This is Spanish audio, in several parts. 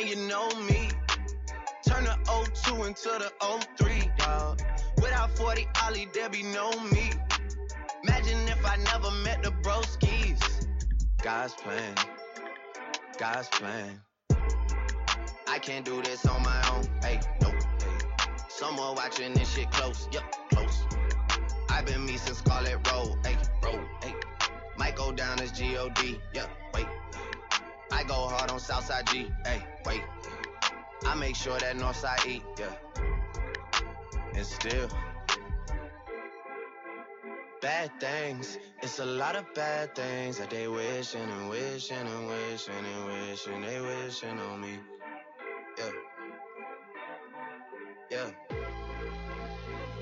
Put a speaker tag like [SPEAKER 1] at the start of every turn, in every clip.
[SPEAKER 1] And you know me. Turn the 02 into the 03, dog. Without 40 Ollie, there be no me. Imagine if I never met the broskies. God's plan. God's plan. I can't do this on my own. Hey, no, hey. Someone watching this shit close. Yup, close. I've been me since Scarlet Road. Hey, road. Hey. Might go down as G-O-D. Yup, wait. I go hard on Southside G. Hey, wait. I make sure that Northside eat. Yeah. And still. Bad things, it's a lot of bad things that they wishing and wishing and wishing and wishing they wishing on me. Yeah. Yeah.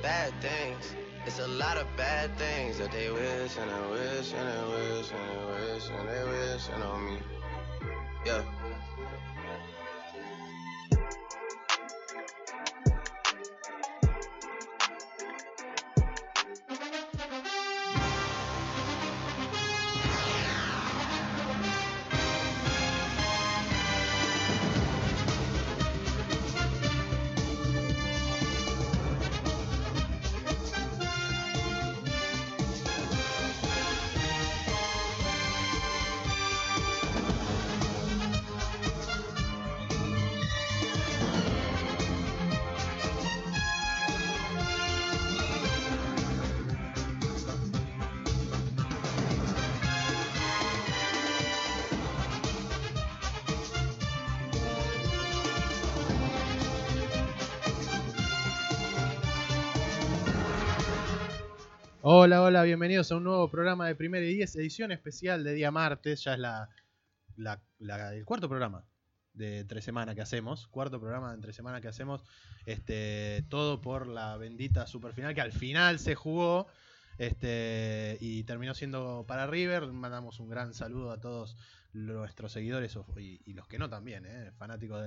[SPEAKER 1] Bad things. It's a lot of bad things that they wish and they wish and they wish and they wish and they wishing on me. Yeah.
[SPEAKER 2] Hola, hola, bienvenidos a un nuevo programa de Primera y Diez, edición especial de día martes, ya es la, la- la- el cuarto programa de entre semana que hacemos, cuarto programa de entre semana que hacemos, este, todo por la bendita superfinal que al final se jugó este, y terminó siendo para River, mandamos un gran saludo a todos nuestros seguidores y, los que no también, eh, fanáticos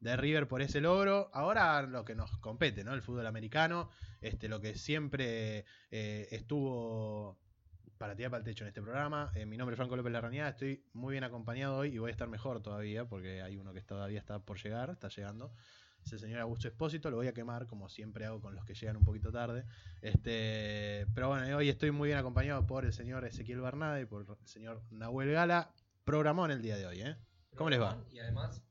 [SPEAKER 2] de, River por ese logro, ahora lo que nos compete, ¿no? El fútbol americano, este, lo que siempre eh, estuvo para tirar para el techo en este programa. Eh, mi nombre es Franco López Larrañada, estoy muy bien acompañado hoy y voy a estar mejor todavía porque hay uno que todavía está por llegar, está llegando. Es el señor Augusto Espósito, lo voy a quemar como siempre hago con los que llegan un poquito tarde. Este, pero bueno, hoy estoy muy bien acompañado por el señor Ezequiel Bernade y por el señor Nahuel Gala. Programón el día de hoy, ¿eh? ¿Cómo les va?
[SPEAKER 3] Y además,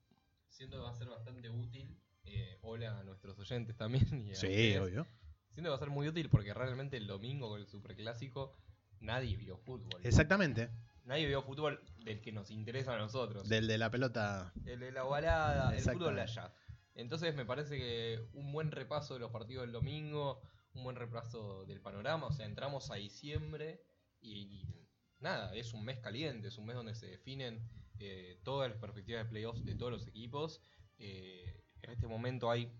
[SPEAKER 3] siento que va a ser bastante útil. eh, hola a nuestros oyentes también. y a
[SPEAKER 2] Sí,
[SPEAKER 3] ustedes.
[SPEAKER 2] obvio.
[SPEAKER 3] Siento que va a ser muy útil porque realmente el domingo con el Superclásico nadie vio fútbol.
[SPEAKER 2] Exactamente,
[SPEAKER 3] Nadie vio fútbol del que nos interesa a nosotros.
[SPEAKER 2] del de la pelota.
[SPEAKER 3] El de la ovalada, el fútbol allá. Entonces me parece que un buen repaso de los partidos del domingo, un buen repaso del panorama, o sea, entramos a diciembre y, nada, es un mes caliente, es un mes donde se definen eh, todas las perspectivas de playoffs de todos los equipos. Eh, en este momento hay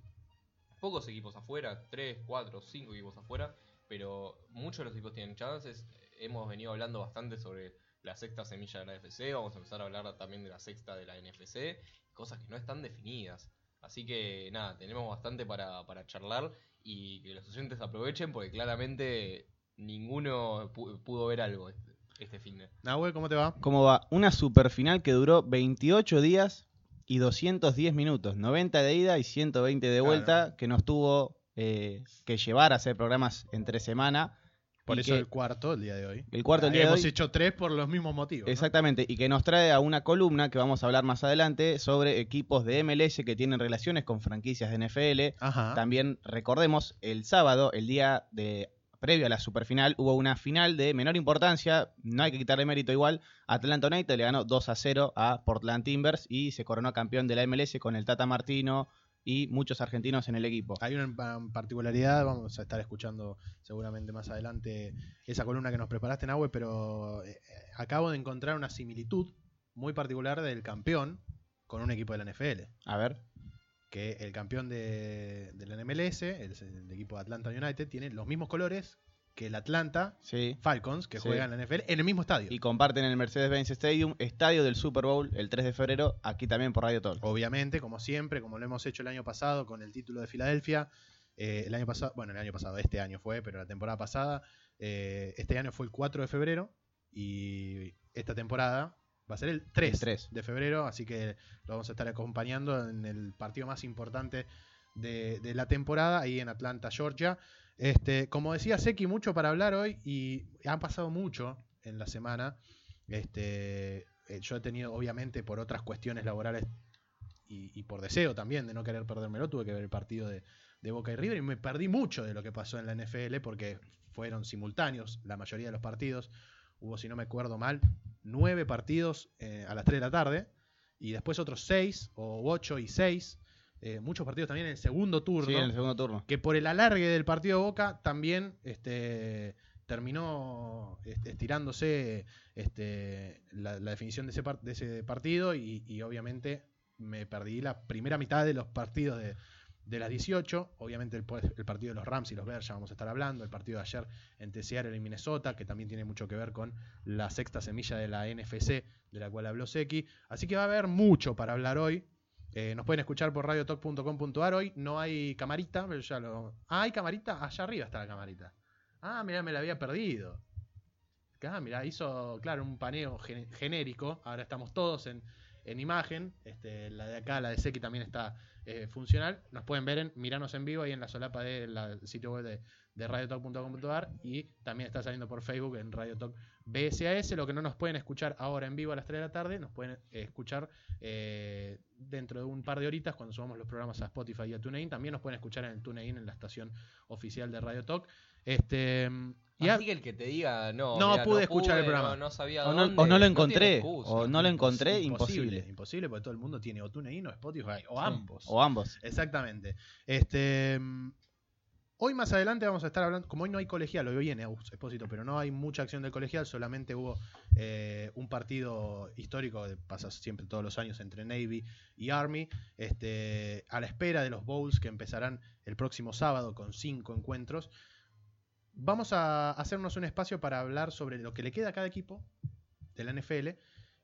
[SPEAKER 3] pocos equipos afuera, 3, 4, 5 equipos afuera, pero muchos de los equipos tienen chances. Hemos venido hablando bastante sobre la sexta semilla de la NFC, vamos a empezar a hablar también de la sexta de la NFC, cosas que no están definidas. Así que nada, tenemos bastante para, para charlar y que los oyentes aprovechen porque claramente ninguno pu- pudo ver algo este, este fin de.
[SPEAKER 2] Nahuel, ¿cómo te va?
[SPEAKER 4] ¿Cómo va? Una superfinal que duró 28 días y 210 minutos, 90 de ida y 120 de
[SPEAKER 2] Claro.
[SPEAKER 4] vuelta, que nos tuvo eh, que llevar a hacer programas entre semana.
[SPEAKER 2] Por eso
[SPEAKER 4] que-
[SPEAKER 2] el cuarto el día de hoy.
[SPEAKER 4] el cuarto el día de
[SPEAKER 2] Hemos
[SPEAKER 4] hoy.
[SPEAKER 2] hecho tres por los mismos motivos. ¿no?
[SPEAKER 4] Exactamente, y que nos trae a una columna que vamos a hablar más adelante sobre equipos de MLS que tienen relaciones con franquicias de NFL.
[SPEAKER 2] Ajá.
[SPEAKER 4] También recordemos, el sábado, el día de previo a la superfinal, hubo una final de menor importancia, no hay que quitarle mérito igual. Atlanta United le ganó 2 a 0 a Portland Timbers y se coronó campeón de la MLS con el Tata Martino y muchos argentinos en el equipo.
[SPEAKER 2] Hay una pa- particularidad, vamos a estar escuchando seguramente más adelante esa columna que nos preparaste, Nahue, pero eh, acabo de encontrar una similitud muy particular del campeón con un equipo de la NFL.
[SPEAKER 4] A ver.
[SPEAKER 2] Que el campeón de, de la MLS, el, el equipo de Atlanta United, tiene los mismos colores que el Atlanta
[SPEAKER 4] Sí.
[SPEAKER 2] Falcons, que
[SPEAKER 4] Sí.
[SPEAKER 2] juegan en la NFL, en el mismo estadio.
[SPEAKER 4] Y comparten el Mercedes-Benz Stadium, estadio del Super Bowl, el 3 de febrero, aquí también por Radio Talk.
[SPEAKER 2] Obviamente, como siempre, como lo hemos hecho el año pasado con el título de Filadelfia. eh, el año pasado, bueno, el año pasado, este año fue, pero la temporada pasada, eh, este año fue el 4 de febrero y esta temporada va a ser el 3,
[SPEAKER 4] El 3.
[SPEAKER 2] de febrero, así que lo vamos a estar acompañando en el partido más importante de, de la temporada, ahí en Atlanta, Georgia. Este, como decía Seki, mucho para hablar hoy y han pasado mucho en la semana. Este, eh, yo he tenido, obviamente, por otras cuestiones laborales y, y por deseo también de no querer perdérmelo, tuve que ver el partido de, de Boca y River y me perdí mucho de lo que pasó en la NFL porque fueron simultáneos la mayoría de los partidos. Hubo, si no me acuerdo mal, nueve partidos eh, a las 3 de la tarde y después otros seis o ocho y seis. eh, muchos partidos también en el segundo turno
[SPEAKER 4] Sí, en el segundo turno.
[SPEAKER 2] que por el alargue del partido de Boca también este, terminó este, estirándose este, la, la definición de ese, par- de ese partido y, y obviamente me perdí la primera mitad de los partidos de, de las 18. Obviamente el, partido de los Rams y los Bears ya vamos a estar hablando. El partido de ayer entre Seattle y Minnesota, que también tiene mucho que ver con la sexta semilla de la NFC, de la cual habló Seki. Así que va a haber mucho para hablar hoy. Eh, nos pueden escuchar por radiotalk.com.ar hoy. No hay camarita, pero ya lo. Ah, hay camarita. Allá arriba está la camarita. Ah, mirá, me la había perdido. Ah, mirá, hizo, claro, un paneo gen- genérico. Ahora estamos todos en, en imagen. Este, la de acá, la de Seki también está eh, funcional. Nos pueden ver en Miranos en vivo ahí en la solapa del sitio web de, de radiotalk.com.ar y también está saliendo por Facebook en Radiotalk BSAS. Lo que no nos pueden escuchar ahora en vivo a las 3 de la tarde, nos pueden eh, escuchar eh, dentro de un par de horitas cuando subamos los programas a Spotify y a TuneIn. También nos pueden escuchar en el TuneIn en la estación oficial de Radio Talk. Este, y a-
[SPEAKER 3] Así que el que te diga, no,
[SPEAKER 2] No
[SPEAKER 3] mirá,
[SPEAKER 2] pude escuchar el programa.
[SPEAKER 3] No, no sabía
[SPEAKER 4] O no-
[SPEAKER 3] dónde,
[SPEAKER 4] o no lo encontré, o no lo encontré,
[SPEAKER 2] imposible.
[SPEAKER 4] imposible.
[SPEAKER 2] Imposible porque todo el mundo tiene o TuneIn o Spotify o ambos.
[SPEAKER 4] O ambos.
[SPEAKER 2] Exactamente. Este, hoy más adelante vamos a estar hablando, como hoy no hay colegial, hoy viene Expósito, pero no hay mucha acción del colegial, solamente hubo eh, un partido histórico, que pasa siempre todos los años entre Navy y Army, este, a la espera de los bowls que empezarán el próximo sábado con cinco encuentros. Vamos a hacernos un espacio para hablar sobre lo que le queda a cada equipo de la NFL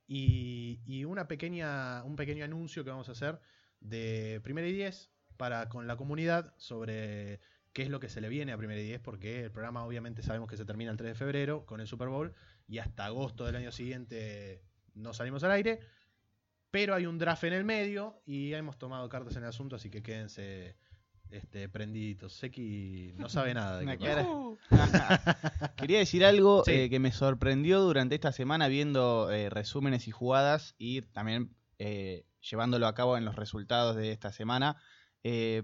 [SPEAKER 2] y, una pequeña, un pequeño anuncio que vamos a hacer de Primera y Diez para con la comunidad sobre qué es lo que se le viene a Primera y Diez, porque el programa obviamente sabemos que se termina el 3 de febrero con el Super Bowl y hasta agosto del año siguiente no salimos al aire, pero hay un draft en el medio y hemos tomado cartas en el asunto, así que quédense este, prendiditos. Seki no sabe nada de qué.
[SPEAKER 4] Quería decir algo
[SPEAKER 2] Sí.
[SPEAKER 4] eh, que me sorprendió durante esta semana viendo eh, resúmenes y jugadas y también eh, llevándolo a cabo en los resultados de esta semana. Eh,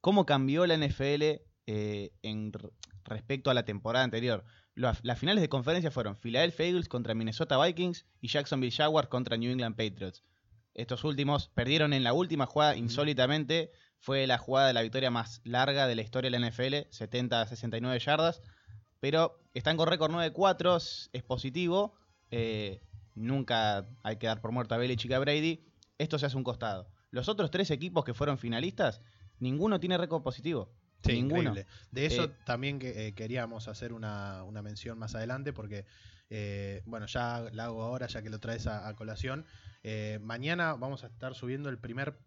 [SPEAKER 4] ¿Cómo cambió la NFL eh, en respecto a la temporada anterior? Las, las finales de conferencia fueron Philadelphia Eagles contra Minnesota Vikings y Jacksonville Jaguars contra New England Patriots. Estos últimos perdieron en la última jugada insólitamente. Fue la jugada de la victoria más larga de la historia de la NFL, 70 a 69 yardas. Pero están con récord 9-4, es- positivo. Eh, nunca hay que dar por muerto a Belichick y a Brady. Esto se hace un costado. Los otros tres equipos que fueron finalistas, ninguno tiene récord positivo.
[SPEAKER 2] Sí,
[SPEAKER 4] ninguno.
[SPEAKER 2] increíble. De eso
[SPEAKER 4] Eh,
[SPEAKER 2] también que, eh, queríamos hacer una, una mención más adelante porque, eh, bueno, ya la hago ahora ya que lo traes a, a colación. Mañana vamos a estar subiendo el primer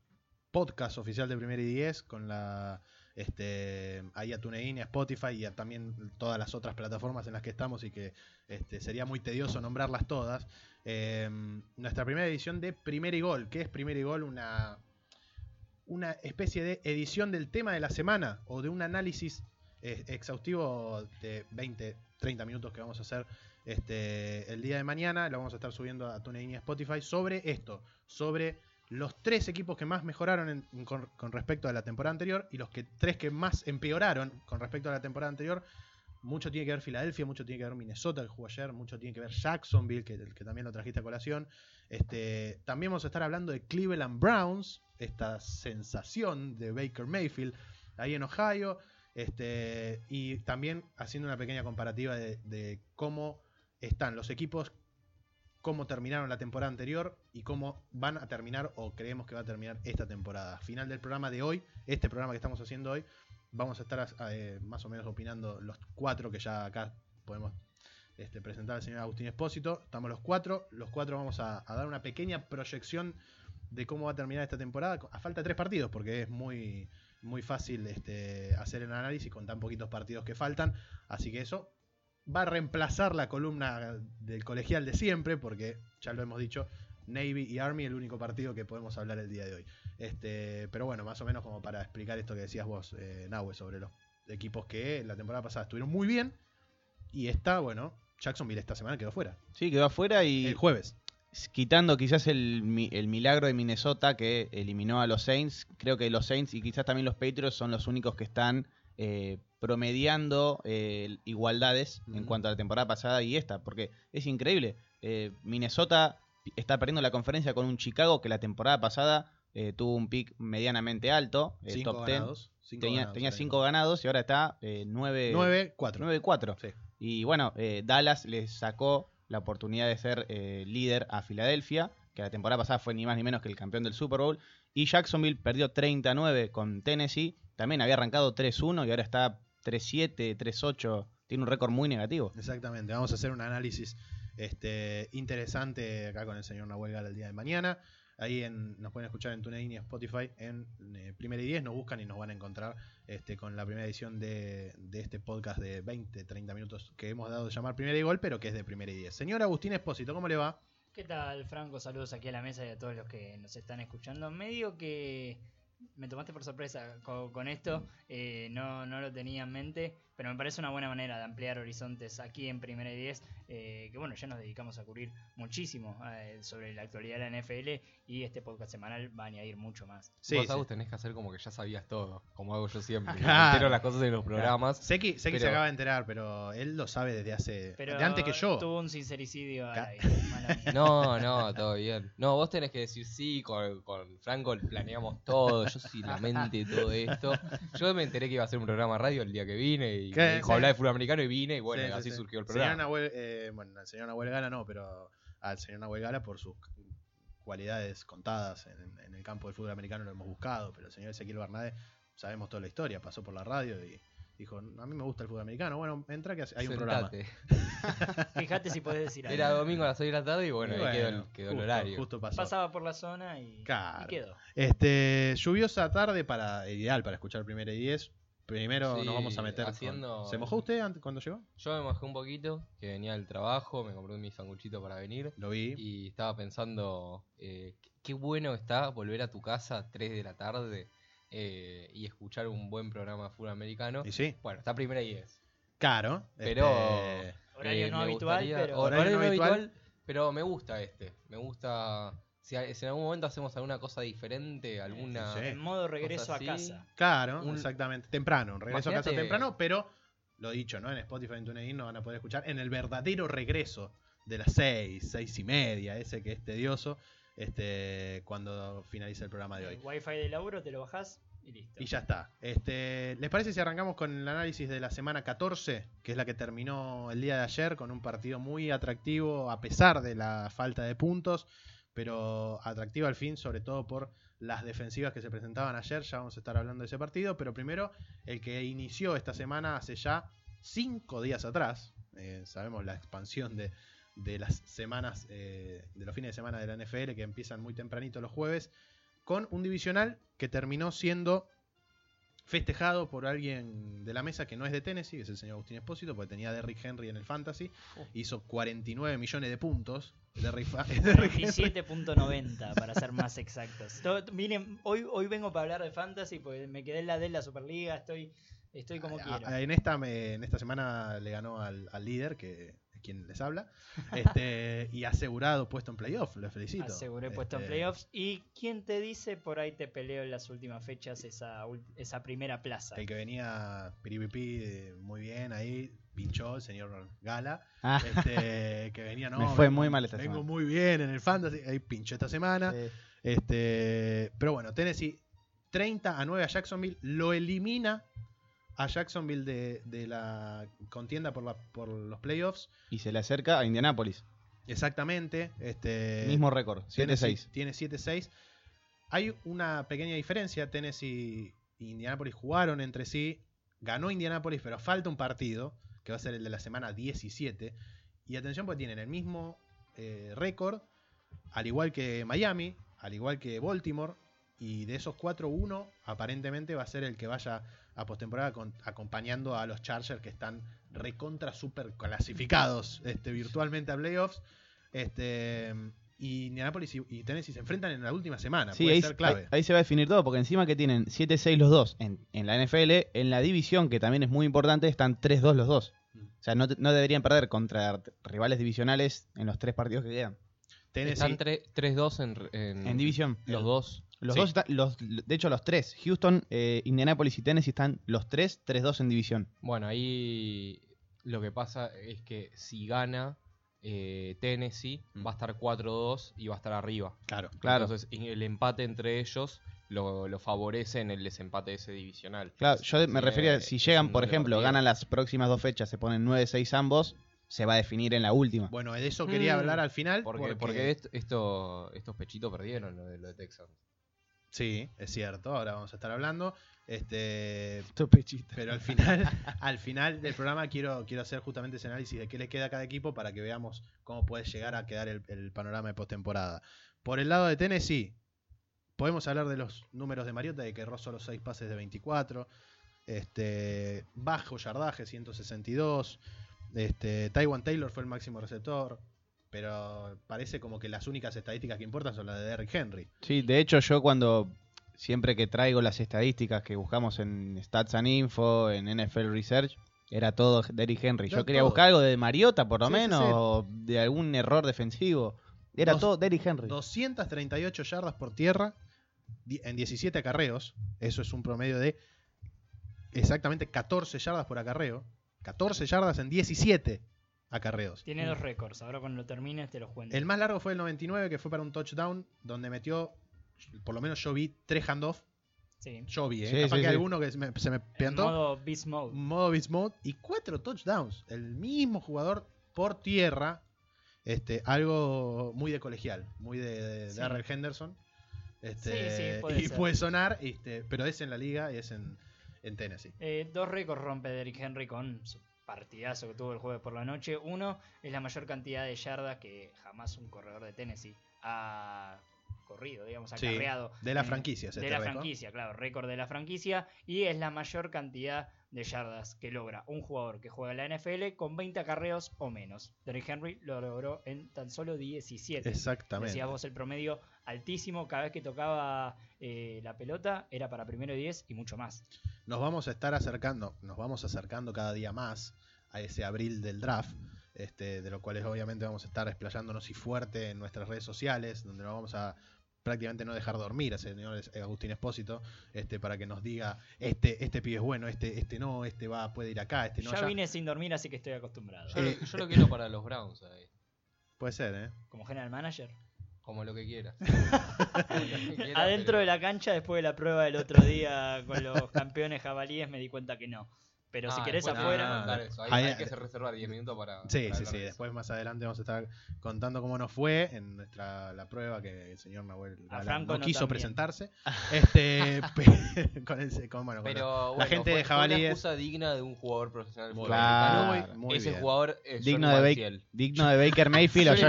[SPEAKER 2] podcast oficial de Primer y Diez con la este ahí a TuneIn, a Spotify y a también todas las otras plataformas en las que estamos y que este, sería muy tedioso nombrarlas todas. Eh, nuestra primera edición de Primer y Gol. ¿Qué es Primer y Gol? Una, una especie de edición del tema de la semana o de un análisis eh, exhaustivo de 20, 30 minutos que vamos a hacer este, el día de mañana. Lo vamos a estar subiendo a TuneIn y a Spotify sobre esto, sobre los tres equipos que más mejoraron con, respecto a la temporada anterior y los que tres que más empeoraron con respecto a la temporada anterior. Mucho tiene que ver Filadelfia, mucho tiene que ver Minnesota, que jugó ayer, mucho tiene que ver Jacksonville, que, que también lo trajiste a colación. Este, también vamos a estar hablando de Cleveland Browns, esta sensación de Baker Mayfield ahí en Ohio. Este, y también haciendo una pequeña comparativa de cómo están los equipos cómo terminaron la temporada anterior y cómo van a terminar o creemos que va a terminar esta temporada. Final del programa de hoy, este programa que estamos haciendo hoy, vamos a estar eh, más o menos opinando los cuatro que ya acá podemos este, presentar al señor Agustín Espósito. Estamos los cuatro, los cuatro vamos a, dar una pequeña proyección de cómo va a terminar esta temporada, a falta tres partidos, porque es muy, muy fácil este, hacer el análisis con tan poquitos partidos que faltan. Así que eso va a reemplazar la columna del colegial de siempre, porque ya lo hemos dicho, Navy y Army el único partido que podemos hablar el día de hoy. Este, pero bueno, más o menos como para explicar esto que decías vos, eh, Nahue, sobre los equipos que la temporada pasada estuvieron muy bien y esta, bueno, Jacksonville esta semana quedó fuera.
[SPEAKER 4] Sí, quedó afuera y
[SPEAKER 2] El jueves.
[SPEAKER 4] quitando quizás el, el milagro de Minnesota que eliminó a los Saints, creo que los Saints y quizás también los Patriots son los únicos que están eh, promediando eh, igualdades en cuanto a la temporada pasada y esta, porque es increíble. Eh, Minnesota está perdiendo la conferencia con un Chicago que la temporada pasada eh, tuvo un pick medianamente alto, eh,
[SPEAKER 2] Cinco
[SPEAKER 4] top 10.
[SPEAKER 2] ganados. cinco
[SPEAKER 4] Tenía,
[SPEAKER 2] ganados
[SPEAKER 4] tenía cinco ganados y ahora está 9
[SPEAKER 2] Nueve, cuatro.
[SPEAKER 4] 9-4.
[SPEAKER 2] Sí.
[SPEAKER 4] Y bueno, Dallas les sacó la oportunidad de ser eh, líder a Filadelfia, que la temporada pasada fue ni más ni menos que el campeón del Super Bowl. Y Jacksonville perdió 39 con Tennessee. También había arrancado 3-1 y ahora está 3-7, 3-8. Tiene un récord muy negativo.
[SPEAKER 2] Exactamente, vamos a hacer un análisis este, interesante acá con el señor Nahuel Gala el día de mañana. Ahí en, nos pueden escuchar en TuneIn y Spotify en eh, Primera y 10, nos buscan y nos van a encontrar este, con la primera edición de, de este podcast de 20, 30 minutos que hemos dado de llamar Primera y Gol, pero que es de Primera y 10. Señor Agustín Espósito, ¿cómo le va?
[SPEAKER 5] ¿Qué tal, Franco? Saludos aquí a la mesa y a todos los que nos están escuchando. Medio que me tomaste por sorpresa con, con esto, eh, no, no lo tenía en mente, pero me parece una buena manera de ampliar horizontes aquí en Primera y 10, eh, que bueno, ya nos dedicamos a cubrir muchísimo eh, sobre la actualidad de la NFL y este podcast semanal va a añadir mucho más.
[SPEAKER 2] Sí,
[SPEAKER 3] Vos,
[SPEAKER 2] sí.
[SPEAKER 3] Agus, tenés que hacer como que ya sabías todo, como hago yo siempre.
[SPEAKER 2] Claro.
[SPEAKER 3] Entero las cosas en los programas.
[SPEAKER 2] Sé que, sé que se acaba de enterar, pero él lo sabe desde hace.
[SPEAKER 5] Pero
[SPEAKER 2] de antes que yo.
[SPEAKER 5] tuvo un sincericidio mía.
[SPEAKER 3] No, no, todo bien. No, vos tenés que decir sí, con, con Franco planeamos todo, yo soy la mente de todo esto. Yo me enteré que iba a hacer un programa radio el día que vine y
[SPEAKER 2] ¿Qué?
[SPEAKER 3] me dijo
[SPEAKER 2] Sí.
[SPEAKER 3] hablar de fútbol americano y vine y bueno,
[SPEAKER 2] Sí, sí,
[SPEAKER 3] así
[SPEAKER 2] sí.
[SPEAKER 3] surgió el
[SPEAKER 2] Señor
[SPEAKER 3] programa.
[SPEAKER 2] Nahuel, eh, bueno, al señor Nahuel Gala no, pero al señor Nahuel Gala por sus cualidades contadas en, en el campo del fútbol americano lo hemos buscado, pero el señor Ezequiel Bernade sabemos toda la historia, pasó por la radio y dijo, a mí me gusta el fútbol americano, bueno, entra que hay un programa.
[SPEAKER 3] Sentate.
[SPEAKER 5] Fíjate si podés decir algo.
[SPEAKER 3] Era domingo a las 6 de la tarde y bueno,
[SPEAKER 2] Y
[SPEAKER 3] ahí quedó, el- quedó el
[SPEAKER 2] justo-
[SPEAKER 3] horario.
[SPEAKER 2] Justo pasó.
[SPEAKER 5] Pasaba por la zona y,
[SPEAKER 2] Claro.
[SPEAKER 5] y quedó.
[SPEAKER 2] Este, lluviosa tarde para ideal para escuchar primera y 10. Primero
[SPEAKER 3] Sí,
[SPEAKER 2] nos vamos a meter. con- ¿Se mojó usted antes, cuando llegó?
[SPEAKER 3] Yo me mojé un poquito, que venía del trabajo, me compré mi sanguchito para venir
[SPEAKER 2] Lo vi.
[SPEAKER 3] y estaba pensando eh, qué- bueno está volver a tu casa a 3 de la tarde eh, y escuchar un buen programa de fútbol americano.
[SPEAKER 2] Y sí,
[SPEAKER 3] Bueno, está primera y 10.
[SPEAKER 2] Caro.
[SPEAKER 3] Pero
[SPEAKER 2] este,
[SPEAKER 5] Horario
[SPEAKER 3] Eh,
[SPEAKER 5] no
[SPEAKER 3] me
[SPEAKER 5] habitual,
[SPEAKER 3] gustaría-
[SPEAKER 5] pero-
[SPEAKER 3] Horario,
[SPEAKER 2] Horario
[SPEAKER 3] no
[SPEAKER 2] no habitual.
[SPEAKER 3] habitual, pero me gusta este. Me gusta. Si, a- si en algún momento hacemos alguna cosa diferente, alguna.
[SPEAKER 2] Sí.
[SPEAKER 5] En modo regreso a casa.
[SPEAKER 2] Claro,
[SPEAKER 3] Un-
[SPEAKER 2] exactamente. Temprano, regreso a casa temprano, pero lo dicho, ¿no? En Spotify en TuneIn no van a poder escuchar en el verdadero regreso de las seis, seis y media, ese que es tedioso, este, cuando finaliza el programa de hoy.
[SPEAKER 5] El wifi de laburo te lo bajás y listo.
[SPEAKER 2] Y ya está. Este, ¿Les parece si arrancamos con el análisis de la semana 14, que es la que terminó el día de ayer con un partido muy atractivo a pesar de la falta de puntos, pero atractivo al fin, sobre todo por las defensivas que se presentaban ayer. Ya vamos a estar hablando de ese partido, pero primero el que inició esta semana hace ya cinco días atrás. Eh, sabemos la expansión de, de las semanas, eh, de los fines de semana de la NFL que empiezan muy tempranito los jueves con un divisional que terminó siendo festejado por alguien de la mesa que no es de Tennessee, que es el señor Agustín Espósito, porque tenía a Derrick Henry en el Fantasy, hizo 49 millones de puntos. Derrick, Derrick Henry.
[SPEAKER 5] 17.90 para ser más exactos. Todo- miren, hoy, hoy vengo para hablar de fantasy porque me quedé en la de la Superliga, estoy, estoy como
[SPEAKER 2] A-
[SPEAKER 5] quiero.
[SPEAKER 2] en, esta, me- en esta semana le ganó al, al líder, que quien les habla, este, y asegurado puesto en playoff, lo felicito.
[SPEAKER 5] Aseguré puesto en
[SPEAKER 2] Este,
[SPEAKER 5] playoffs. ¿Y quién te dice por ahí te peleo en las últimas fechas esa, esa primera plaza?
[SPEAKER 2] El que venía piripipi muy bien ahí, pinchó el señor Gala.
[SPEAKER 4] Ah,
[SPEAKER 2] Este, que venía, no.
[SPEAKER 4] Me fue
[SPEAKER 2] vengo-
[SPEAKER 4] muy mal esta
[SPEAKER 2] Vengo
[SPEAKER 4] semana.
[SPEAKER 2] muy bien en el fantasy. Ahí pinchó esta semana.
[SPEAKER 4] sí.
[SPEAKER 2] Este, pero bueno, Tennessee 30 a 9 a Jacksonville. Lo elimina a Jacksonville de, de la contienda por, la, por los playoffs.
[SPEAKER 4] Y se le acerca a Indianapolis.
[SPEAKER 2] Exactamente. Este,
[SPEAKER 4] Mismo récord,
[SPEAKER 2] Tennessee
[SPEAKER 4] 7-6.
[SPEAKER 2] Tiene 7-6. Hay una pequeña diferencia. Tennessee y Indianapolis jugaron entre sí. Ganó Indianapolis, pero falta un partido, que va a ser el de la semana 17. Y atención, porque tienen el mismo eh, récord, al igual que Miami, al igual que Baltimore. Y de esos cuatro, uno aparentemente va a ser el que vaya a postemporada acompañando a los Chargers que están recontra super clasificados este, virtualmente a playoffs. Este, y Indianapolis y, y Tennessee se enfrentan en la última semana.
[SPEAKER 4] Sí,
[SPEAKER 2] Puede
[SPEAKER 4] ahí,
[SPEAKER 2] ser clave.
[SPEAKER 4] ahí- ahí se va a definir todo, porque encima que tienen 7-6 los dos en, en la NFL, en la división, que también es muy importante, están 3-2 los dos.
[SPEAKER 2] Mm.
[SPEAKER 4] O sea, no, deberían perder contra rivales divisionales en los tres partidos que quedan.
[SPEAKER 2] Tennessee,
[SPEAKER 3] Están tre- 3-2 en, en,
[SPEAKER 4] En división.
[SPEAKER 3] Los dos.
[SPEAKER 4] Los
[SPEAKER 2] Sí.
[SPEAKER 4] dos están, los, de hecho, los tres. Houston, eh, Indianapolis y Tennessee están los tres, 3-2 en división.
[SPEAKER 3] Bueno, ahí lo que pasa es que si gana eh, Tennessee,
[SPEAKER 2] Mm.
[SPEAKER 3] va a estar 4-2 y va a estar arriba.
[SPEAKER 2] claro.
[SPEAKER 4] Claro.
[SPEAKER 3] Entonces, el empate entre ellos lo, lo favorece en el desempate ese divisional.
[SPEAKER 4] Claro, yo me
[SPEAKER 3] Así
[SPEAKER 4] refería,
[SPEAKER 3] que
[SPEAKER 4] si
[SPEAKER 3] es
[SPEAKER 4] llegan, por ejemplo,
[SPEAKER 3] partido.
[SPEAKER 4] ganan las próximas dos fechas, se ponen 9-6 ambos, se va a definir en la última.
[SPEAKER 2] Bueno, de eso quería
[SPEAKER 3] Mm.
[SPEAKER 2] hablar al final.
[SPEAKER 3] Porque,
[SPEAKER 2] porque,
[SPEAKER 3] porque est- esto, estos pechitos perdieron lo de, lo de Texans.
[SPEAKER 2] Sí, es cierto. Ahora vamos a estar hablando. Este,
[SPEAKER 4] Estos pechitos.
[SPEAKER 2] pero al final, al final del programa quiero, quiero hacer justamente ese análisis de qué le queda a cada equipo para que veamos cómo puede llegar a quedar el, el panorama de postemporada. Por el lado de Tennessee, podemos hablar de los números de Mariota, de que erró solo 6 pases de 24. Este, bajo yardaje, 162. Este, Taiwan Taylor fue el máximo receptor. Pero parece como que las únicas estadísticas que importan son las de Derrick Henry.
[SPEAKER 4] Sí, de hecho yo cuando siempre que traigo las estadísticas que buscamos en Stats and Info, en NFL Research, era todo Derrick Henry. Yo quería
[SPEAKER 2] todo.
[SPEAKER 4] buscar algo de Mariota por lo
[SPEAKER 2] Sí,
[SPEAKER 4] menos,
[SPEAKER 2] sí.
[SPEAKER 4] o de algún error defensivo. Era
[SPEAKER 2] Dos-
[SPEAKER 4] todo Derrick Henry.
[SPEAKER 2] 238 yardas por tierra en 17 acarreos. Eso es un promedio de exactamente 14 yardas por acarreo. 14 yardas en 17 acarreos.
[SPEAKER 5] Tiene dos récords. Ahora cuando lo termines te los cuento.
[SPEAKER 2] El más largo fue el 99, que fue para un touchdown, donde metió, por lo menos yo vi, tres handoff.
[SPEAKER 5] Sí.
[SPEAKER 2] Yo vi, ¿eh?
[SPEAKER 4] Sí,
[SPEAKER 2] Capaz
[SPEAKER 4] sí,
[SPEAKER 2] que
[SPEAKER 4] sí.
[SPEAKER 2] alguno que se me, se me piantó.
[SPEAKER 5] modo Beast Mode.
[SPEAKER 2] modo beast mode y cuatro touchdowns. El mismo jugador por tierra. Este, algo muy de colegial, muy de, de. Darrell Henderson. Este,
[SPEAKER 5] Sí, sí, puede
[SPEAKER 2] y
[SPEAKER 5] ser.
[SPEAKER 2] puede sonar, este, pero es en la liga y es en, en Tennessee.
[SPEAKER 5] Eh, dos récords rompe Derrick Henry con su partidazo que tuvo el jueves por la noche. Uno es la mayor cantidad de yardas que jamás un corredor de Tennessee ha corrido, digamos, ha
[SPEAKER 2] Sí,
[SPEAKER 5] carreado.
[SPEAKER 2] de la
[SPEAKER 5] en-
[SPEAKER 2] franquicia es
[SPEAKER 5] De la
[SPEAKER 2] récord.
[SPEAKER 5] franquicia, claro, récord de la franquicia. Y es la mayor cantidad de yardas que logra un jugador que juega en la NFL con 20 acarreos o menos. Derrick Henry lo logró en tan solo 17.
[SPEAKER 2] Exactamente.
[SPEAKER 5] Decías vos el promedio altísimo, cada vez que tocaba eh, la pelota era para primero y 10 y mucho más.
[SPEAKER 2] Nos vamos a estar acercando, nos vamos acercando cada día más a ese abril del draft. Este, de lo cual obviamente vamos a estar explayándonos y fuerte en nuestras redes sociales, donde nos vamos a prácticamente no dejar dormir a ese señor Agustín Espósito, este, para que nos diga, este, este pibe es bueno, este, este no, este va, puede ir acá, este no
[SPEAKER 5] ya
[SPEAKER 2] allá.
[SPEAKER 5] vine sin dormir, así que estoy acostumbrado.
[SPEAKER 3] Yo,
[SPEAKER 2] Eh,
[SPEAKER 3] lo, yo lo quiero para los Browns ahí.
[SPEAKER 2] Puede ser, ¿eh?
[SPEAKER 5] Como general manager.
[SPEAKER 3] Como lo que quieras.
[SPEAKER 5] Adentro de la cancha, después de la prueba del otro día con los campeones jabalíes, me di cuenta que no. Pero si
[SPEAKER 3] Ah,
[SPEAKER 5] querés
[SPEAKER 3] después
[SPEAKER 5] afuera.
[SPEAKER 3] contar eso. Hay,
[SPEAKER 2] Ahí-
[SPEAKER 3] hay que se reservar 10 minutos para.
[SPEAKER 2] Sí,
[SPEAKER 3] para
[SPEAKER 2] sí, sí.
[SPEAKER 3] de.
[SPEAKER 2] Después más adelante vamos a estar contando cómo nos fue en nuestra la prueba que el señor Nahuel
[SPEAKER 5] A
[SPEAKER 2] no
[SPEAKER 5] no
[SPEAKER 2] quiso
[SPEAKER 5] también.
[SPEAKER 2] presentarse. Este, con el, con, bueno, con
[SPEAKER 3] Pero
[SPEAKER 2] la
[SPEAKER 3] bueno,
[SPEAKER 2] gente
[SPEAKER 3] fue-
[SPEAKER 2] de jabalíes.
[SPEAKER 3] una excusa digna de un jugador profesional
[SPEAKER 2] Muy.
[SPEAKER 4] Claro.
[SPEAKER 2] Muy
[SPEAKER 3] Ese
[SPEAKER 2] bien.
[SPEAKER 3] jugador es
[SPEAKER 4] digno,
[SPEAKER 3] Johnny
[SPEAKER 4] de
[SPEAKER 3] Manziel.
[SPEAKER 4] Baker, digno de Baker Mayfield o
[SPEAKER 3] Johnny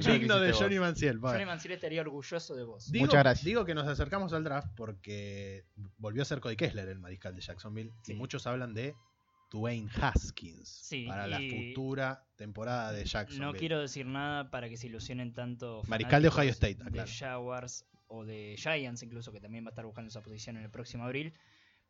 [SPEAKER 3] que
[SPEAKER 2] digno de Johnny. Manciel.
[SPEAKER 5] Johnny Manciel estaría orgulloso de vos.
[SPEAKER 2] Digo,
[SPEAKER 4] Muchas gracias.
[SPEAKER 2] Digo que nos acercamos al draft porque volvió a ser Cody Kessler el mariscal de Jacksonville y muchos hablan de Dwayne Haskins
[SPEAKER 5] Sí,
[SPEAKER 2] para la futura temporada de Jacksonville.
[SPEAKER 5] No quiero decir nada para que se ilusionen tanto.
[SPEAKER 2] Mariscal de Ohio State, aclaro.
[SPEAKER 5] De Jaguars o de Giants, incluso, que también va a estar buscando esa posición en el próximo abril.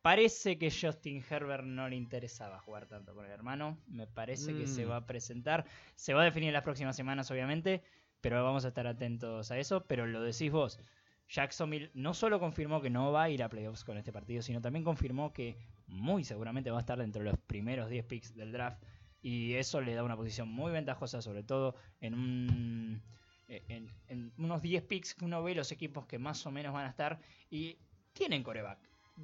[SPEAKER 5] Parece que Justin Herbert no le interesaba jugar tanto con el hermano. Me parece que se
[SPEAKER 2] Mm.
[SPEAKER 5] va a presentar. Se va a definir en las próximas semanas, obviamente. Pero vamos a estar atentos a eso. Pero lo decís vos. Jacksonville no solo confirmó que no va a ir a playoffs con este partido, sino también confirmó que muy seguramente va a estar dentro de los primeros 10 picks del draft. Y eso le da una posición muy ventajosa, sobre todo en un. En, en unos 10 picks que uno ve los equipos que más o menos van a estar y tienen coreback.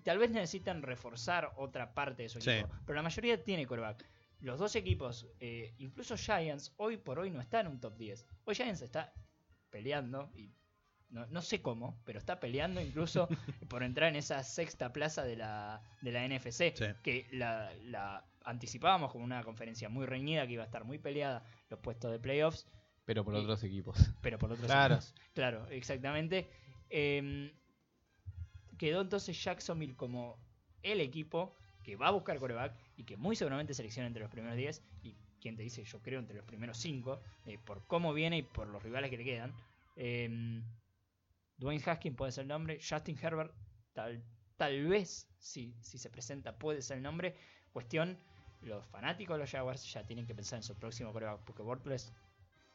[SPEAKER 5] Tal vez necesitan reforzar otra parte de su
[SPEAKER 2] Sí.
[SPEAKER 5] equipo, pero la mayoría tiene coreback. los dos equipos, eh, incluso Giants, hoy por hoy no está en un top 10. Hoy Giants está peleando, y no, no sé cómo, pero está peleando incluso por entrar en esa sexta plaza de la, de la NFC,
[SPEAKER 2] Sí.
[SPEAKER 5] que la, la anticipábamos como una conferencia muy reñida, que iba a estar muy peleada los puestos de playoffs,
[SPEAKER 3] Pero por
[SPEAKER 5] Y-
[SPEAKER 3] otros equipos.
[SPEAKER 5] pero por otros
[SPEAKER 4] Claro.
[SPEAKER 5] equipos. Claro, exactamente. Em, quedó entonces Jacksonville como el equipo que va a buscar coreback y que muy seguramente selecciona entre los primeros 10 y quien te dice yo creo entre los primeros 5 por cómo viene y por los rivales que le quedan. Em, Dwayne Haskins puede ser el nombre, Justin Herbert tal, tal vez si, si se presenta puede ser el nombre. Cuestión, los fanáticos de los Jaguars ya tienen que pensar en su próximo coreback porque Bortles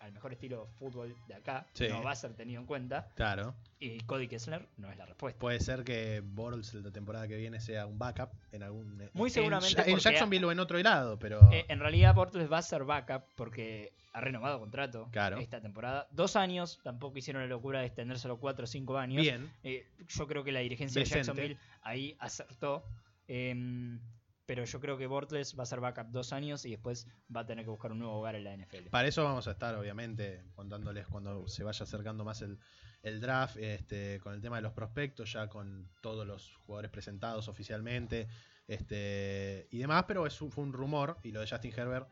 [SPEAKER 5] al mejor estilo fútbol de acá
[SPEAKER 2] Sí.
[SPEAKER 5] no va a ser tenido en cuenta
[SPEAKER 2] Claro.
[SPEAKER 5] y Cody Kessler no es la respuesta.
[SPEAKER 2] Puede ser que Bortles la temporada que viene sea un backup en algún.
[SPEAKER 5] Muy
[SPEAKER 2] en-
[SPEAKER 5] seguramente
[SPEAKER 2] En,
[SPEAKER 5] porque-
[SPEAKER 2] Jacksonville o en otro lado, pero.
[SPEAKER 5] Eh, en realidad Bortles va a ser backup porque ha renovado contrato
[SPEAKER 2] Claro.
[SPEAKER 5] esta temporada. Dos años, tampoco hicieron la locura de extendérselo cuatro o cinco años.
[SPEAKER 2] bien.
[SPEAKER 5] Eh, yo creo que la dirigencia
[SPEAKER 2] Decente.
[SPEAKER 5] de Jacksonville ahí acertó. Em, pero yo creo que Bortles va a ser backup dos años y después va a tener que buscar un nuevo hogar en la NFL.
[SPEAKER 2] Para eso vamos a estar, obviamente, contándoles cuando se vaya acercando más el, el draft, este, con el tema de los prospectos, ya con todos los jugadores presentados oficialmente este, y demás, pero es, fue un rumor y lo de Justin Herbert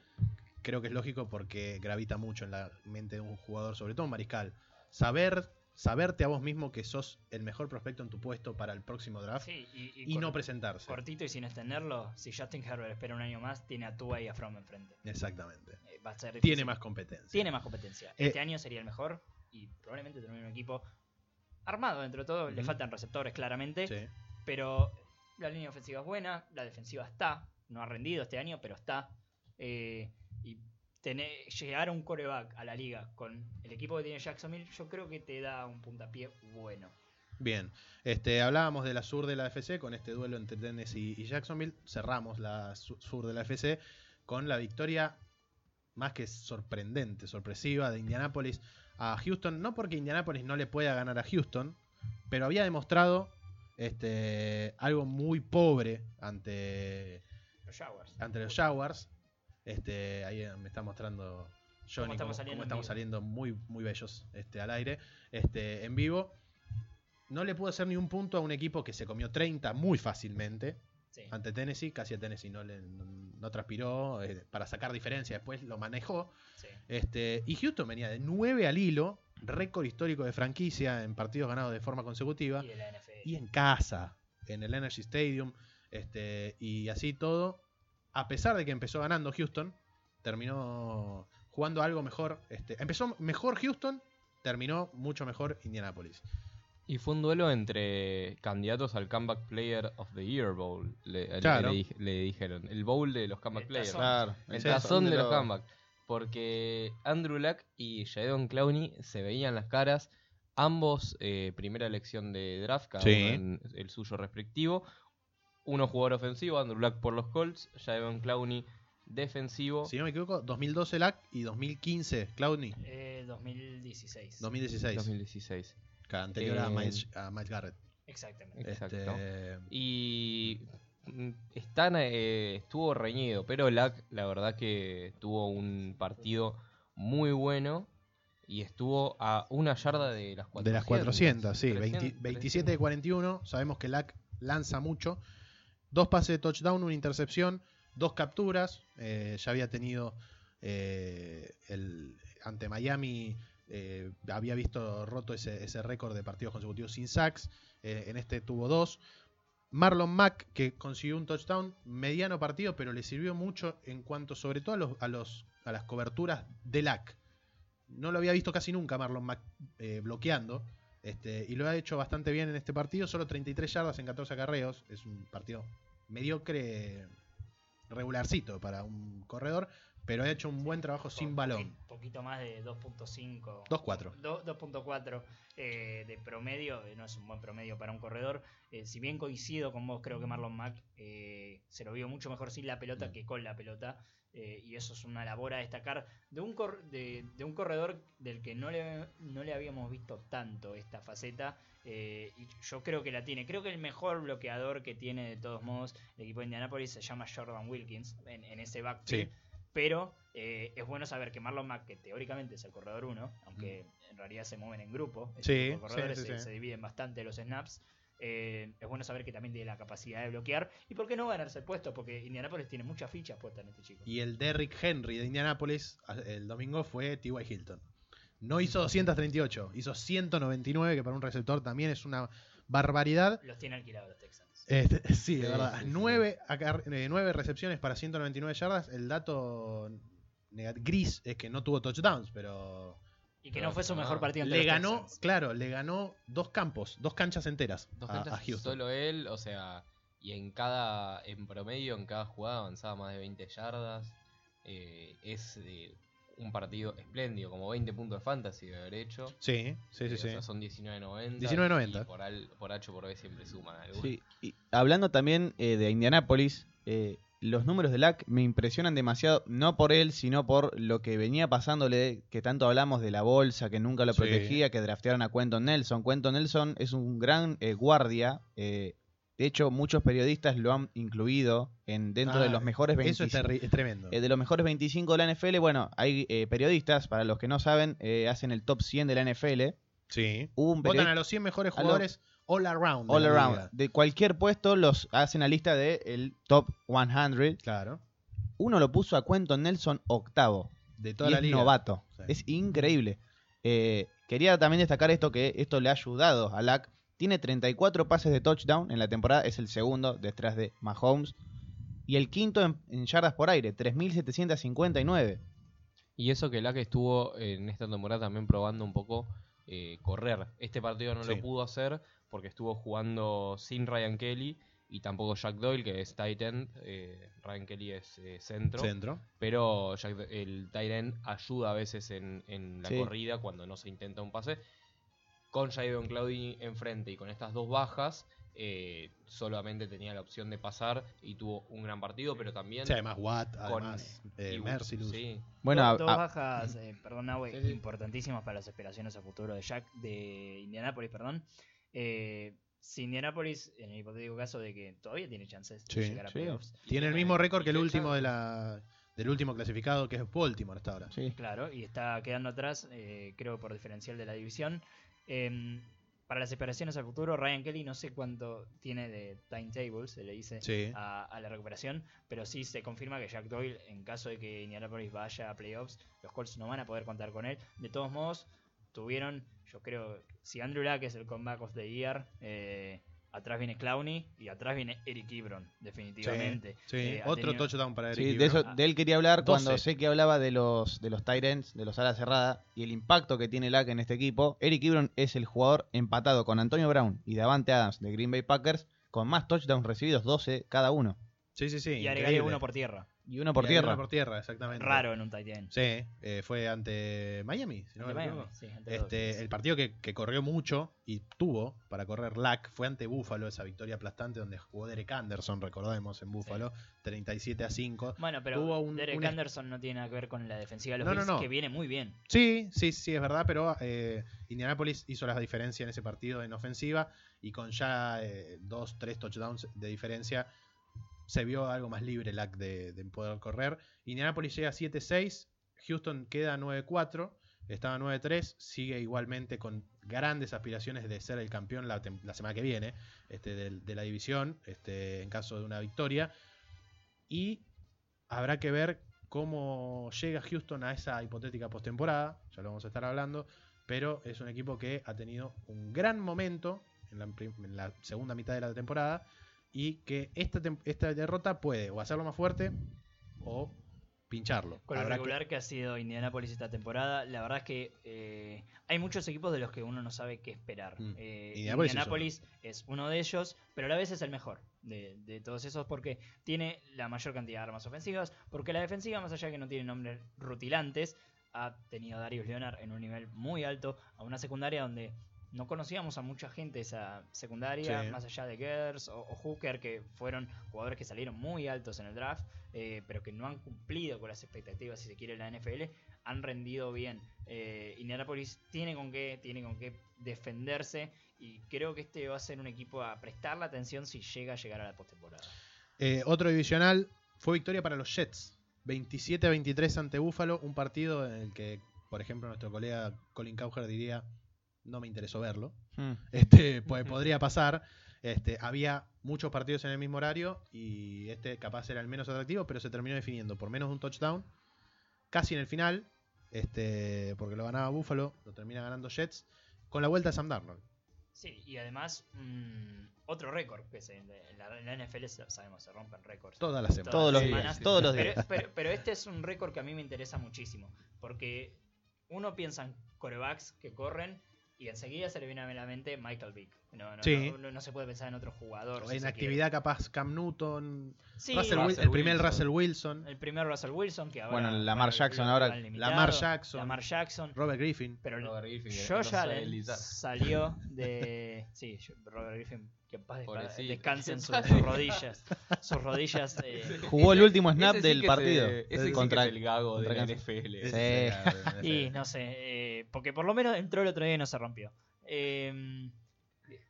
[SPEAKER 2] creo que es lógico porque gravita mucho en la mente de un jugador, sobre todo un mariscal. Saber, saberte a vos mismo que sos el mejor prospecto en tu puesto para el próximo draft
[SPEAKER 5] Sí, y, y
[SPEAKER 2] y
[SPEAKER 5] cor-
[SPEAKER 2] no presentarse.
[SPEAKER 5] cortito y sin extenderlo, si Justin Herbert espera un año más, tiene a Tua y a From enfrente.
[SPEAKER 2] Exactamente.
[SPEAKER 5] Eh, va a ser
[SPEAKER 2] Tiene más competencia.
[SPEAKER 5] Tiene más competencia.
[SPEAKER 2] Eh,
[SPEAKER 5] Este año sería el mejor y probablemente termine un equipo armado dentro de todo. Le faltan receptores claramente,
[SPEAKER 2] Sí.
[SPEAKER 5] pero la línea ofensiva es buena, la defensiva está. No ha rendido este año, pero está. Eh, tener, llegar a un coreback a la liga con el equipo que tiene Jacksonville, yo creo que te da un puntapié bueno.
[SPEAKER 2] Bien, este, hablábamos de la sur de la FC con este duelo entre Tennessee y Jacksonville. Cerramos la su- sur de la FC con la victoria más que sorprendente, sorpresiva de Indianapolis a Houston. No porque Indianapolis no le pueda ganar a Houston, pero había demostrado este, algo muy pobre ante,
[SPEAKER 5] Los Jaguars.
[SPEAKER 2] ante los Jaguars. Este, ahí me está mostrando Johnny cómo
[SPEAKER 5] estamos
[SPEAKER 2] cómo
[SPEAKER 5] saliendo en
[SPEAKER 2] estamos saliendo muy, muy bellos este, al aire, este, en vivo. No le pudo hacer ni un punto a un equipo que se comió 30 muy fácilmente
[SPEAKER 5] Sí.
[SPEAKER 2] ante Tennessee. Casi a Tennessee no, le, no, no transpiró eh, para sacar diferencia. Después lo manejó.
[SPEAKER 5] sí.
[SPEAKER 2] Este, y Houston venía de 9 al hilo, récord histórico de franquicia en partidos ganados de forma consecutiva
[SPEAKER 5] Y de la NFL.
[SPEAKER 2] y en casa, en el Energy Stadium, este, y así todo, a pesar de que empezó ganando Houston, terminó jugando algo mejor. Este, empezó mejor Houston, terminó mucho mejor Indianapolis.
[SPEAKER 3] Y fue un duelo entre candidatos al Comeback Player of the Year Bowl. Le,
[SPEAKER 2] Claro.
[SPEAKER 3] le dij- le dijeron. El Bowl de los Comeback
[SPEAKER 5] El
[SPEAKER 3] Players.
[SPEAKER 5] tazón.
[SPEAKER 4] Claro,
[SPEAKER 3] El tazón de los
[SPEAKER 4] los-
[SPEAKER 3] comeback. Porque Andrew Luck y Jadon Clowney se veían las caras. Ambos eh, primera elección de draft, cada
[SPEAKER 2] Sí.
[SPEAKER 3] uno en el suyo respectivo. Uno jugador ofensivo, Andrew Luck por los Colts, Jadon Clowney defensivo.
[SPEAKER 2] Si no me equivoco, 2012 LAC y 2015 Cloudney,
[SPEAKER 5] Eh, 2016.
[SPEAKER 2] 2016,
[SPEAKER 3] 2016.
[SPEAKER 2] que anterior a,
[SPEAKER 3] Eh,
[SPEAKER 2] Miles, a Miles Garrett.
[SPEAKER 5] Exactamente.
[SPEAKER 3] Exacto.
[SPEAKER 2] Este,
[SPEAKER 3] Y mm, están, eh, estuvo reñido, pero Luck la verdad que tuvo un partido muy bueno y estuvo a una yarda de las 400.
[SPEAKER 2] de las 400, sí,
[SPEAKER 3] 300,
[SPEAKER 2] 20 27 de 41, sabemos que LAC lanza mucho. Dos pases de touchdown, una intercepción, dos capturas. eh, ya había tenido eh, el ante Miami, eh, había visto roto ese, ese récord de partidos consecutivos sin sacks. en este tuvo dos. Marlon Mack, que consiguió un touchdown, mediano partido, pero le sirvió mucho en cuanto, sobre todo, a, los, a, los, a las coberturas de LAC. No lo había visto casi nunca Marlon Mack bloqueando. Este, y lo ha hecho bastante bien en este partido. Solo 33 yardas en 14 acarreos. Es un partido mediocre, regularcito para un corredor. pero ha hecho un buen trabajo sin balón.
[SPEAKER 5] Poquito más de 2.5.
[SPEAKER 2] 2.4.
[SPEAKER 5] Do- 2.4 eh, de promedio, eh, no es un buen promedio para un corredor. Eh, si bien coincido con vos, creo que Marlon Mack eh, se lo vio mucho mejor sin la pelota
[SPEAKER 2] Mm.
[SPEAKER 5] que con la pelota. Eh, y eso es una labor a destacar de un, cor- de, de un corredor del que no le, no le habíamos visto tanto esta faceta. eh, y yo creo que la tiene. Creo que el mejor bloqueador que tiene de todos modos el equipo de Indianapolis se llama Jordan Wilkins en, en ese backfield.
[SPEAKER 2] Sí.
[SPEAKER 5] Pero eh, es bueno saber que Marlon Mack, que teóricamente es el corredor 1, aunque en realidad se mueven en grupo,
[SPEAKER 2] Mm. Sí,
[SPEAKER 5] de corredores
[SPEAKER 2] sí, sí,
[SPEAKER 5] se,
[SPEAKER 2] sí.
[SPEAKER 5] se dividen bastante los snaps. Eh, es bueno saber que también tiene la capacidad de bloquear. ¿Y por qué no ganarse el puesto? Porque Indianapolis tiene muchas fichas puestas en este chico.
[SPEAKER 2] Y el Derrick Henry de Indianapolis a- el domingo fue T.Y. Hilton. No hizo 238, hizo 199, que para un receptor también es una barbaridad.
[SPEAKER 5] Los tiene alquilados los Texans.
[SPEAKER 2] Este, sí, de verdad.
[SPEAKER 3] sí, sí.
[SPEAKER 2] Eh, nueve recepciones para 199 yardas. El dato gris es que no tuvo touchdowns, pero
[SPEAKER 5] y que no fue su
[SPEAKER 3] Ah,
[SPEAKER 5] mejor partido ante
[SPEAKER 2] le
[SPEAKER 5] los
[SPEAKER 2] ganó,
[SPEAKER 5] Texans.
[SPEAKER 2] claro, le ganó dos campos, dos canchas enteras
[SPEAKER 3] Dos
[SPEAKER 2] a,
[SPEAKER 3] canchas
[SPEAKER 2] a Houston.
[SPEAKER 3] solo él, o sea, y en cada, en promedio, en cada jugada avanzaba más de 20 yardas. Eh, es eh, un partido espléndido, como 20 puntos de fantasy de haber hecho.
[SPEAKER 2] Sí, sí, sí,
[SPEAKER 3] Eh,
[SPEAKER 2] sí.
[SPEAKER 3] O sea, son 19.90.
[SPEAKER 2] 19.90.
[SPEAKER 3] Y por, al- por H por B siempre suman algo.
[SPEAKER 4] Sí, y hablando también eh, de Indianapolis, eh, los números de Lack me impresionan demasiado, no por él, sino por lo que venía pasándole, que tanto hablamos de la bolsa, que nunca lo
[SPEAKER 2] Sí.
[SPEAKER 4] protegía, que draftearon a Quentin Nelson. Quentin Nelson es un gran eh, guardia, eh, de hecho muchos periodistas lo han incluido en dentro de
[SPEAKER 2] Ah,
[SPEAKER 4] los mejores
[SPEAKER 2] Eso
[SPEAKER 4] 25.
[SPEAKER 2] es, terri- es tremendo.
[SPEAKER 4] Eh, de los mejores 25 de la NFL, bueno, hay eh, periodistas, para los que no saben, eh, hacen el top 100 de la NFL.
[SPEAKER 2] sí.
[SPEAKER 4] Hubo un
[SPEAKER 2] Votan a los 100 mejores jugadores all around. de
[SPEAKER 4] all around.
[SPEAKER 2] liga.
[SPEAKER 4] De cualquier puesto los hacen la lista del el top 100.
[SPEAKER 2] Claro.
[SPEAKER 4] Uno lo puso a Quentin Nelson octavo.
[SPEAKER 2] De toda
[SPEAKER 4] y
[SPEAKER 2] la
[SPEAKER 4] es
[SPEAKER 2] liga.
[SPEAKER 4] novato.
[SPEAKER 2] Sí.
[SPEAKER 4] Es increíble. Eh, quería también destacar esto, que esto le ha ayudado a Lack. Tiene 34 pases de touchdown en la temporada, es el segundo detrás de Mahomes. Y el quinto en, en yardas por aire, 3.759.
[SPEAKER 3] Y eso que Lack estuvo en esta temporada también probando un poco eh, correr. Este partido no
[SPEAKER 2] Sí.
[SPEAKER 3] lo pudo hacer porque estuvo jugando sin Ryan Kelly y tampoco Jack Doyle, que es tight end. eh, Ryan Kelly es eh, centro.
[SPEAKER 2] Centro.
[SPEAKER 3] Pero Jack Do- el tight end ayuda a veces en, en la
[SPEAKER 4] Sí.
[SPEAKER 3] corrida cuando no se intenta un pase. Con Jadon Cloudy enfrente y con estas dos bajas, eh, solamente tenía la opción de pasar y tuvo un gran partido, pero también
[SPEAKER 2] Sí, además Watt,
[SPEAKER 3] con
[SPEAKER 2] además eh, Mercilus.
[SPEAKER 3] sí,
[SPEAKER 4] Bueno,
[SPEAKER 5] dos,
[SPEAKER 4] a-
[SPEAKER 5] dos
[SPEAKER 4] a-
[SPEAKER 5] bajas, eh, perdón,
[SPEAKER 3] Sí, sí.
[SPEAKER 5] importantísimas para las esperaciones a futuro de Jack de Indianapolis, perdón. Eh, si Indianapolis, en el hipotético caso de que todavía tiene chances de
[SPEAKER 2] Sí,
[SPEAKER 5] llegar a
[SPEAKER 4] sí.
[SPEAKER 5] playoffs,
[SPEAKER 2] Tiene el
[SPEAKER 3] Y-
[SPEAKER 2] mismo récord que el último de la del último clasificado que es Baltimore hasta ahora.
[SPEAKER 4] sí.
[SPEAKER 5] claro, y está quedando atrás, eh, creo por diferencial de la división. Em, para las esperaciones a futuro, Ryan Kelly no sé cuánto tiene de timetable, se le dice
[SPEAKER 2] Sí.
[SPEAKER 5] a, a la recuperación, pero sí se confirma que Jack Doyle, en caso de que Indianapolis vaya a playoffs, los Colts no van a poder contar con él. De todos modos, tuvieron, yo creo, si Andrew Luck es el comeback of the year, eh, atrás viene Clowney y atrás viene Eric Ebron, definitivamente.
[SPEAKER 2] Sí,
[SPEAKER 5] Eh,
[SPEAKER 2] otro
[SPEAKER 5] tenido-
[SPEAKER 2] touchdown para Eric
[SPEAKER 4] Sí, de, eso,
[SPEAKER 5] Ah.
[SPEAKER 4] de él quería hablar cuando
[SPEAKER 2] 12.
[SPEAKER 4] sé que hablaba de los de los tight ends, de los alas cerradas y el impacto que tiene Lack en este equipo. Eric Ebron es el jugador empatado con Antonio Brown y Davante Adams de Green Bay Packers con más touchdowns recibidos, 12 cada uno.
[SPEAKER 2] Sí, sí, sí.
[SPEAKER 5] y
[SPEAKER 2] increíble.
[SPEAKER 5] uno por tierra.
[SPEAKER 4] Y uno por
[SPEAKER 2] Y
[SPEAKER 4] tierra.
[SPEAKER 2] uno por tierra, exactamente.
[SPEAKER 5] Raro en un tight end.
[SPEAKER 2] Sí, eh, fue ante Miami, si no
[SPEAKER 5] Ante
[SPEAKER 2] me
[SPEAKER 5] Miami,
[SPEAKER 2] equivoco.
[SPEAKER 5] sí, ante los
[SPEAKER 2] Este, el partido que, que corrió mucho y tuvo para correr Lack fue ante Buffalo, esa victoria aplastante donde jugó Derek Anderson, recordemos, en Buffalo, 37 a 5.
[SPEAKER 5] Bueno, pero
[SPEAKER 2] Tuvo un-
[SPEAKER 5] Derek
[SPEAKER 2] un-
[SPEAKER 5] Anderson no tiene nada que ver con la defensiva de los
[SPEAKER 2] No, no,
[SPEAKER 5] Bills,
[SPEAKER 2] no.
[SPEAKER 5] que viene muy bien.
[SPEAKER 2] Sí, sí, sí, es verdad, pero eh, Indianapolis hizo la diferencia en ese partido en ofensiva y con ya eh, dos, tres touchdowns de diferencia se vio algo más libre Lack de, de poder correr. Indianapolis llega a 7-6, Houston queda 9-4, estaba 9-3, sigue igualmente con grandes aspiraciones de ser el campeón la, semana que viene este, de, la división, este, en caso de una victoria. Y habrá que ver cómo llega Houston a esa hipotética postemporada, ya lo vamos a estar hablando, pero es un equipo que ha tenido un gran momento en la segunda mitad de la temporada y que esta, esta derrota puede o hacerlo más fuerte o pincharlo.
[SPEAKER 5] Con lo
[SPEAKER 2] Habrá
[SPEAKER 5] regular que... ha sido Indianapolis esta temporada, la verdad es que eh, hay muchos equipos de los que uno no sabe qué esperar.
[SPEAKER 2] Mm.
[SPEAKER 5] Eh, Indianapolis es uno de ellos, pero a la vez es el mejor de, de todos esos porque tiene la mayor cantidad de armas ofensivas, porque la defensiva, más allá de que no tiene nombres rutilantes, ha tenido a Darius Leonard en un nivel muy alto, a una secundaria donde no conocíamos a mucha gente esa secundaria,
[SPEAKER 2] Sí.
[SPEAKER 5] más allá de Gers o, o Hooker, que fueron jugadores que salieron muy altos en el draft, eh, pero que no han cumplido con las expectativas, si se quiere, en la NFL, han rendido bien. Eh, Indianapolis tiene con qué, tiene con qué defenderse y creo que este va a ser un equipo a prestarle atención si llega a llegar a la postemporada.
[SPEAKER 2] Eh, otro divisional fue victoria para los Jets. 27 a 23 ante Buffalo. Un partido en el que, por ejemplo, nuestro colega Colin Cowher diría: No me interesó verlo.
[SPEAKER 4] Hmm.
[SPEAKER 2] Este, pues, podría pasar. Este, había muchos partidos en el mismo horario y este capaz era el menos atractivo, pero se terminó definiendo por menos de un touchdown. Casi en el final, este, porque lo ganaba Buffalo, lo termina ganando Jets, con la vuelta de Sam Darnold.
[SPEAKER 5] Sí, y además mm, otro récord que se, en la, en la NFL sabemos se rompen récords.
[SPEAKER 2] Todas las semanas.
[SPEAKER 4] Todos los
[SPEAKER 5] las
[SPEAKER 4] días,
[SPEAKER 5] semanas.
[SPEAKER 4] todos los
[SPEAKER 5] pero- pero este es un récord que a mí me interesa muchísimo. Porque uno piensa en corebacks que corren y enseguida se le viene a la mente Michael Vick. No, no,
[SPEAKER 2] Sí.
[SPEAKER 5] no, no- no se puede pensar en otro jugador. si
[SPEAKER 2] en actividad capaz Cam Newton.
[SPEAKER 5] Sí,
[SPEAKER 2] Russell
[SPEAKER 3] Russell
[SPEAKER 2] el primer
[SPEAKER 3] Wilson.
[SPEAKER 2] Russell Wilson,
[SPEAKER 5] el primer Russell Wilson que ahora.
[SPEAKER 4] Bueno, Lamar Jackson ahora-
[SPEAKER 2] Lamar Jackson.
[SPEAKER 5] Lamar Jackson.
[SPEAKER 2] Robert Griffin.
[SPEAKER 5] Pero
[SPEAKER 3] Robert Griffin,
[SPEAKER 5] Josh Allen salió de. Sí, Robert Griffin, que paz descansen sus, sus rodillas. Sus rodillas. eh,
[SPEAKER 4] Jugó el último snap
[SPEAKER 3] ese sí
[SPEAKER 4] del partido.
[SPEAKER 3] se- ese sí que
[SPEAKER 4] contra-
[SPEAKER 3] es el gago de
[SPEAKER 4] contra
[SPEAKER 3] la. NFL.
[SPEAKER 4] Sí.
[SPEAKER 5] Y no sé, eh, porque por lo menos entró el otro día y no se rompió. Eh,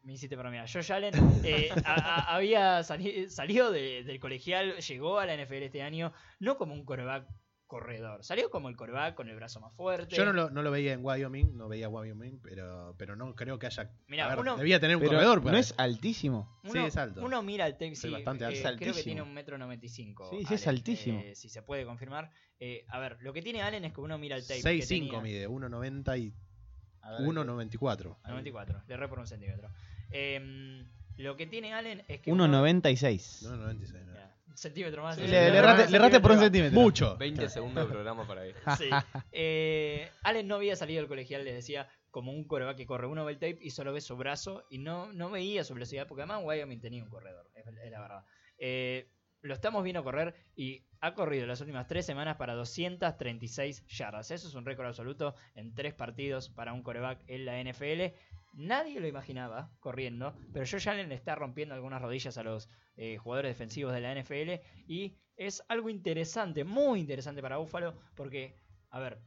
[SPEAKER 5] me hiciste para mirar. Josh Allen eh, a- a- había sali- salido de- del colegial, llegó a la NFL este año, no como un coreback corredor, salió como el coreback con el brazo más fuerte.
[SPEAKER 2] Yo no lo, no lo veía en Wyoming, no veía Wyoming, pero, pero no creo que haya.
[SPEAKER 5] Mirá,
[SPEAKER 2] a ver,
[SPEAKER 5] uno-
[SPEAKER 2] debía tener un
[SPEAKER 4] Pero
[SPEAKER 2] corredor.
[SPEAKER 4] no
[SPEAKER 2] para-
[SPEAKER 4] es altísimo.
[SPEAKER 2] Sí, es alto.
[SPEAKER 5] Uno mira el tape,
[SPEAKER 2] Sí,
[SPEAKER 5] sí,
[SPEAKER 2] bastante alto.
[SPEAKER 5] eh,
[SPEAKER 4] Es
[SPEAKER 5] creo que
[SPEAKER 4] altísimo.
[SPEAKER 5] tiene un metro noventa y cinco.
[SPEAKER 4] Sí, sí, es
[SPEAKER 5] Allen,
[SPEAKER 4] altísimo.
[SPEAKER 5] eh, si se puede confirmar. Eh, a ver, lo que tiene Allen es que uno mira el tape.
[SPEAKER 2] 6'5
[SPEAKER 5] que tenía-
[SPEAKER 2] mide, 1'90 y
[SPEAKER 4] A ver,
[SPEAKER 2] 1'94.
[SPEAKER 5] 94, le re por un centímetro. Em, lo que tiene Allen es que.
[SPEAKER 4] 1.96.
[SPEAKER 2] 1'96. no.
[SPEAKER 5] Centímetro más.
[SPEAKER 2] Sí,
[SPEAKER 4] Le,
[SPEAKER 2] le
[SPEAKER 4] le
[SPEAKER 2] erraste-
[SPEAKER 4] erraste, le erraste por un centímetro.
[SPEAKER 2] Mucho.
[SPEAKER 3] 20 segundos de programa para él.
[SPEAKER 5] Sí. Eh, Allen no había salido del colegial, les decía, como un coreback que corre. Uno ve el tape y solo ve su brazo y no, no veía su velocidad, porque además Wyoming tenía un corredor, es, es la verdad. Eh, lo estamos viendo correr y ha corrido las últimas tres semanas para 236 yardas. Eso es un récord absoluto en tres partidos para un coreback en la NFL. Nadie lo imaginaba corriendo, pero Josh Allen le está rompiendo algunas rodillas a los eh, jugadores defensivos de la NFL y es algo interesante, muy interesante para Buffalo, porque, a ver,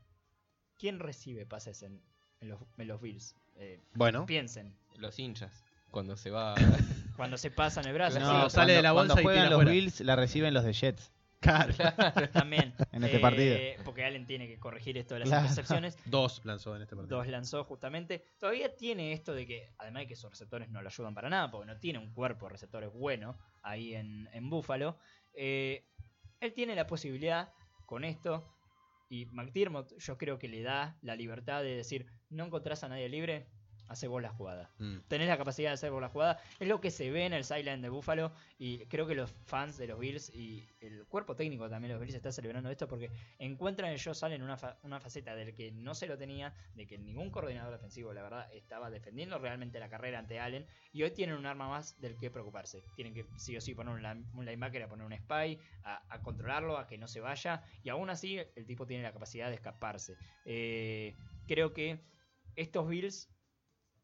[SPEAKER 5] ¿quién recibe pases en, en los, en los Bills? Eh,
[SPEAKER 2] Bueno,
[SPEAKER 5] piensen,
[SPEAKER 3] Los hinchas. Cuando se va.
[SPEAKER 5] cuando se pasan el brazo,
[SPEAKER 2] No,
[SPEAKER 5] sí,
[SPEAKER 2] cuando sale de la
[SPEAKER 4] cuando
[SPEAKER 2] bolsa y
[SPEAKER 4] juegan
[SPEAKER 2] tira
[SPEAKER 4] los. Bills, la reciben los de Jets.
[SPEAKER 2] Claro.
[SPEAKER 5] también.
[SPEAKER 4] En este
[SPEAKER 5] Eh,
[SPEAKER 4] partido.
[SPEAKER 5] Porque Allen tiene que corregir esto de las
[SPEAKER 4] Claro.
[SPEAKER 5] intercepciones.
[SPEAKER 2] Dos lanzó en este partido.
[SPEAKER 5] Dos lanzó justamente. Todavía tiene esto de que, además de que sus receptores no lo ayudan para nada, porque no tiene un cuerpo de receptores bueno ahí en, en Buffalo. eh, él tiene la posibilidad con esto. Y McDermott, yo creo que le da la libertad de decir: No encontrás a nadie libre, hace vos la jugada.
[SPEAKER 2] Mm.
[SPEAKER 5] Tenés la capacidad de hacer vos la jugada. Es lo que se ve en el sideline de Buffalo. Y creo que los fans de los Bills y el cuerpo técnico también de los Bills está celebrando esto porque encuentran en Josh Allen una, fa- una faceta del que no se lo tenía, de que ningún coordinador defensivo, la verdad, estaba defendiendo realmente la carrera ante Allen. Y hoy tienen un arma más del que preocuparse. Tienen que sí o sí poner un, line- un linebacker, a poner un spy, a, a controlarlo, a que no se vaya. Y aún así, el tipo tiene la capacidad de escaparse. Eh, creo que estos Bills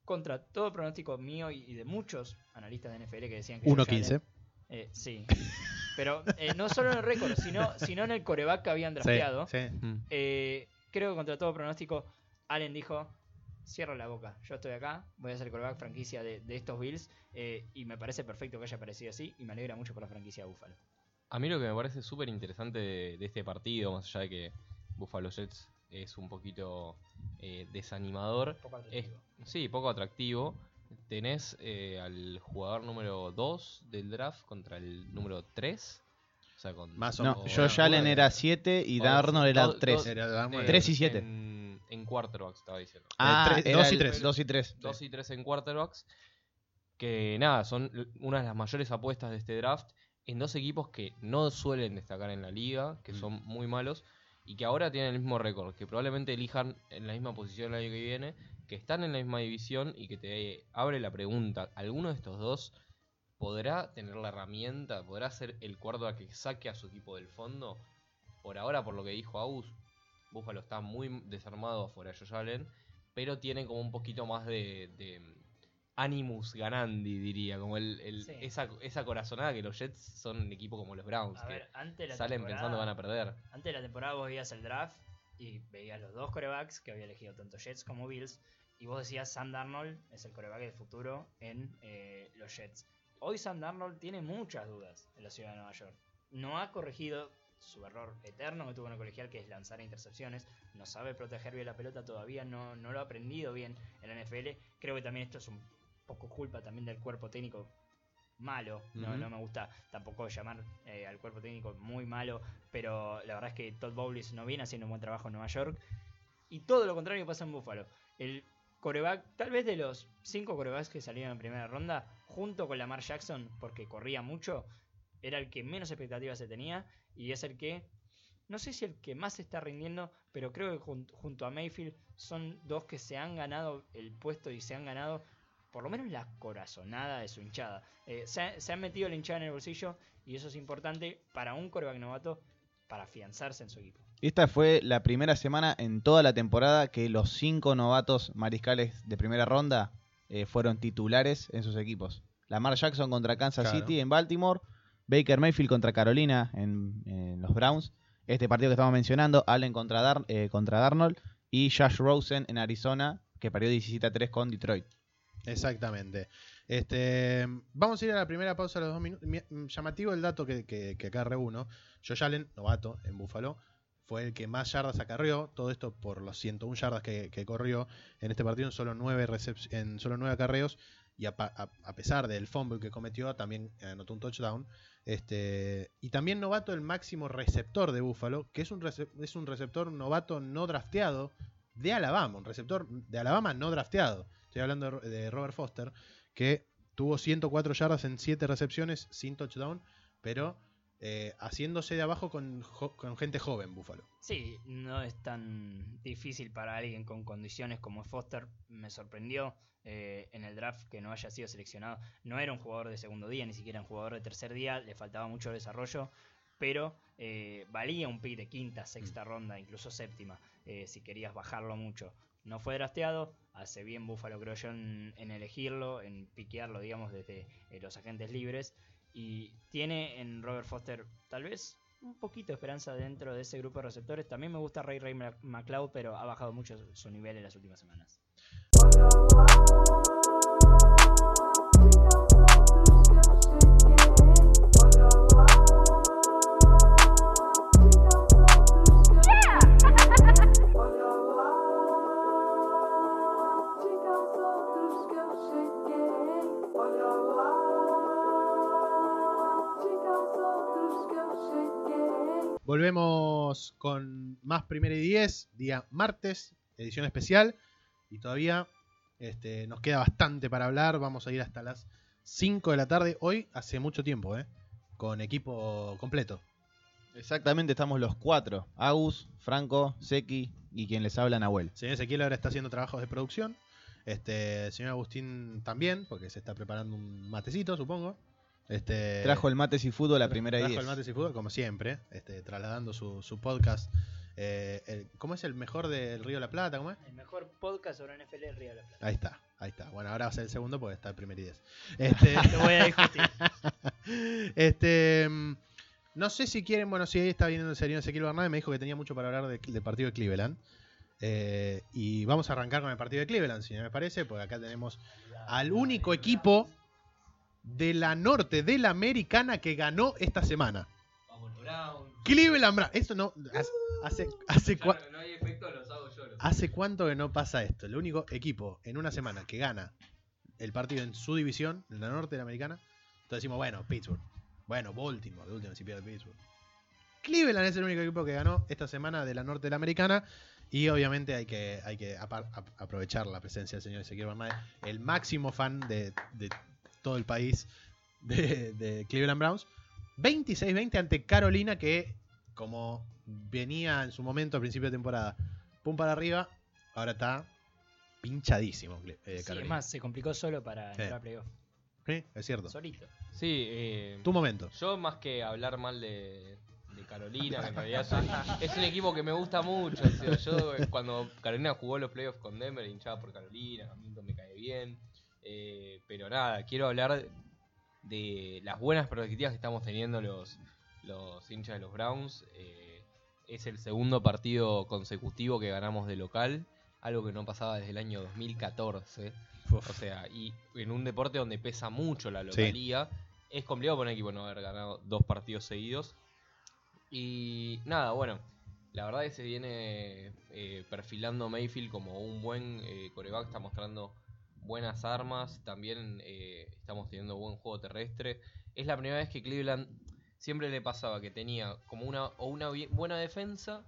[SPEAKER 5] contra todo pronóstico mío y y de muchos analistas de NFL que decían que Josh
[SPEAKER 2] 1.15.
[SPEAKER 5] Allen- eh, sí. Pero eh, no solo en el récord, sino, sino en el coreback que habían drafteado.
[SPEAKER 2] sí.
[SPEAKER 3] Mm.
[SPEAKER 5] Eh, creo que contra todo pronóstico, Allen dijo: Cierro la boca, yo estoy acá, voy a ser el coreback franquicia de, de estos Bills. eh, y me parece perfecto que haya aparecido así. Y me alegra mucho por la franquicia de Buffalo.
[SPEAKER 3] A mí lo que me parece súper interesante de, de este partido, más allá de que Buffalo Jets es un poquito eh, desanimador,
[SPEAKER 5] Poco
[SPEAKER 3] es,
[SPEAKER 5] atractivo.
[SPEAKER 3] sí, poco atractivo. Tenés eh, al jugador número 2 del draft contra el número 3. O sea, con
[SPEAKER 2] Más o
[SPEAKER 4] No,
[SPEAKER 2] menos.
[SPEAKER 4] Josh Allen era 7 y Darnold era
[SPEAKER 3] dos-
[SPEAKER 4] 3.
[SPEAKER 3] dos-
[SPEAKER 2] Era Darnold.
[SPEAKER 3] eh,
[SPEAKER 4] Tres y siete.
[SPEAKER 3] En, en quarterbacks estaba diciendo.
[SPEAKER 4] Ah,
[SPEAKER 2] tres-
[SPEAKER 4] era
[SPEAKER 2] dos y
[SPEAKER 4] el-
[SPEAKER 2] tres.
[SPEAKER 4] dos y 3.
[SPEAKER 3] 2 y 3 en quarterbacks. Que nada, son una de las mayores apuestas de este draft. en dos equipos que no suelen destacar en la liga, que
[SPEAKER 2] Mm.
[SPEAKER 3] son muy malos, y que ahora tienen el mismo récord, que probablemente elijan en la misma posición el año que viene, que están en la misma división y que te abre la pregunta, ¿alguno de estos dos podrá tener la herramienta, podrá ser el cuarto a que saque a su equipo del fondo? Por ahora, por lo que dijo Aus, Buffalo está muy desarmado afuera de Josh Allen, pero tiene como un poquito más de animus ganandi, diría, como el, el-
[SPEAKER 5] Sí.
[SPEAKER 3] esa, esa corazonada que los Jets son un equipo como los Browns,
[SPEAKER 5] A
[SPEAKER 3] que
[SPEAKER 5] ver, antes de la
[SPEAKER 3] salen pensando van a perder.
[SPEAKER 5] Antes de la temporada vos veías el draft y veías los dos corebacks que había elegido tanto Jets como Bills y vos decías Sam Darnold es el coreback del futuro en eh, los Jets. Hoy Sam Darnold tiene muchas dudas en la ciudad de Nueva York. No ha corregido su error eterno que tuvo en el colegial que es lanzar intercepciones. No sabe proteger bien la pelota todavía, no, no lo ha aprendido bien en la NFL. Creo que también esto es un poco culpa también del cuerpo técnico malo. No, no me gusta tampoco llamar eh, al cuerpo técnico muy malo, pero la verdad es que Todd Bowles no viene haciendo un buen trabajo en Nueva York. Y todo lo contrario pasa en Buffalo. El coreback, tal vez de los cinco corebacks que salieron en primera ronda, junto con Lamar Jackson, porque corría mucho, era el que menos expectativas se tenía y es el que, no sé si el que más está rindiendo, pero creo que jun- junto a Mayfield son dos que se han ganado el puesto y se han ganado por lo menos la corazonada de su hinchada. Eh, se, ha- se han metido la hinchada en el bolsillo y eso es importante para un coreback novato para afianzarse en su equipo.
[SPEAKER 4] Esta fue la primera semana en toda la temporada que los cinco novatos mariscales de primera ronda eh, fueron titulares en sus equipos. Lamar Jackson contra Kansas
[SPEAKER 2] Claro.
[SPEAKER 4] City en Baltimore, Baker Mayfield contra Carolina en, en los Browns, este partido que estamos mencionando, Allen contra, Dar- eh, contra Darnold y Josh Rosen en Arizona, que perdió 17 a 3 con Detroit.
[SPEAKER 2] Exactamente. Este, vamos a ir a la primera pausa a los dos minutos. Mi- Llamativo el dato que, que, que acá. Josh Allen, novato en Buffalo, fue el que más yardas acarrió. Todo esto por los 101 yardas que, corrió en este partido en solo 9, en solo 9 acarreos. Y a, a- a pesar del fumble que cometió, también anotó un touchdown. Este, y también novato el máximo receptor de Buffalo, que es un, es un receptor novato no drafteado de Alabama, un receptor de Alabama no drafteado. Estoy hablando de Ro- de Robert Foster, que tuvo 104 yardas en 7 recepciones sin touchdown, pero eh, haciéndose de abajo con, gente joven, Buffalo.
[SPEAKER 5] Sí, no es tan difícil para alguien con condiciones como Foster. Me sorprendió eh, en el draft que no haya sido seleccionado. No era un jugador de segundo día, ni siquiera un jugador de tercer día. Le faltaba mucho desarrollo, pero eh, valía un pick de quinta, sexta ronda, incluso séptima, eh, si querías bajarlo mucho. No fue drafteado, hace bien Buffalo creo yo en, en elegirlo, en piquearlo, digamos, desde eh, los agentes libres. Y tiene en Robert Foster tal vez un poquito de esperanza dentro de ese grupo de receptores. También me gusta Ray Ray Mc- McLeod, pero ha bajado mucho su nivel en las últimas semanas.
[SPEAKER 2] Volvemos con más primera y 10, día martes, edición especial. Y todavía este, nos queda bastante para hablar. Vamos a ir hasta las 5 de la tarde. Hoy hace mucho tiempo, ¿eh? Con equipo completo.
[SPEAKER 4] Exactamente, estamos los cuatro. Agus, Franco, Seki y quien les habla, Nahuel.
[SPEAKER 2] El señor Ezequiel ahora está haciendo trabajos de producción. Este, señor Agustín también, porque se está preparando un matecito, supongo. Este,
[SPEAKER 4] Trajo el Mates y Fútbol la primera
[SPEAKER 2] trajo
[SPEAKER 4] y
[SPEAKER 2] el Mates y Fútbol, como siempre, este, trasladando su, su podcast. eh, el- ¿Cómo es el mejor del Río de la Plata? ¿Cómo es?
[SPEAKER 5] El mejor podcast sobre NFL del Río de la Plata.
[SPEAKER 2] Ahí está, ahí está. Bueno, ahora va a ser el segundo porque está el primer y 10. Este,
[SPEAKER 5] Te voy a discutir.
[SPEAKER 2] este, no sé si quieren, bueno, si ahí está viendo el señor Ezequiel Bernal, me dijo que tenía mucho para hablar de- del partido de Cleveland. Eh, y vamos a arrancar con el partido de Cleveland, si no me parece, porque acá tenemos al único equipo de la norte de la americana que ganó esta semana.
[SPEAKER 3] Vamos, Brown.
[SPEAKER 2] Cleveland Browns. Esto no. Hace, hace, hace
[SPEAKER 3] Ya
[SPEAKER 2] cua-
[SPEAKER 3] no, no hay efecto, los hago yo. los-
[SPEAKER 2] ¿Hace cuánto que no pasa esto? El único equipo en una semana que gana el partido en su división, en la norte de la americana. Entonces decimos, bueno, Pittsburgh. Bueno, Baltimore, de última si pierde Pittsburgh. Cleveland es el único equipo que ganó esta semana de la norte de la americana. Y obviamente hay que, hay que aprovechar la presencia del señor Ezequiel Bernal, el máximo fan de, de todo el país de, de Cleveland Browns. 26-20 ante Carolina que, como venía en su momento a principio de temporada, pum para arriba, ahora está pinchadísimo eh,
[SPEAKER 5] Sí, es más, se complicó solo para
[SPEAKER 2] Sí.
[SPEAKER 5] entrar a playoff.
[SPEAKER 2] Sí, es cierto.
[SPEAKER 5] Solito.
[SPEAKER 3] Sí, eh,
[SPEAKER 2] Tu momento.
[SPEAKER 3] yo más que hablar mal de, de Carolina, que en realidad es un, es un equipo que me gusta mucho. o sea, yo eh, cuando Carolina jugó los playoffs con Denver, hinchaba por Carolina, Hamilton me cae bien. Eh, pero nada, quiero hablar de las buenas perspectivas que estamos teniendo los, los hinchas de los Browns. eh, es el segundo partido consecutivo que ganamos de local, algo que no pasaba desde el año 2014.
[SPEAKER 2] Uf.
[SPEAKER 3] O sea, y en un deporte donde pesa mucho la localía, es complicado para un equipo no haber ganado dos partidos seguidos. Y nada, bueno, la verdad es que se viene eh, perfilando Mayfield como un buen eh, coreback, está mostrando buenas armas, también eh, estamos teniendo buen juego terrestre. Es la primera vez que Cleveland siempre le pasaba que tenía como una o una buena defensa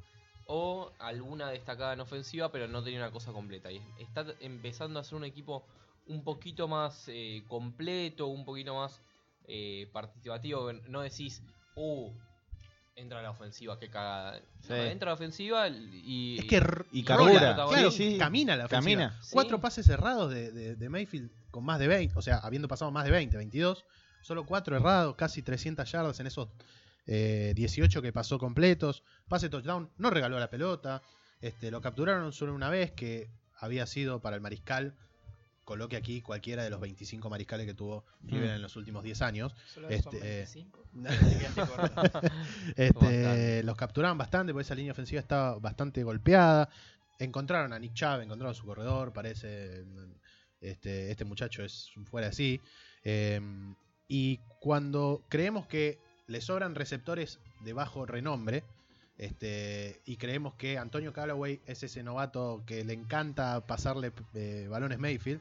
[SPEAKER 3] o alguna destacada en ofensiva, pero no tenía una cosa completa. Y está empezando a ser un equipo un poquito más eh, completo, un poquito más eh, participativo. No decís, uh, entra a la ofensiva, qué cagada.
[SPEAKER 4] Sí.
[SPEAKER 3] No, entra a la ofensiva y.
[SPEAKER 2] Es que
[SPEAKER 4] y
[SPEAKER 2] rola,
[SPEAKER 4] carbura.
[SPEAKER 2] claro,
[SPEAKER 4] Sí, sí.
[SPEAKER 2] camina la ofensiva.
[SPEAKER 4] Camina.
[SPEAKER 2] Cuatro
[SPEAKER 3] Sí.
[SPEAKER 2] pases cerrados de, de- de Mayfield con más de 20, o sea, habiendo pasado más de 20, 22, solo cuatro errados, casi 300 yardas en esos eh, 18 que pasó completos. Pase touchdown, no regaló la pelota. Este, lo capturaron solo una vez, que había sido para el mariscal. Coloque aquí cualquiera de los 25 mariscales que tuvo Cleveland
[SPEAKER 4] Mm.
[SPEAKER 2] en los últimos 10 años.
[SPEAKER 5] Solo
[SPEAKER 2] Este,
[SPEAKER 5] son 25.
[SPEAKER 2] eh,
[SPEAKER 5] Te quedaste corto.
[SPEAKER 2] Este,
[SPEAKER 3] Bastante.
[SPEAKER 2] los capturaban bastante, porque esa línea ofensiva estaba bastante golpeada. Encontraron a Nick Chubb, encontraron su corredor, parece. Este, este muchacho es un fuera así. Eh, y cuando creemos que le sobran receptores de bajo renombre, este, y creemos que Antonio Callaway es ese novato que le encanta pasarle eh, balones Mayfield,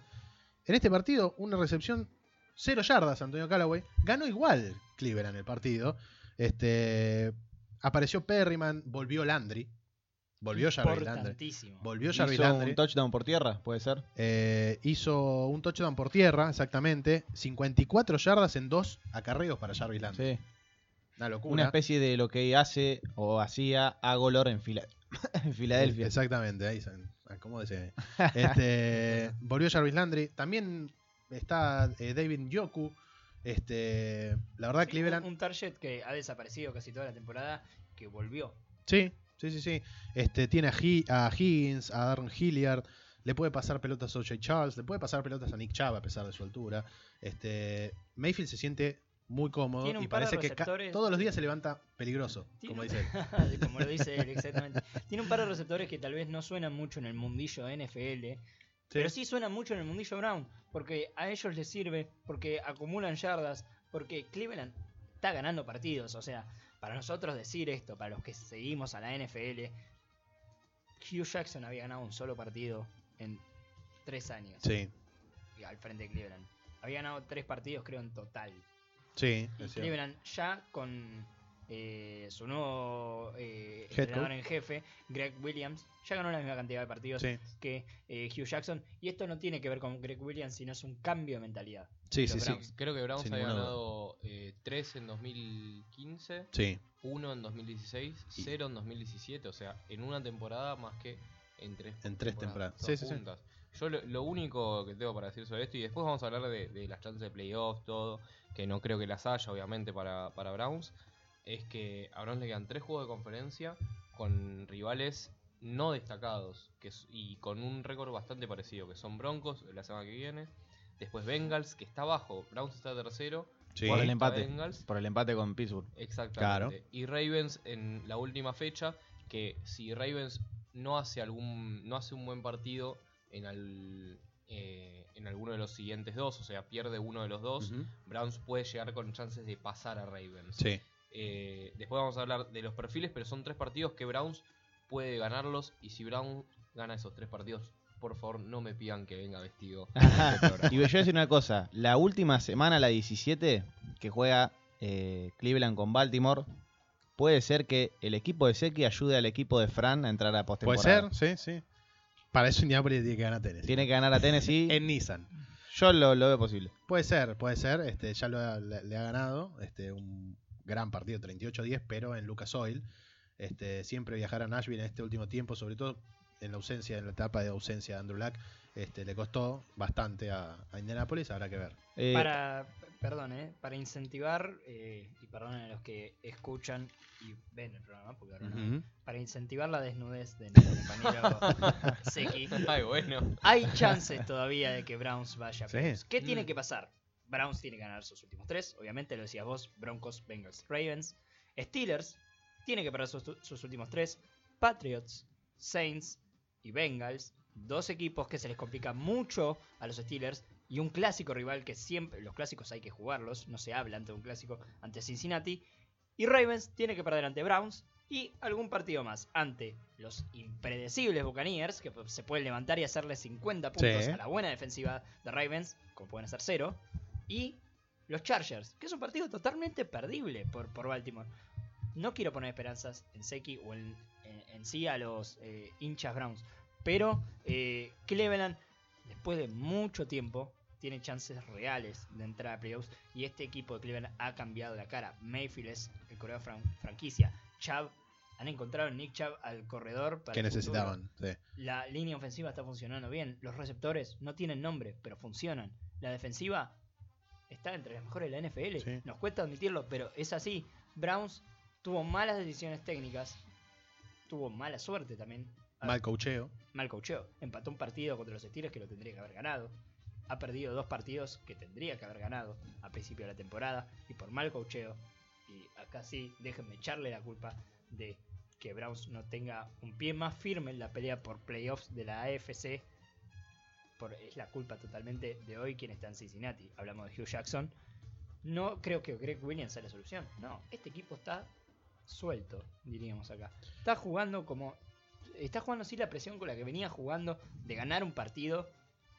[SPEAKER 2] en este partido, una recepción, cero yardas Antonio Callaway, ganó igual Cleveland el partido. Este, apareció Perryman, volvió Landry, volvió Jarvis Landry, volvió Jarvis
[SPEAKER 4] Hizo
[SPEAKER 2] Landry.
[SPEAKER 4] un touchdown por tierra, puede ser.
[SPEAKER 2] Eh, hizo un touchdown por tierra, exactamente. 54 yardas en dos acarreos para Jarvis Landry.
[SPEAKER 4] Sí.
[SPEAKER 2] Una locura.
[SPEAKER 4] Una especie de lo que hace o hacía Agolor en, Fila- en Filadelfia.
[SPEAKER 2] Exactamente, ahí se- ¿Cómo dice? Este, volvió Jarvis Landry. También está eh, David Njoku. Este, la verdad,
[SPEAKER 5] Sí,
[SPEAKER 2] Cleveland.
[SPEAKER 5] Un, un target que ha desaparecido casi toda la temporada, que volvió.
[SPEAKER 2] Sí, sí, sí, sí. Este, tiene a, a Higgins, a Darren Hilliard. Le puede pasar pelotas a O.J. Charles. Le puede pasar pelotas a Nick Chubb a pesar de su altura. Este, Mayfield se siente muy cómodo
[SPEAKER 5] Tiene un
[SPEAKER 2] y
[SPEAKER 5] par de
[SPEAKER 2] parece que todos los días se levanta peligroso,
[SPEAKER 5] Tiene
[SPEAKER 2] como
[SPEAKER 5] un-
[SPEAKER 2] dice él.
[SPEAKER 5] Como lo dice él, exactamente. Tiene un par de receptores que tal vez no suenan mucho en el mundillo NFL, pero sí suenan mucho en el mundillo Brown, porque a ellos les sirve, porque acumulan yardas, porque Cleveland está ganando partidos. O sea, para nosotros decir esto, para los que seguimos a la NFL, Hugh Jackson había ganado un solo partido en tres años
[SPEAKER 2] Sí,
[SPEAKER 5] al frente de Cleveland. Había ganado tres partidos, creo, en total.
[SPEAKER 2] Sí.
[SPEAKER 5] Y. Cleveland ya con eh, su nuevo eh, entrenador en jefe, Greg Williams, ya ganó la misma cantidad de partidos
[SPEAKER 2] Sí,
[SPEAKER 5] que eh, Hugh Jackson. Y esto no tiene que ver con Greg Williams, sino es un cambio de mentalidad.
[SPEAKER 2] sí, sí. sí.
[SPEAKER 5] Browns.
[SPEAKER 3] Creo que Browns
[SPEAKER 2] Sin
[SPEAKER 3] había ganado 3 en 2015,
[SPEAKER 2] Sí,
[SPEAKER 3] 1 en 2016,
[SPEAKER 2] Y-
[SPEAKER 3] 0 en 2017. O sea, en una temporada más que en tres,
[SPEAKER 2] En tres temporadas. Sí, sí, sí.
[SPEAKER 3] juntas. Yo lo, lo único que tengo para decir sobre esto, y después vamos a hablar de, de las chances de playoffs, todo, que no creo que las haya, obviamente, para, para Browns, es que a Browns le quedan tres juegos de conferencia con rivales no destacados que, y con un récord bastante parecido, que son Broncos la semana que viene, después Bengals, que está abajo, Browns está tercero,
[SPEAKER 2] sí.
[SPEAKER 4] Por el empate.
[SPEAKER 3] Bengals,
[SPEAKER 4] Por el empate con Pittsburgh.
[SPEAKER 3] Exactamente. Y Ravens en la última fecha, que si Ravens no hace algún no hace un buen partido en al- eh, en alguno de los siguientes dos, o sea, pierde uno de los dos. Browns puede llegar con chances de pasar a Ravens.
[SPEAKER 2] Sí,
[SPEAKER 3] Eh, después vamos a hablar de los perfiles, pero son tres partidos que Browns puede ganarlos y si Browns gana esos tres partidos, por favor no me pidan que venga vestido. este.
[SPEAKER 4] Y yo voy a decir una cosa. La última semana, la 17, que juega eh, Cleveland con Baltimore, puede ser que el equipo de Seki ayude al equipo de Fran a entrar a
[SPEAKER 2] puede
[SPEAKER 4] postemporada.
[SPEAKER 2] ser, sí, sí. Para eso Indianapolis tiene que ganar Tennessee.
[SPEAKER 4] Tiene que ganar a Tennessee.
[SPEAKER 2] En Nissan.
[SPEAKER 4] Yo lo, lo veo posible.
[SPEAKER 2] Puede ser, puede ser. Este, ya lo ha- le, le ha ganado este, un, gran partido, 38-10, pero en Lucas Oil. Este, siempre viajar a Nashville en este último tiempo, sobre todo en la ausencia, en la etapa de ausencia de Andrew Luck, este, le costó bastante a, a Indianapolis, habrá que ver.
[SPEAKER 4] Eh,
[SPEAKER 5] Para, perdón, eh, para incentivar, eh, y perdonen a los que escuchan y ven el programa, porque ahora no, para incentivar la desnudez de nuestro compañero Seki,
[SPEAKER 3] Ay, bueno.
[SPEAKER 5] hay chances todavía de que Browns vaya a
[SPEAKER 2] Sí.
[SPEAKER 5] playoffs. ¿Qué tiene
[SPEAKER 3] Mm.
[SPEAKER 5] que pasar? Browns tiene que ganar sus últimos tres, obviamente lo decías vos, Broncos, Bengals, Ravens. Steelers tiene que perder sus, sus últimos tres. Patriots, Saints y Bengals. Dos equipos que se les complica mucho a los Steelers. Y un clásico rival que siempre, los clásicos hay que jugarlos, no se habla ante un clásico ante Cincinnati. Y Ravens tiene que perder ante Browns y algún partido más ante los impredecibles Buccaneers, que se pueden levantar y hacerle 50 puntos
[SPEAKER 2] Sí.
[SPEAKER 5] a la buena defensiva de Ravens, como pueden hacer cero. Y los Chargers, que es un partido totalmente perdible por, por Baltimore. No quiero poner esperanzas en Seki o en, en- en sí a los eh, hinchas Browns, pero eh, Cleveland, después de mucho tiempo, tiene chances reales de entrar a playoffs y este equipo de Cleveland ha cambiado la cara. Mayfield es el corredor fran- franquicia. Chubb, han encontrado en Nick Chubb al corredor para
[SPEAKER 2] que necesitaban. sí.
[SPEAKER 5] La línea ofensiva está funcionando bien. Los receptores no tienen nombre, pero funcionan. La defensiva está entre las mejores de la NFL.
[SPEAKER 2] Sí.
[SPEAKER 5] Nos cuesta admitirlo, pero es así. Browns tuvo malas decisiones técnicas. Tuvo mala suerte también.
[SPEAKER 2] Mal cocheo.
[SPEAKER 5] mal coacheo. Empató un partido contra los Steelers que lo tendría que haber ganado. Ha perdido dos partidos que tendría que haber ganado a principio de la temporada. Y por mal coacheo. Y acá sí, déjenme echarle la culpa de que Browns no tenga un pie más firme en la pelea por playoffs de la AFC. Por, es la culpa totalmente de hoy quien está en Cincinnati. Hablamos de Hugh Jackson. No creo que Greg Williams sea la solución. No, este equipo está suelto, diríamos acá. Está jugando como está jugando así la presión con la que venía jugando de ganar un partido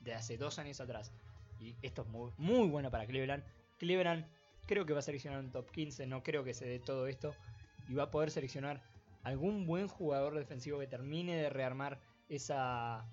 [SPEAKER 5] de hace dos años atrás. Y esto es muy, muy bueno para Cleveland. Cleveland creo que va a seleccionar un top 15, no creo que se dé todo esto. Y va a poder seleccionar algún buen jugador defensivo que termine de rearmar esa,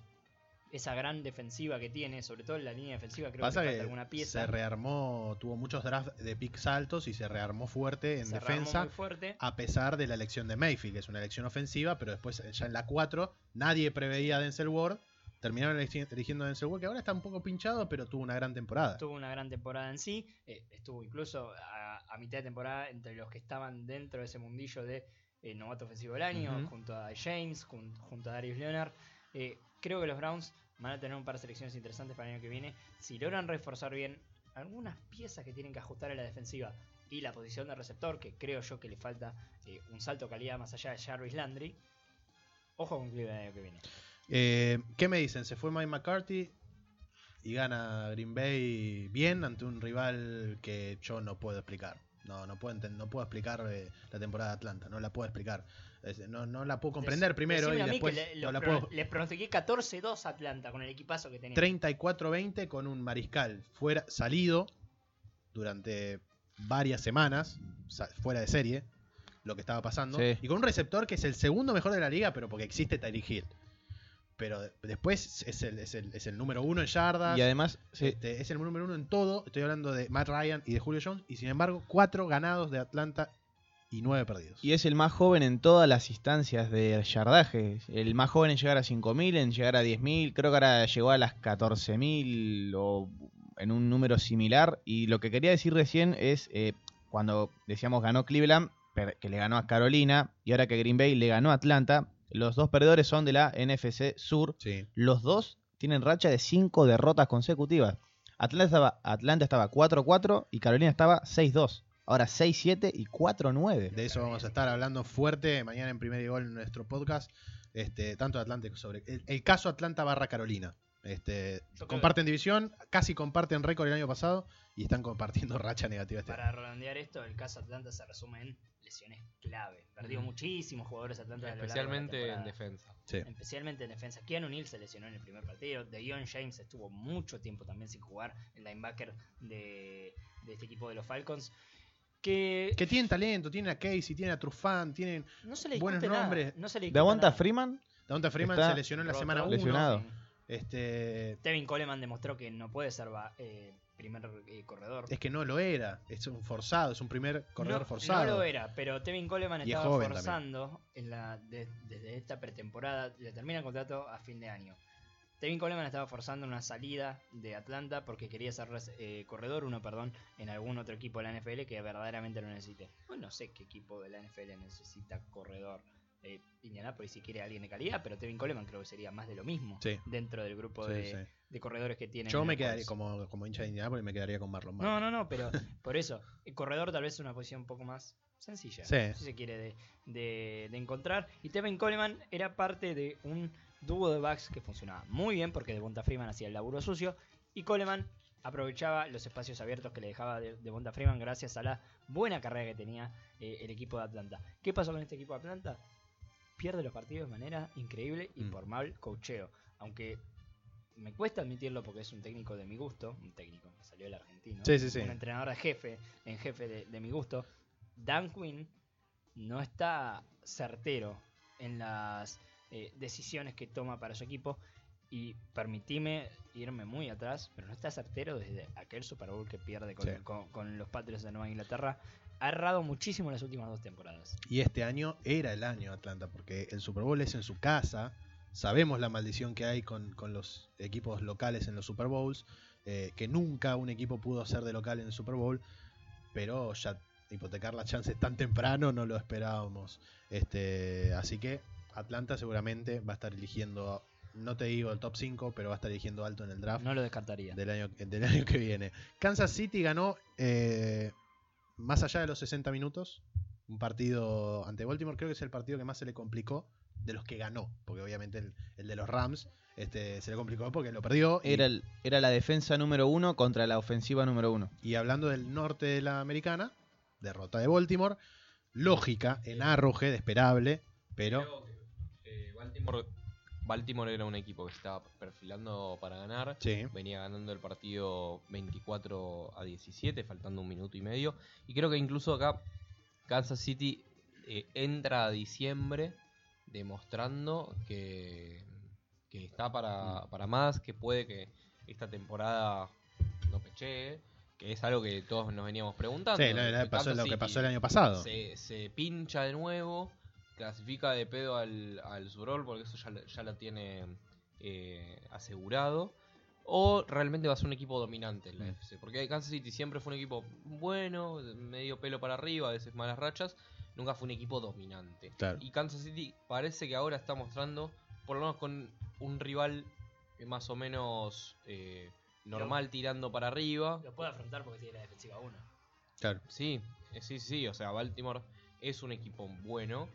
[SPEAKER 5] esa gran defensiva que tiene, sobre todo en la línea defensiva. Creo
[SPEAKER 2] Pasa
[SPEAKER 5] que falta alguna pieza.
[SPEAKER 2] se rearmó, tuvo muchos drafts de picks altos y se rearmó fuerte en
[SPEAKER 5] Se
[SPEAKER 2] defensa.
[SPEAKER 5] muy fuerte.
[SPEAKER 2] A pesar de la elección de Mayfield, que es una elección ofensiva, pero después ya en la 4 nadie preveía a Denzel Ward. Terminaron eligiendo a Denzel que ahora está un poco pinchado, pero tuvo una gran temporada.
[SPEAKER 5] Tuvo una gran temporada en sí. eh, estuvo incluso a, a mitad de temporada entre los que estaban dentro de ese mundillo de eh, novato ofensivo del año, junto a James, jun- junto a Darius Leonard. Eh, creo que los Browns van a tener un par de selecciones interesantes para el año que viene. Si logran reforzar bien algunas piezas que tienen que ajustar a la defensiva y la posición de receptor, que creo yo que le falta eh, un salto de calidad más allá de Jarvis Landry. Ojo con Cleveland el año que viene.
[SPEAKER 2] Eh, ¿Qué me dicen? Se fue Mike McCarthy y gana Green Bay bien ante un rival que yo no puedo explicar. No, no puedo, no puedo explicar eh, la temporada de Atlanta, no la puedo explicar. Es- no, no la puedo comprender
[SPEAKER 5] Dec-
[SPEAKER 2] primero
[SPEAKER 5] decime
[SPEAKER 2] y
[SPEAKER 5] a mí
[SPEAKER 2] después
[SPEAKER 5] que le-
[SPEAKER 2] no la
[SPEAKER 5] pro-
[SPEAKER 2] puedo.
[SPEAKER 5] les pronostiqué 14-2 Atlanta con el equipazo que tenía.
[SPEAKER 2] 34-20 con un mariscal fuera salido durante varias semanas, fuera de serie, lo que estaba pasando.
[SPEAKER 4] Sí.
[SPEAKER 2] Y con un receptor que es el segundo mejor de la liga, pero porque existe Tyreek Hill. Pero de- después es el, es, el, es el número uno en yardas.
[SPEAKER 4] Y además, sí,
[SPEAKER 2] este, es el número uno en todo. Estoy hablando de Matt Ryan y de Julio Jones. Y sin embargo, cuatro ganados de Atlanta y nueve perdidos.
[SPEAKER 4] y es el más joven en todas las instancias de yardaje. El más joven en llegar a 5.000, en llegar a 10.000. Creo que ahora llegó a las 14.000 o en un número similar. Y lo que quería decir recién es, eh, cuando decíamos ganó Cleveland, que le ganó a Carolina, y ahora que Green Bay le ganó a Atlanta, los dos perdedores son de la NFC Sur.
[SPEAKER 2] Sí.
[SPEAKER 4] Los dos tienen racha de 5 derrotas consecutivas. Atlanta estaba, Atlanta estaba 4-4 y Carolina estaba 6-2. Ahora 6-7 y 4-9.
[SPEAKER 2] De eso vamos a estar hablando fuerte mañana en primer y gol en nuestro podcast. Este, tanto de Atlanta sobre el, el caso Atlanta barra Carolina. Este, comparten división, casi comparten récord el año pasado y están compartiendo racha negativa este año.
[SPEAKER 5] Para redondear esto, el caso Atlanta se resume en lesiones clave. Perdió muchísimos jugadores Atlanta a lo largo de la
[SPEAKER 3] Especialmente en defensa.
[SPEAKER 2] Sí.
[SPEAKER 5] Especialmente en defensa. Keanu Neal se lesionó en el primer partido. Deion James estuvo mucho tiempo también sin jugar. El linebacker de, de este equipo de los Falcons. Que,
[SPEAKER 2] Que tienen talento, tienen a Casey, tienen a Trufant, tienen.
[SPEAKER 5] no se le
[SPEAKER 2] buenos
[SPEAKER 5] nada,
[SPEAKER 2] nombres.
[SPEAKER 5] No se le
[SPEAKER 4] ¿De
[SPEAKER 5] discute
[SPEAKER 4] aguanta
[SPEAKER 5] nada.
[SPEAKER 4] Freeman?
[SPEAKER 2] Davonta Freeman
[SPEAKER 4] Está
[SPEAKER 2] se lesionó en la
[SPEAKER 5] Roto,
[SPEAKER 2] semana 1.
[SPEAKER 4] lesionado.
[SPEAKER 5] Sí.
[SPEAKER 2] Este,
[SPEAKER 5] Tevin Coleman demostró que no puede ser va- eh, primer eh, corredor.
[SPEAKER 2] Es que no lo era. Es un forzado, es un primer corredor
[SPEAKER 5] no,
[SPEAKER 2] forzado.
[SPEAKER 5] No lo era, pero Tevin Coleman
[SPEAKER 2] Y
[SPEAKER 5] estaba forzando en la, de- desde esta pretemporada, le termina el contrato a fin de año. Tevin Coleman estaba forzando una salida de Atlanta porque quería ser eh, corredor, uno, perdón, en algún otro equipo de la NFL que verdaderamente lo necesite. Pues no sé qué equipo de la NFL necesita corredor. Eh, Indianapolis si quiere alguien de calidad, pero Tevin Coleman creo que sería más de lo mismo
[SPEAKER 2] Sí.
[SPEAKER 5] dentro del grupo
[SPEAKER 2] Sí,
[SPEAKER 5] de,
[SPEAKER 2] sí.
[SPEAKER 5] de corredores que tiene.
[SPEAKER 2] Yo me quedaría, como, como hincha de Indianapolis, me quedaría con Marlon Mack.
[SPEAKER 5] No, no, no, pero por eso, el corredor tal vez es una posición un poco más sencilla, si se quiere, de, de- de encontrar. Y Tevin Coleman era parte de un dúo de backs que funcionaba muy bien porque Devonta Freeman hacía el laburo sucio y Coleman aprovechaba los espacios abiertos que le dejaba de- Devonta Freeman gracias a la buena carrera que tenía eh, el equipo de Atlanta. ¿Qué pasó con este equipo de Atlanta? Pierde los partidos de manera increíble y
[SPEAKER 2] Mm.
[SPEAKER 5] por mal cocheo. Aunque me cuesta admitirlo porque es un técnico de mi gusto, un técnico, me salió el argentino,
[SPEAKER 2] Sí, sí, sí.
[SPEAKER 5] un entrenador de jefe, en jefe de, de mi gusto, Dan Quinn no está certero en las eh, decisiones que toma para su equipo y permitime irme muy atrás, pero no está certero desde aquel Super Bowl que pierde con,
[SPEAKER 2] Sí.
[SPEAKER 5] con- con los Patriots de Nueva Inglaterra. Ha errado muchísimo en las últimas dos temporadas.
[SPEAKER 2] Y este año era el año Atlanta, porque el Super Bowl es en su casa. Sabemos la maldición que hay con, con los equipos locales en los Super Bowls, eh, que nunca un equipo pudo ser de local en el Super Bowl, pero ya hipotecar las chances tan temprano no lo esperábamos. Este, así que Atlanta seguramente va a estar eligiendo, no te digo el top 5, pero va a estar eligiendo alto en el draft
[SPEAKER 5] No lo descartaría.
[SPEAKER 2] del año, del año que viene. Kansas City ganó eh, más allá de los 60 minutos. Un partido ante Baltimore, creo que es el partido que más se le complicó de los que ganó. Porque obviamente el, el de los Rams este, se le complicó porque lo perdió. y-
[SPEAKER 4] Era, el- era la defensa número uno contra la ofensiva número uno.
[SPEAKER 2] Y hablando del norte de la americana, derrota de Baltimore. Lógica, en Arrowhead, esperable, pero
[SPEAKER 3] Creo que, eh, Baltimore, Baltimore era un equipo que estaba perfilando para ganar.
[SPEAKER 2] sí.
[SPEAKER 3] Venía ganando el partido 24 a 17, faltando un minuto y medio. Y creo que incluso acá Kansas City eh, entra a diciembre demostrando que, que está para, para más, que puede que esta temporada no pechee, que es algo que todos nos veníamos preguntando.
[SPEAKER 2] Sí, lo, lo
[SPEAKER 3] Que
[SPEAKER 2] pasó,
[SPEAKER 3] Kansas
[SPEAKER 2] lo que
[SPEAKER 3] City
[SPEAKER 2] pasó el año pasado.
[SPEAKER 3] se, se pincha de nuevo, clasifica de pedo al, al porque eso ya, lo- ya lo tiene eh, asegurado. O realmente va a ser un equipo dominante en la
[SPEAKER 2] Mm.
[SPEAKER 3] FC. Porque Kansas City siempre fue un equipo bueno, medio pelo para arriba, a veces malas rachas. Nunca fue un equipo dominante.
[SPEAKER 2] Claro.
[SPEAKER 3] Y Kansas City parece que ahora está mostrando, por lo menos con un rival más o menos eh, normal tirando para arriba.
[SPEAKER 5] Lo puede afrontar porque tiene la defensiva 1.
[SPEAKER 2] Claro.
[SPEAKER 3] Sí, eh, sí, sí, o sea, Baltimore es un equipo bueno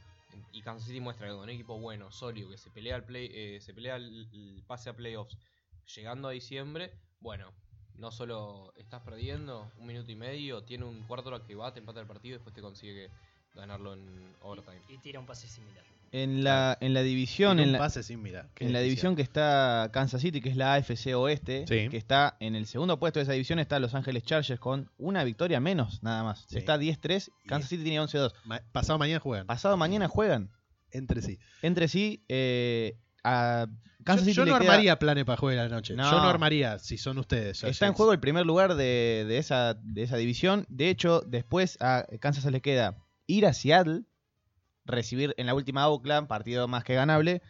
[SPEAKER 3] y Kansas City muestra que con un equipo bueno, sólido, que se pelea el play, eh, se pelea el, el pase a playoffs, llegando a diciembre, bueno, no solo estás perdiendo un minuto y medio, tiene un cuarto hora que va, te empata el partido y después te consigue ganarlo en overtime.
[SPEAKER 5] Y tira un pase similar.
[SPEAKER 4] En la, en la división, en la,
[SPEAKER 2] pase sin mirar. Qué
[SPEAKER 4] en la división que está Kansas City, que es la AFC Oeste,
[SPEAKER 2] Sí.
[SPEAKER 4] que está en el segundo puesto de esa división, está Los Ángeles Chargers con una victoria menos, nada más.
[SPEAKER 2] Sí.
[SPEAKER 4] Está 10-3,
[SPEAKER 2] Y-
[SPEAKER 4] Kansas City tiene 11-2.
[SPEAKER 2] Ma- pasado mañana juegan.
[SPEAKER 4] Pasado mañana juegan
[SPEAKER 2] Entre sí.
[SPEAKER 4] entre sí. Eh, a Kansas
[SPEAKER 2] yo
[SPEAKER 4] City
[SPEAKER 2] yo no
[SPEAKER 4] queda-
[SPEAKER 2] armaría planes para jugar la noche.
[SPEAKER 4] No.
[SPEAKER 2] Yo no armaría si son ustedes.
[SPEAKER 4] Está en juego el primer lugar de, de esa, de esa división. De hecho, después a Kansas le queda ir a Seattle, recibir en la última Oakland, partido más que ganable,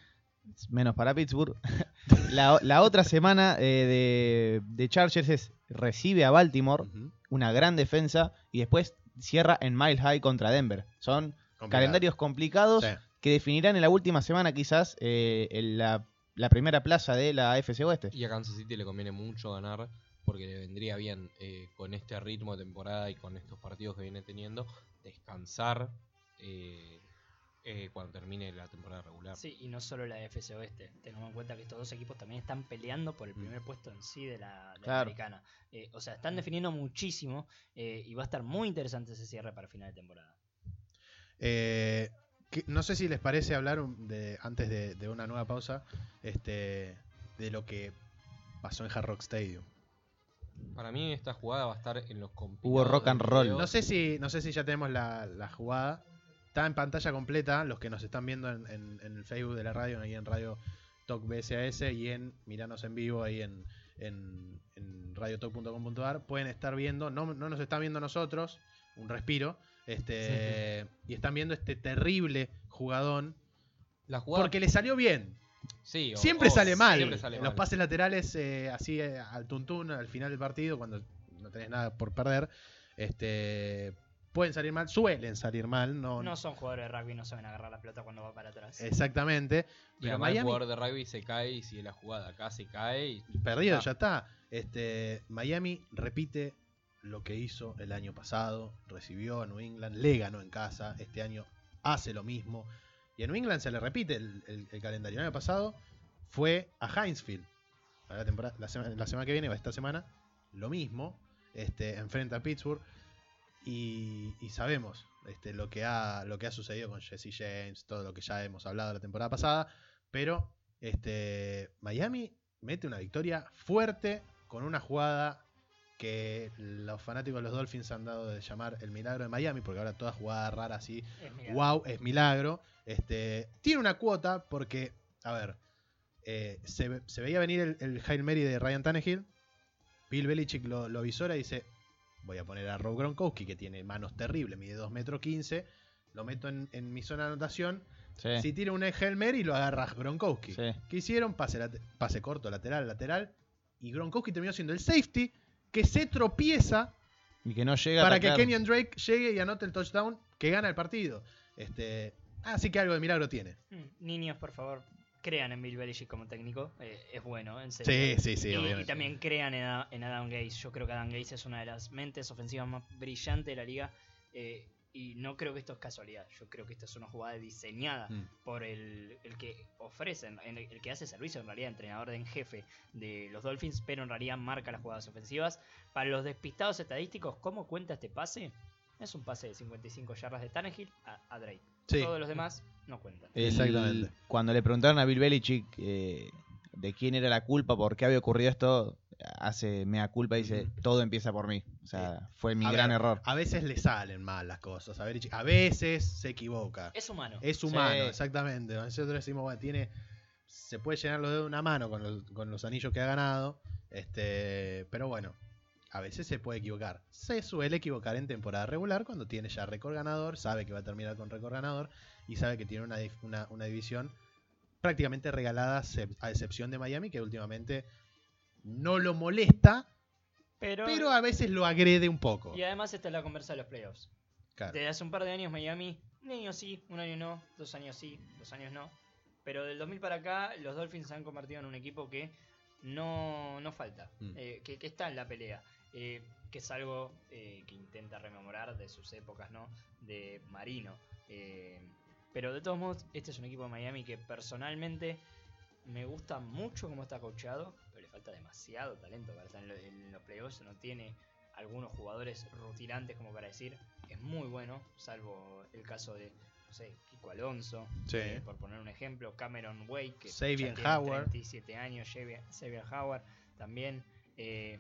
[SPEAKER 4] menos para Pittsburgh. la, la otra semana eh, de, de Chargers es recibe a Baltimore, una gran defensa, y después cierra en Mile High contra Denver. Son
[SPEAKER 2] Complicado.
[SPEAKER 4] calendarios complicados
[SPEAKER 2] Sí.
[SPEAKER 4] que definirán en la última semana quizás eh, en la, la primera plaza de la AFC Oeste.
[SPEAKER 3] Y a Kansas City le conviene mucho ganar porque le vendría bien eh, con este ritmo de temporada y con estos partidos que viene teniendo descansar eh, eh, cuando termine la temporada regular.
[SPEAKER 5] Sí, y no solo la FC Oeste. Tengamos en cuenta que estos dos equipos también están peleando por el
[SPEAKER 2] Mm.
[SPEAKER 5] primer puesto en sí de la, de la
[SPEAKER 4] Claro.
[SPEAKER 5] americana. Eh, o sea, están definiendo muchísimo eh, y va a estar muy interesante ese cierre para final de temporada.
[SPEAKER 2] Eh, que- no sé si les parece hablar un- de, antes de, de una nueva pausa este, de lo que pasó en Hard Rock Stadium.
[SPEAKER 3] Para mí esta jugada va a estar en los compilados
[SPEAKER 4] Hubo rock and roll.
[SPEAKER 2] No sé si, no sé si ya tenemos la, la jugada. Está en pantalla completa. Los que nos están viendo en, en- en el Facebook de la radio, ahí en Radio Talk BSAS y en Miranos en vivo ahí en, en, en radiotalk.com.ar pueden estar viendo, no, no nos están viendo nosotros, un respiro, este, y están viendo este terrible jugadón,
[SPEAKER 3] La jugada.
[SPEAKER 2] porque le salió bien.
[SPEAKER 3] sí, o-
[SPEAKER 2] Siempre
[SPEAKER 3] o
[SPEAKER 2] sale mal.
[SPEAKER 3] siempre sale
[SPEAKER 2] Los
[SPEAKER 3] mal.
[SPEAKER 2] pases laterales eh, así eh, al tuntún al final del partido, cuando no tenés nada por perder, este, pueden salir mal, suelen salir mal, no,
[SPEAKER 5] No son jugadores de rugby, no saben agarrar la pelota cuando va para atrás.
[SPEAKER 2] exactamente.
[SPEAKER 3] Y
[SPEAKER 2] Pero
[SPEAKER 3] además el
[SPEAKER 2] Miami
[SPEAKER 3] jugador de rugby se cae y sigue la jugada. Acá se cae y
[SPEAKER 2] perdido,
[SPEAKER 3] Ah.
[SPEAKER 2] ya está. Este, Miami repite lo que hizo el año pasado, recibió a New England, le ganó en casa, este año hace lo mismo. Y a New England se le repite el, el- el calendario. El año pasado fue a Hinesfield. La, temporada, la, sema- la semana que viene, esta semana, lo mismo. Este, enfrenta a Pittsburgh. Y, y sabemos este, lo, que ha, lo que ha sucedido con Jesse James, todo lo que ya hemos hablado la temporada pasada. Pero este, Miami mete una victoria fuerte con una jugada que los fanáticos de los Dolphins han dado de llamar el milagro de Miami, porque ahora toda jugada rara así
[SPEAKER 5] Es
[SPEAKER 2] wow, es milagro. Este, tiene una cuota porque, a ver, eh, se, ve- se veía venir el, el Hail Mary de Ryan Tannehill. Bill Belichick lo, lo visora y dice: Voy a poner a Rob Gronkowski, que tiene manos terribles, mide 2 metros 15. Lo meto en, en mi zona de anotación.
[SPEAKER 4] Sí.
[SPEAKER 2] Si tira un Hail Mary, lo agarra Gronkowski.
[SPEAKER 4] Sí.
[SPEAKER 2] ¿Qué hicieron? Pase, late- pase corto, lateral, lateral. Y Gronkowski terminó siendo el safety que se tropieza
[SPEAKER 4] Y que no llega a
[SPEAKER 2] para que. Kenyon Drake llegue y anote el touchdown que gana el partido. Este, así que algo de milagro tiene.
[SPEAKER 5] Mm, Niños, por favor, crean en Bill Belichick como técnico. eh, es bueno, en
[SPEAKER 2] Sí,
[SPEAKER 5] serio.
[SPEAKER 2] sí, sí,
[SPEAKER 5] y,
[SPEAKER 2] obviamente.
[SPEAKER 5] y también crean en, Ad- en Adam Gaze. Yo creo que Adam Gaze es una de las mentes ofensivas más brillantes de la liga. eh, y no creo que esto es casualidad. Yo creo que esta es una jugada diseñada
[SPEAKER 2] Mm.
[SPEAKER 5] por el, el que ofrece, el, el que hace servicio en realidad, entrenador en jefe de los Dolphins, pero en realidad marca las jugadas ofensivas. Para los despistados estadísticos, ¿cómo cuenta este pase? Es un pase de 55 yardas de Tannehill a, a Drake.
[SPEAKER 2] Sí.
[SPEAKER 5] Todos los demás no cuentan.
[SPEAKER 4] El-
[SPEAKER 2] Exactamente.
[SPEAKER 4] Cuando le preguntaron a Bill Belichick eh, de quién era la culpa, por qué había ocurrido esto, hace mea culpa y dice, todo empieza por mí. O sea, fue mi
[SPEAKER 2] A
[SPEAKER 4] gran
[SPEAKER 2] ver,
[SPEAKER 4] error.
[SPEAKER 2] A veces le salen mal las cosas. A, Belichick- a veces se equivoca.
[SPEAKER 5] Es humano.
[SPEAKER 2] Es humano,
[SPEAKER 4] Sí.
[SPEAKER 2] exactamente. Nosotros decimos, bueno, tiene. Se puede llenar los dedos de una mano con los, con los anillos que ha ganado. Este, pero bueno, a veces se puede equivocar. Se suele equivocar en temporada regular cuando tiene ya récord ganador, sabe que va a terminar con récord ganador y sabe que tiene una, una, una división prácticamente regalada, a excepción de Miami, que últimamente no lo molesta,
[SPEAKER 5] Pero,
[SPEAKER 2] pero a veces lo agrede un poco.
[SPEAKER 5] y además está la conversa de los playoffs.
[SPEAKER 2] Claro.
[SPEAKER 5] Desde hace un par de años Miami, un año sí, un año no, dos años sí, dos años no. Pero del 2000 para acá los Dolphins se han convertido en un equipo que no, no falta,
[SPEAKER 2] Mm.
[SPEAKER 5] eh, que, que está en la pelea. Eh, que es algo eh, que intenta rememorar de sus épocas, ¿no? De Marino. eh, pero de todos modos, este es un equipo de Miami que personalmente me gusta mucho cómo está coachado, pero le falta demasiado talento para estar en, lo- en los playoffs. No tiene algunos jugadores rutilantes como para decir, es muy bueno, salvo el caso de, no sé, Kiko Alonso,
[SPEAKER 2] Sí.
[SPEAKER 5] eh, por poner un ejemplo, Cameron Wake, que
[SPEAKER 2] Xavier
[SPEAKER 5] ya tiene
[SPEAKER 2] Howard.
[SPEAKER 5] 37 años, Xavier, Xavier Howard también. Eh,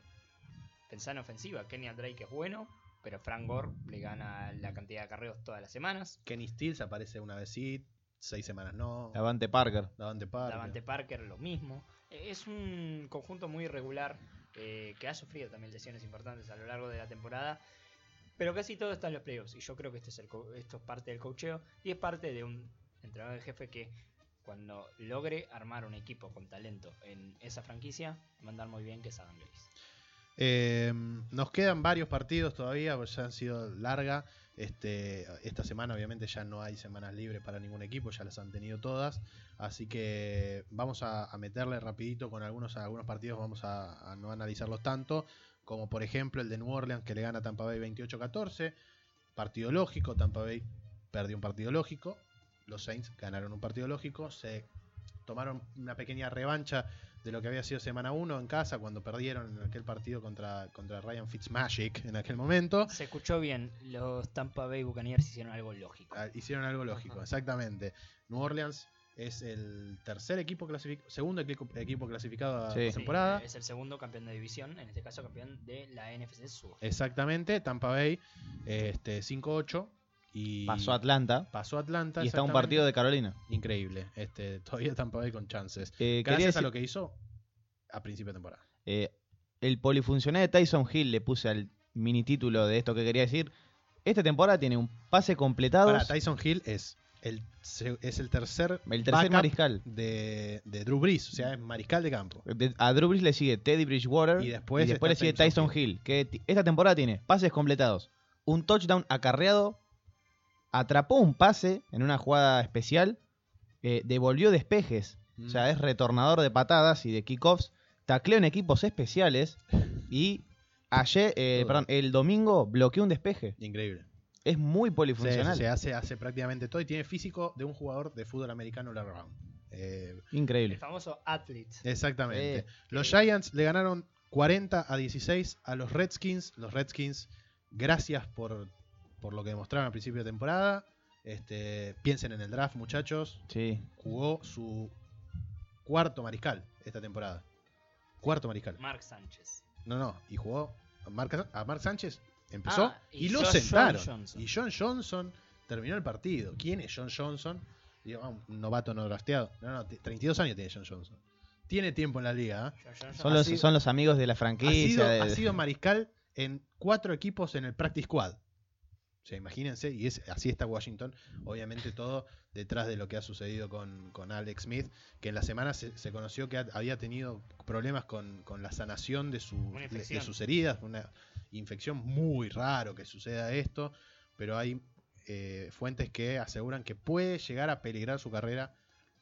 [SPEAKER 5] pensá en ofensiva, Kenny Drake es bueno, pero Frank Gore le gana la cantidad de carreos todas las semanas.
[SPEAKER 2] Kenny Stills aparece una vez sí, seis semanas no.
[SPEAKER 4] Davante Parker.
[SPEAKER 2] Davante Parker.
[SPEAKER 5] Davante Parker lo mismo. Eh, Es un conjunto muy irregular eh, que ha sufrido también lesiones importantes a lo largo de la temporada. Pero casi todo está en los playoffs. Y yo creo que este es el co- esto es parte del cocheo. Y es parte de un entrenador en jefe que cuando logre armar un equipo con talento en esa franquicia, va a andar muy bien que es Adam Gaze.
[SPEAKER 2] Eh, nos quedan varios partidos todavía, pues ya han sido larga. Este, esta semana obviamente ya no hay semanas libres para ningún equipo, ya las han tenido todas. Así que vamos a, a meterle rapidito con algunos, algunos partidos, vamos a, a no analizarlos tanto. Como por ejemplo el de New Orleans que le gana a Tampa Bay 28-14. Partido lógico, Tampa Bay perdió un partido lógico. Los Saints ganaron un partido lógico. Se tomaron una pequeña revancha de lo que había sido semana 1 en casa cuando perdieron en aquel partido contra, contra Ryan Fitzmagic en aquel momento.
[SPEAKER 5] Se escuchó bien, los Tampa Bay Buccaneers hicieron algo lógico.
[SPEAKER 2] Ah, Hicieron algo lógico,
[SPEAKER 5] Ajá.
[SPEAKER 2] exactamente. New Orleans es el tercer equipo clasificado, segundo equipo, clasificado a
[SPEAKER 4] Sí.
[SPEAKER 2] la
[SPEAKER 5] Sí,
[SPEAKER 2] temporada.
[SPEAKER 5] es el segundo campeón de división, en este caso campeón de la NFC Sur.
[SPEAKER 2] Exactamente, Tampa Bay este 5-8 y
[SPEAKER 4] Pasó a Atlanta.
[SPEAKER 2] pasó a Atlanta.
[SPEAKER 4] Y está un partido de Carolina.
[SPEAKER 2] increíble. Este, todavía Tampa Bay con chances.
[SPEAKER 4] Eh,
[SPEAKER 2] Gracias a lo que hizo a principio de temporada.
[SPEAKER 4] eh, el polifuncional de Tyson Hill, le puse al mini título de esto que quería decir. Esta temporada tiene un pase completado.
[SPEAKER 2] Para Tyson Hill es el, es el tercer,
[SPEAKER 4] El tercer mariscal.
[SPEAKER 2] de, de Drew Brees, o sea, es mariscal de campo.
[SPEAKER 4] De- A Drew Brees le sigue Teddy Bridgewater
[SPEAKER 2] Y después está
[SPEAKER 4] le sigue
[SPEAKER 2] Tyson
[SPEAKER 4] Tyson Hill. que esta temporada tiene pases completados, un touchdown acarreado, atrapó un pase en una jugada especial, eh, devolvió despejes, o sea, es retornador de patadas y de kickoffs, tacleó en equipos especiales y ayer, eh, perdón, el domingo bloqueó un despeje.
[SPEAKER 2] Increíble.
[SPEAKER 4] Es muy polifuncional.
[SPEAKER 2] se hace, hace prácticamente todo y tiene físico de un jugador de fútbol americano all around. Eh,
[SPEAKER 5] El
[SPEAKER 4] Increíble.
[SPEAKER 5] famoso athlete.
[SPEAKER 2] exactamente.
[SPEAKER 4] Eh,
[SPEAKER 2] los Giants le ganaron 40 a 16 a los Redskins. Los Redskins, gracias por, por lo que demostraron al principio de temporada. Este, piensen en el draft, muchachos.
[SPEAKER 4] Sí.
[SPEAKER 2] Jugó su cuarto mariscal esta temporada. Cuarto mariscal.
[SPEAKER 5] Mark Sánchez.
[SPEAKER 2] No, no. Y jugó a Marc Sánchez. Empezó
[SPEAKER 5] Ah,
[SPEAKER 2] y,
[SPEAKER 5] y
[SPEAKER 2] lo sentaron.
[SPEAKER 5] Johnson.
[SPEAKER 2] Y John Johnson terminó el partido. ¿Quién es John Johnson? Digo, ah, un novato no drafteado. No, no, t- 32 años tiene John Johnson. Tiene tiempo en la liga. ¿eh?
[SPEAKER 4] Son los,
[SPEAKER 2] sido-
[SPEAKER 4] son los amigos de la
[SPEAKER 2] Ha,
[SPEAKER 4] franquicia.
[SPEAKER 2] sido,
[SPEAKER 4] de-
[SPEAKER 2] ha sido mariscal en cuatro equipos en el Practice Squad. O sea, imagínense, y es, así está Washington. Obviamente todo detrás de lo que ha sucedido con, con Alex Smith, que en la semana se, se conoció que ha- había tenido problemas con, con la sanación de, su, de, sus heridas, una infección muy raro que suceda esto, pero hay eh, fuentes que aseguran que puede llegar a peligrar su carrera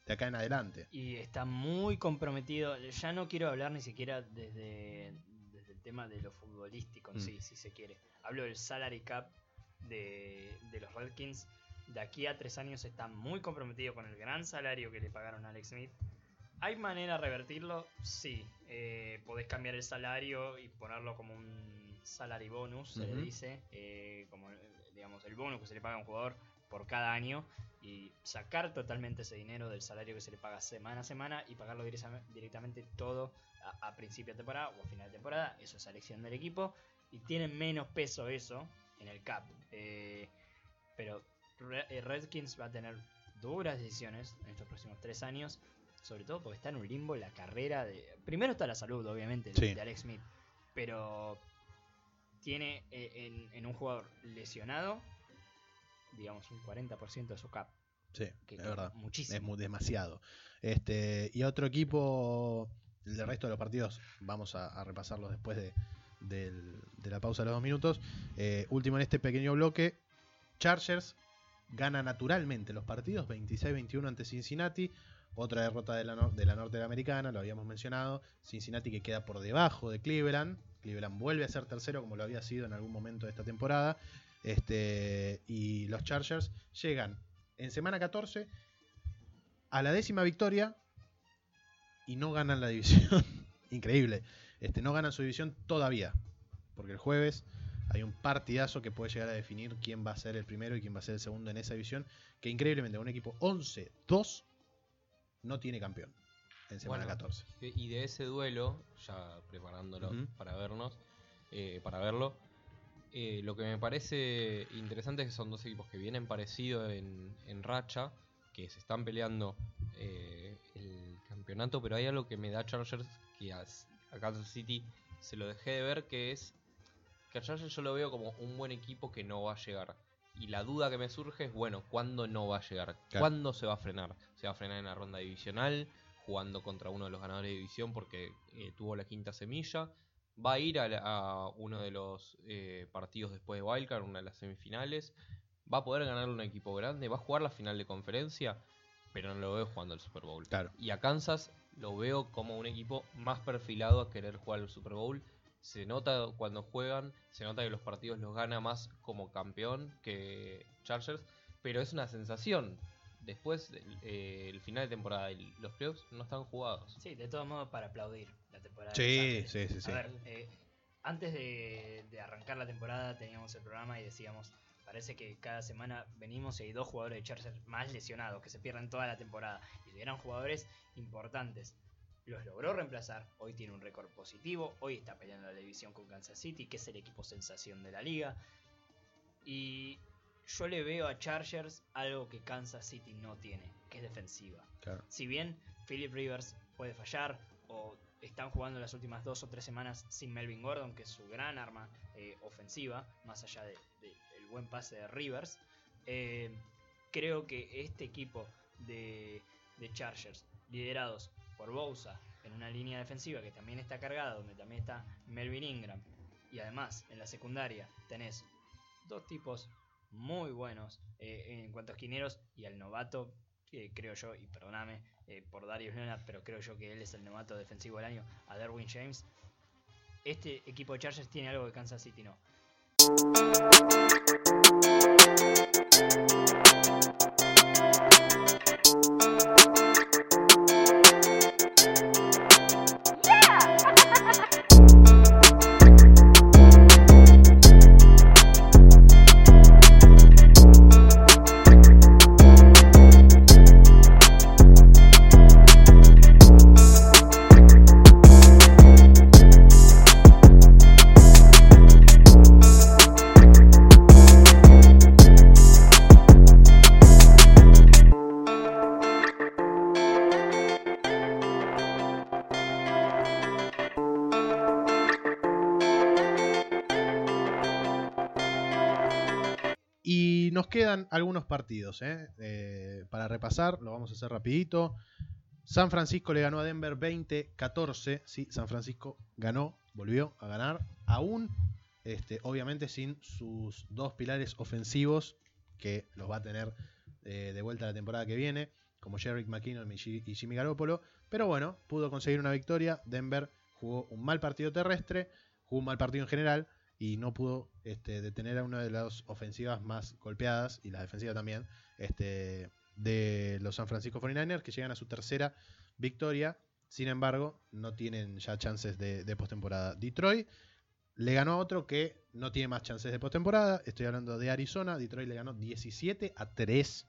[SPEAKER 2] de acá en adelante.
[SPEAKER 5] Y está muy comprometido. Ya no quiero hablar ni siquiera desde, desde el tema de lo futbolístico en
[SPEAKER 2] Mm.
[SPEAKER 5] sí, si se quiere. Hablo del salary cap de, de los Redskins. De aquí a tres años está muy comprometido con el gran salario que le pagaron a Alex Smith. ¿Hay manera de revertirlo? Sí. Eh, podés cambiar el salario y ponerlo como un salary bonus, se le dice. eh, como digamos el bonus que se le paga a un jugador por cada año y sacar totalmente ese dinero del salario que se le paga semana a semana y pagarlo directame- directamente todo a, a principio de temporada o a final de temporada. Eso es elección del equipo y tiene menos peso eso en el cap. Eh, pero eh, Redskins va a tener duras decisiones en estos próximos tres años, sobre todo porque está en un limbo la carrera de... Primero está la salud, obviamente, de,
[SPEAKER 2] Sí.
[SPEAKER 5] de Alex Smith, pero tiene eh, en, en un jugador lesionado, digamos, un 40% de su cap.
[SPEAKER 2] Sí,
[SPEAKER 5] Que
[SPEAKER 2] es verdad.
[SPEAKER 5] Muchísimo.
[SPEAKER 2] Es muy demasiado. Este, y otro equipo, el del resto de los partidos, vamos a, a repasarlos después de, de la pausa de los dos minutos. Eh, último en este pequeño bloque, Chargers gana naturalmente los partidos 26-21 ante Cincinnati. Otra derrota de la, nor- de la norteamericana, lo habíamos mencionado. Cincinnati que queda por debajo de Cleveland. Cleveland vuelve a ser tercero como lo había sido en algún momento de esta temporada. Este, y los Chargers llegan en semana 14 a la décima victoria y no ganan la división. Increíble. Este, no ganan su división todavía. Porque el jueves hay un partidazo que puede llegar a definir quién va a ser el primero y quién va a ser el segundo en esa división. Que increíblemente un equipo 11-2 no tiene campeón en semana
[SPEAKER 3] Bueno,
[SPEAKER 2] 14.
[SPEAKER 3] de- Y de ese duelo, ya preparándolo para vernos, eh, para verlo, eh, lo que me parece interesante es que son dos equipos que vienen parecidos en, en racha, que se están peleando eh, el campeonato, pero hay algo que me da Chargers que a, a Kansas City se lo dejé de ver, que es que a Chargers yo lo veo como un buen equipo que no va a llegar. Y la duda que me surge es, bueno, ¿cuándo no va a llegar?
[SPEAKER 2] Claro.
[SPEAKER 3] ¿Cuándo se va a frenar? ¿Se va a frenar en la ronda divisional? jugando contra uno de los ganadores de división porque eh, tuvo la quinta semilla. Va a ir a, la- a uno de los eh, partidos después de Wildcard, una de las semifinales. Va a poder ganarle un equipo grande. Va a jugar la final de conferencia, pero no lo veo jugando el Super Bowl.
[SPEAKER 2] Claro.
[SPEAKER 3] Y a Kansas lo veo como un equipo más perfilado a querer jugar el Super Bowl. Se nota cuando juegan, se nota que los partidos los gana más como campeón que Chargers, pero es una sensación. Después, el, eh, el final de temporada y los playoffs no están jugados.
[SPEAKER 5] Sí, de todos modos para aplaudir la temporada. de
[SPEAKER 2] Sí, sí, sí, sí.
[SPEAKER 5] A ver, eh, antes de, de arrancar la temporada teníamos el programa y decíamos, parece que cada semana venimos y hay dos jugadores de Chargers más lesionados que se pierden toda la temporada y eran jugadores importantes. Los logró reemplazar, hoy tiene un récord positivo, hoy está peleando la división con Kansas City, que es el equipo sensación de la liga. Y yo le veo a Chargers algo que Kansas City no tiene, que es defensiva
[SPEAKER 2] Claro.
[SPEAKER 5] si bien Philip Rivers puede fallar o están jugando las últimas dos o tres semanas sin Melvin Gordon, que es su gran arma eh, ofensiva, más allá de, buen pase de Rivers. Eh, creo que este equipo de, Chargers, liderados por Bosa, en una línea defensiva que también está cargada, donde también está Melvin Ingram, y además en la secundaria tenés dos tipos muy buenos eh, en cuanto a esquineros y al novato, creo yo, y perdóname eh, por Darius Leonard, pero creo yo que él es el novato defensivo del año, a Derwin James. Este equipo de Chargers tiene algo que Kansas City no.
[SPEAKER 2] Y nos algunos partidos ¿eh? Eh, para repasar, lo vamos a hacer rapidito. San Francisco le ganó a Denver 20-14. Sí, San Francisco ganó, volvió a ganar. Aún, este, obviamente, sin sus dos pilares ofensivos que los va a tener eh, de vuelta la temporada que viene, como Jerick McKinnon y Jimmy Garoppolo. Pero bueno, pudo conseguir una victoria. Denver jugó un mal partido terrestre, jugó un mal partido en general y no pudo este, detener a una de las ofensivas más golpeadas y la defensiva también este, de los San Francisco 49ers que llegan a su tercera victoria. Sin embargo, no tienen ya chances de, postemporada. Detroit le ganó a otro que no tiene más chances de postemporada. Estoy hablando de Arizona. Detroit le ganó 17 a 3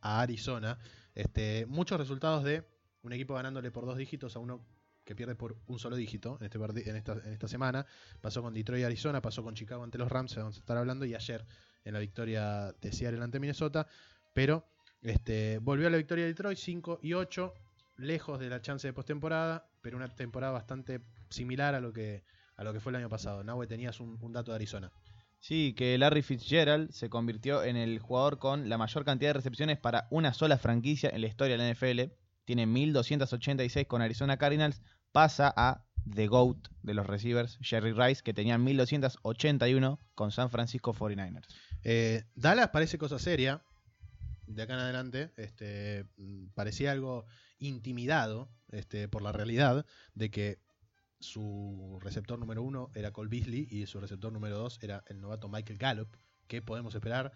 [SPEAKER 2] a Arizona. Este, muchos resultados de un equipo ganándole por dos dígitos a uno que pierde por un solo dígito en, este en, esta, en esta semana. Pasó con Detroit y Arizona, pasó con Chicago ante los Rams, vamos a estar hablando, y ayer en la victoria de Seattle ante Minnesota. Pero este, volvió a la victoria de Detroit 5 y 8, lejos de la chance de postemporada, pero una temporada bastante similar a lo que, a lo que fue el año pasado. Nahue, tenías un, un dato de Arizona.
[SPEAKER 4] Sí, que Larry Fitzgerald se convirtió en el jugador con la mayor cantidad de recepciones para una sola franquicia en la historia de la NFL. Tiene 1286 con Arizona Cardinals. Pasa a The GOAT de los receivers, Jerry Rice, que tenía 1281 con San Francisco 49ers.
[SPEAKER 2] Eh, Dallas parece cosa seria. De acá en adelante, este, mm, parecía algo intimidado este, por la realidad de que su receptor número uno era Cole Beasley y su receptor número dos era el novato Michael Gallup. ¿Qué podemos esperar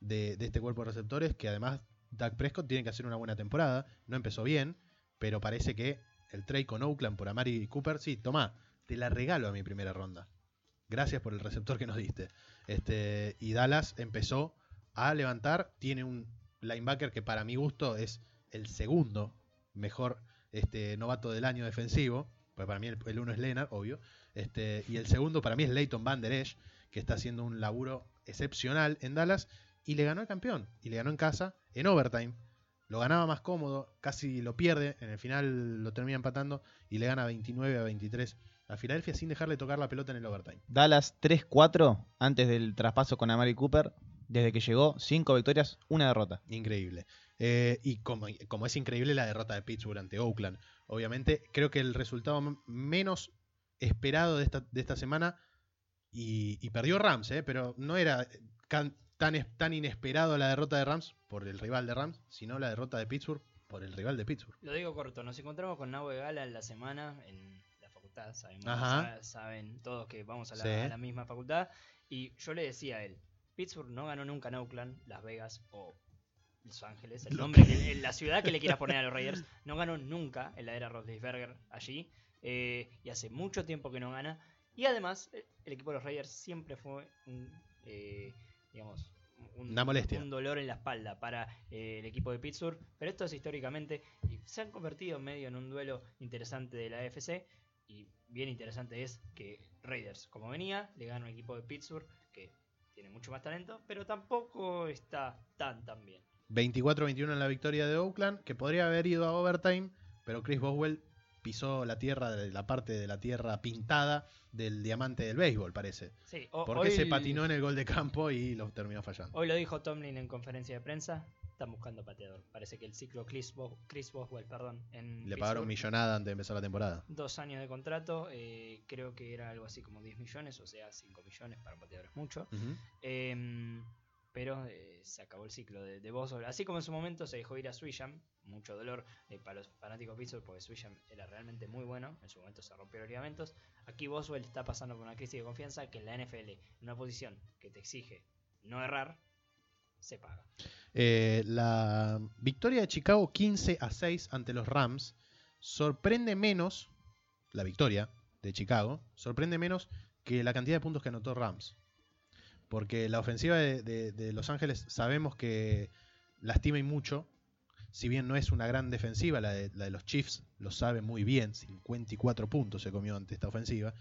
[SPEAKER 2] de, de este cuerpo de receptores? Que además Dak Prescott tiene que hacer una buena temporada. No empezó bien, pero parece que el trade con Oakland por Amari Cooper, sí, toma, te la regalo a mi primera ronda. Gracias por el receptor que nos diste. Este, y Dallas empezó a levantar. Tiene un linebacker que para mi gusto es el segundo mejor este, novato del año defensivo. Pues para mí el, el uno es Leonard, obvio. Este, y el segundo para mí es Leighton Van Der Esch, que está haciendo un laburo excepcional en Dallas. Y le ganó al campeón. Y le ganó en casa, en overtime. Lo ganaba más cómodo, casi lo pierde. En el final lo termina empatando y le gana 29 a 23 a Filadelfia sin dejarle tocar la pelota en el overtime.
[SPEAKER 4] Dallas 3-4 antes del traspaso con Amari Cooper. Desde que llegó, 5 victorias, una derrota.
[SPEAKER 2] Increíble. Eh, y como, como es increíble la derrota de Pittsburgh ante Oakland. Obviamente, creo que el resultado menos esperado de esta, de esta semana. Y, y perdió Rams, eh, pero no era can- tan, tan inesperado la derrota de Rams por el rival de Rams, sino la derrota de Pittsburgh por el rival de Pittsburgh.
[SPEAKER 5] Lo digo corto, nos encontramos con Nahue Gala en la semana en la facultad, sabemos,
[SPEAKER 2] Ajá.
[SPEAKER 5] saben todos que vamos a la,
[SPEAKER 2] Sí.
[SPEAKER 5] a la misma facultad, y yo le decía a él, Pittsburgh no ganó nunca en Oakland, Las Vegas o Los Ángeles, el nombre, que- la ciudad que le quieras poner a los Raiders, no ganó nunca en la era Roethlisberger allí, eh, y hace mucho tiempo que no gana, y además el equipo de los Raiders siempre fue un, eh, digamos, un,
[SPEAKER 2] Una molestia.
[SPEAKER 5] un dolor en la espalda para eh, el equipo de Pittsburgh, pero esto es históricamente y se han convertido medio en un duelo interesante de la AFC y bien interesante es que Raiders, como venía, le gana un equipo de Pittsburgh que tiene mucho más talento, pero tampoco está tan tan bien.
[SPEAKER 2] 24-21 en la victoria de Oakland, que podría haber ido a overtime, pero Chris Boswell pisó la tierra, la parte de la tierra pintada del diamante del béisbol, parece.
[SPEAKER 5] Sí, o-
[SPEAKER 2] Porque
[SPEAKER 5] hoy,
[SPEAKER 2] se patinó en el gol de campo y lo terminó fallando.
[SPEAKER 5] Hoy lo dijo Tomlin en conferencia de prensa. Están buscando pateador. Parece que el ciclo Chris, Bo- Chris Boswell, perdón, en
[SPEAKER 2] Le pagaron
[SPEAKER 5] Pittsburgh,
[SPEAKER 2] millonada antes de empezar la temporada.
[SPEAKER 5] Dos años de contrato, eh, creo que era algo así como 10 millones, o sea, 5 millones para un pateador es mucho. Em, pero eh, se acabó el ciclo de, Boswell. Así como en su momento se dejó ir a Swisham, mucho dolor eh, para los fanáticos Pittsburgh, porque Swisham era realmente muy bueno. En su momento se rompió los ligamentos. Aquí Boswell está pasando por una crisis de confianza que en la NFL, en una posición que te exige no errar, se paga.
[SPEAKER 2] Eh, la victoria de Chicago 15 a 6 ante los Rams sorprende menos, la victoria de Chicago, sorprende menos que la cantidad de puntos que anotó Rams. Porque la ofensiva de, Los Ángeles sabemos que lastima y mucho. Si bien no es una gran defensiva, la de, los Chiefs lo sabe muy bien. 54 puntos se comió ante esta ofensiva.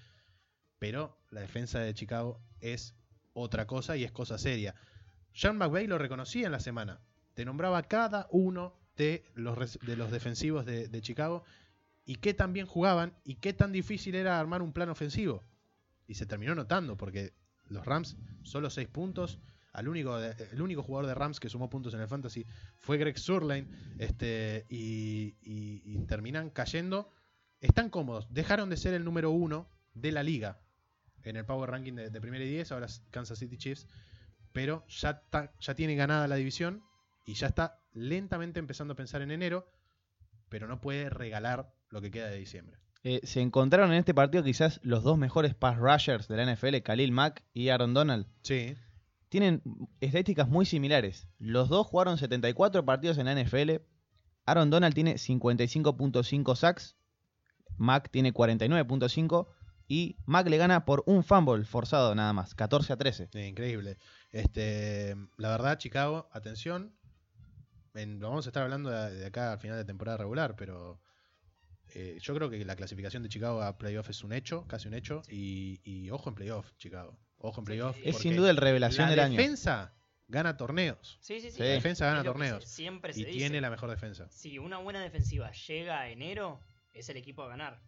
[SPEAKER 2] Pero la defensa de Chicago es otra cosa y es cosa seria. Sean McVay lo reconocía en la semana. Te nombraba cada uno de los, res- de los defensivos de, de Chicago y qué tan bien jugaban y qué tan difícil era armar un plan ofensivo. Y se terminó notando porque los Rams solo 6 puntos. Al único, de- el único jugador de Rams que sumó puntos en el Fantasy fue Greg Surlane. Este, y, terminan cayendo. Están cómodos. Dejaron de ser el número uno de la liga en el Power Ranking de, primera y 10. Ahora Kansas City Chiefs pero ya, ya tiene ganada la división y ya está lentamente empezando a pensar en enero, pero no puede regalar lo que queda de diciembre.
[SPEAKER 4] Eh, se encontraron en este partido quizás los dos mejores pass rushers de la NFL, Khalil Mack y Aaron Donald.
[SPEAKER 2] Sí,
[SPEAKER 4] Tienen estadísticas muy similares. Los dos jugaron 74 partidos en la NFL. Aaron Donald tiene 55.5 sacks. Mack tiene 49.5. Y Mack le gana por un fumble forzado nada más, 14 a 13.
[SPEAKER 2] increíble. Este, la verdad, Chicago, atención, en- lo vamos a estar hablando de, de acá al final de temporada regular, pero eh, yo creo que la clasificación de Chicago a playoff es un hecho, casi un hecho, y, y ojo en playoff, Chicago. Ojo en playoff.
[SPEAKER 4] Es sin duda el revelación
[SPEAKER 2] la
[SPEAKER 4] del año.
[SPEAKER 2] defensa gana torneos
[SPEAKER 5] Sí, sí, sí.
[SPEAKER 2] La defensa gana torneos.
[SPEAKER 5] se- siempre se
[SPEAKER 2] y
[SPEAKER 5] dice.
[SPEAKER 2] tiene la mejor defensa.
[SPEAKER 5] Si una buena defensiva llega a enero, es el equipo a ganar.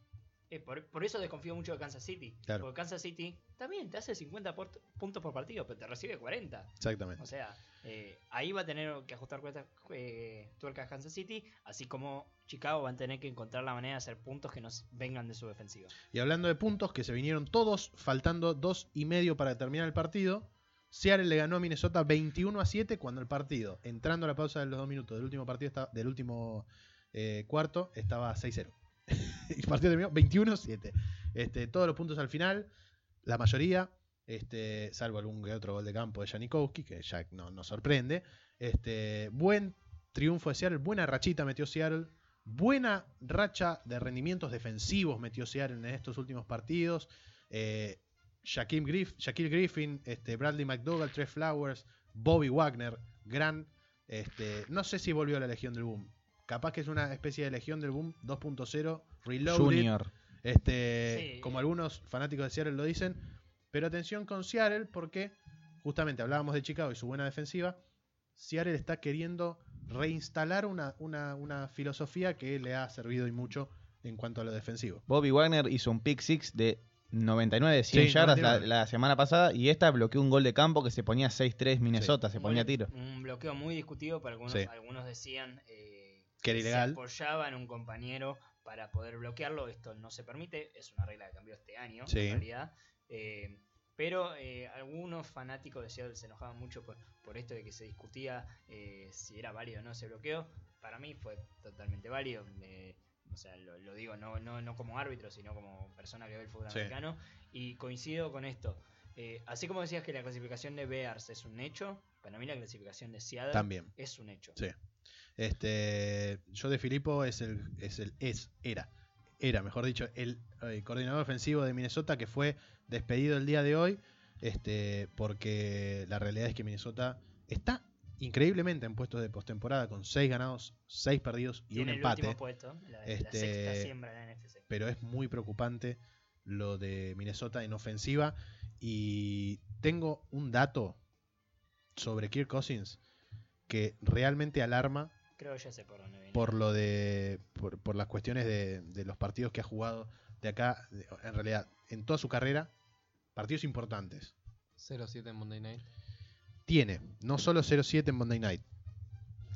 [SPEAKER 5] Eh, por, por eso desconfío mucho de Kansas City.
[SPEAKER 2] Claro.
[SPEAKER 5] Porque Kansas City también te hace 50 por- puntos por partido, pero te recibe 40.
[SPEAKER 2] Exactamente.
[SPEAKER 5] O sea, eh, ahí va a tener que ajustar cuentas, eh, tuercas Kansas City, así como Chicago van a tener que encontrar la manera de hacer puntos que nos vengan de su defensiva.
[SPEAKER 2] Y hablando de puntos que se vinieron todos, faltando dos y medio para terminar el partido, Seattle le ganó a Minnesota 21 a 7 cuando el partido, entrando a la pausa de los dos minutos del último partido, del último eh, cuarto, estaba 6-0. el partido terminó 21 a 7. Este, todos los puntos al final, la mayoría, este, salvo algún que otro gol de campo de Janikowski, que ya no nos sorprende. Este, buen triunfo de Seattle, buena rachita metió Seattle. Buena racha de rendimientos defensivos metió Seattle en estos últimos partidos. Eh, Shaquille, Shaquille Griffin, este, Bradley McDougall, Trey Flowers, Bobby Wagner, gran. Este, no sé si volvió a la Legión del Boom. Capaz que es una especie de Legión del Boom 2.0 Reloaded.
[SPEAKER 4] Junior.
[SPEAKER 2] Este,
[SPEAKER 5] Sí.
[SPEAKER 2] como algunos fanáticos de Seattle lo dicen. Pero atención con Seattle porque justamente hablábamos de Chicago y su buena defensiva. Seattle está queriendo reinstalar una, una, una filosofía que le ha servido y mucho en cuanto a lo defensivo.
[SPEAKER 4] Bobby Wagner hizo un pick six de 99 100
[SPEAKER 2] Sí,
[SPEAKER 4] yardas la,
[SPEAKER 2] 99.
[SPEAKER 4] la semana pasada y esta bloqueó un gol de campo que se ponía 6-3 Minnesota, se ponía tiro.
[SPEAKER 5] Un bloqueo muy discutido, pero algunos,
[SPEAKER 2] Sí.
[SPEAKER 5] algunos decían eh,
[SPEAKER 2] Que era ilegal.
[SPEAKER 5] se apoyaba en un compañero para poder bloquearlo. Esto no se permite, es una regla que cambió este año,
[SPEAKER 2] Sí.
[SPEAKER 5] en realidad. Eh, pero eh, algunos fanáticos de Seattle se enojaban mucho por, por esto de que se discutía eh, si era válido o no ese bloqueo. Para mí fue totalmente válido. eh, o sea, lo, lo digo no, no, no como árbitro, sino como persona que ve el fútbol
[SPEAKER 2] Sí.
[SPEAKER 5] americano. Y coincido con esto. Así como decías que la clasificación de Bears es un hecho, para mí la clasificación de Seattle
[SPEAKER 2] También.
[SPEAKER 5] es un hecho.
[SPEAKER 2] Sí. Este, yo de Filippo es el, es el, es, era, era, mejor dicho, el, eh, coordinador ofensivo de Minnesota que fue despedido el día de hoy, este, porque la realidad es que Minnesota está increíblemente en puestos de postemporada con 6 ganados, 6 perdidos y
[SPEAKER 5] Tiene
[SPEAKER 2] un empate.
[SPEAKER 5] último puesto, la, la
[SPEAKER 2] Este,
[SPEAKER 5] sexta siembra en la NFC.
[SPEAKER 2] pero es muy preocupante lo de Minnesota en ofensiva. Y tengo un dato sobre Kirk Cousins que realmente alarma
[SPEAKER 5] Creo que ya sé por dónde viene.
[SPEAKER 2] por lo de por, por las cuestiones de, de los partidos que ha jugado de acá, de- en realidad, en toda su carrera, partidos importantes.
[SPEAKER 3] 0-7 en Monday Night.
[SPEAKER 2] Tiene no solo 0-7 en Monday Night,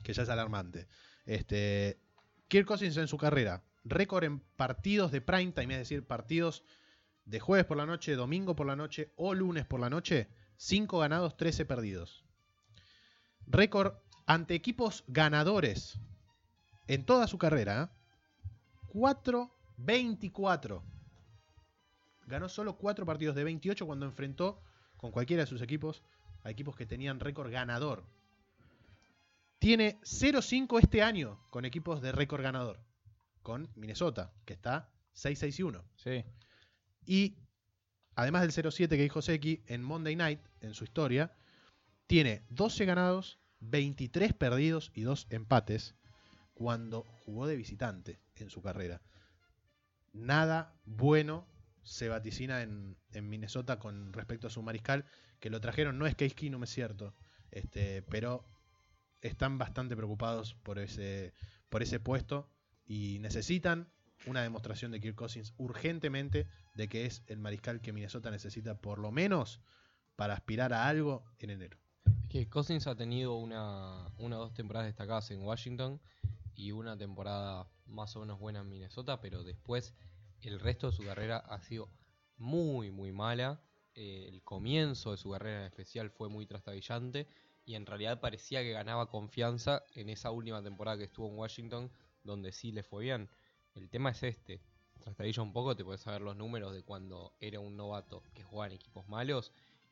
[SPEAKER 2] que ya es alarmante. Este, Kirk Cousins en su carrera, récord en partidos de prime time, es decir, partidos de jueves por la noche, domingo por la noche o lunes por la noche, 5 ganados, 13 perdidos. Récord ante equipos ganadores en toda su carrera, ¿eh? 4-24. Ganó solo 4 partidos de 28 cuando enfrentó con cualquiera de sus equipos a equipos que tenían récord ganador. Tiene 0-5 este año con equipos de récord ganador. Con Minnesota, que está 6-6-1.
[SPEAKER 4] Sí.
[SPEAKER 2] Y además del 0-7 que dijo Seki, en Monday Night, en su historia, tiene 12 ganados, 23 perdidos y 2 empates cuando jugó de visitante en su carrera. Nada bueno se vaticina en, Minnesota con respecto a su mariscal, que lo trajeron, no es Case Keenum, es cierto, este, pero están bastante preocupados por ese, por ese puesto y necesitan una demostración de Kirk Cousins urgentemente de que es el mariscal que Minnesota necesita por lo menos para aspirar a algo en enero.
[SPEAKER 3] Que Cousins ha tenido una, una o dos temporadas destacadas en Washington y una temporada más o menos buena en Minnesota, pero después el resto de su carrera ha sido muy, muy mala. Eh, el comienzo de su carrera en especial fue muy trastabillante y en realidad parecía que ganaba confianza en esa última temporada que estuvo en Washington, donde sí le fue bien. El tema es este. Trastabilla un poco, te puedes saber los números de cuando era un novato que jugaba en equipos malos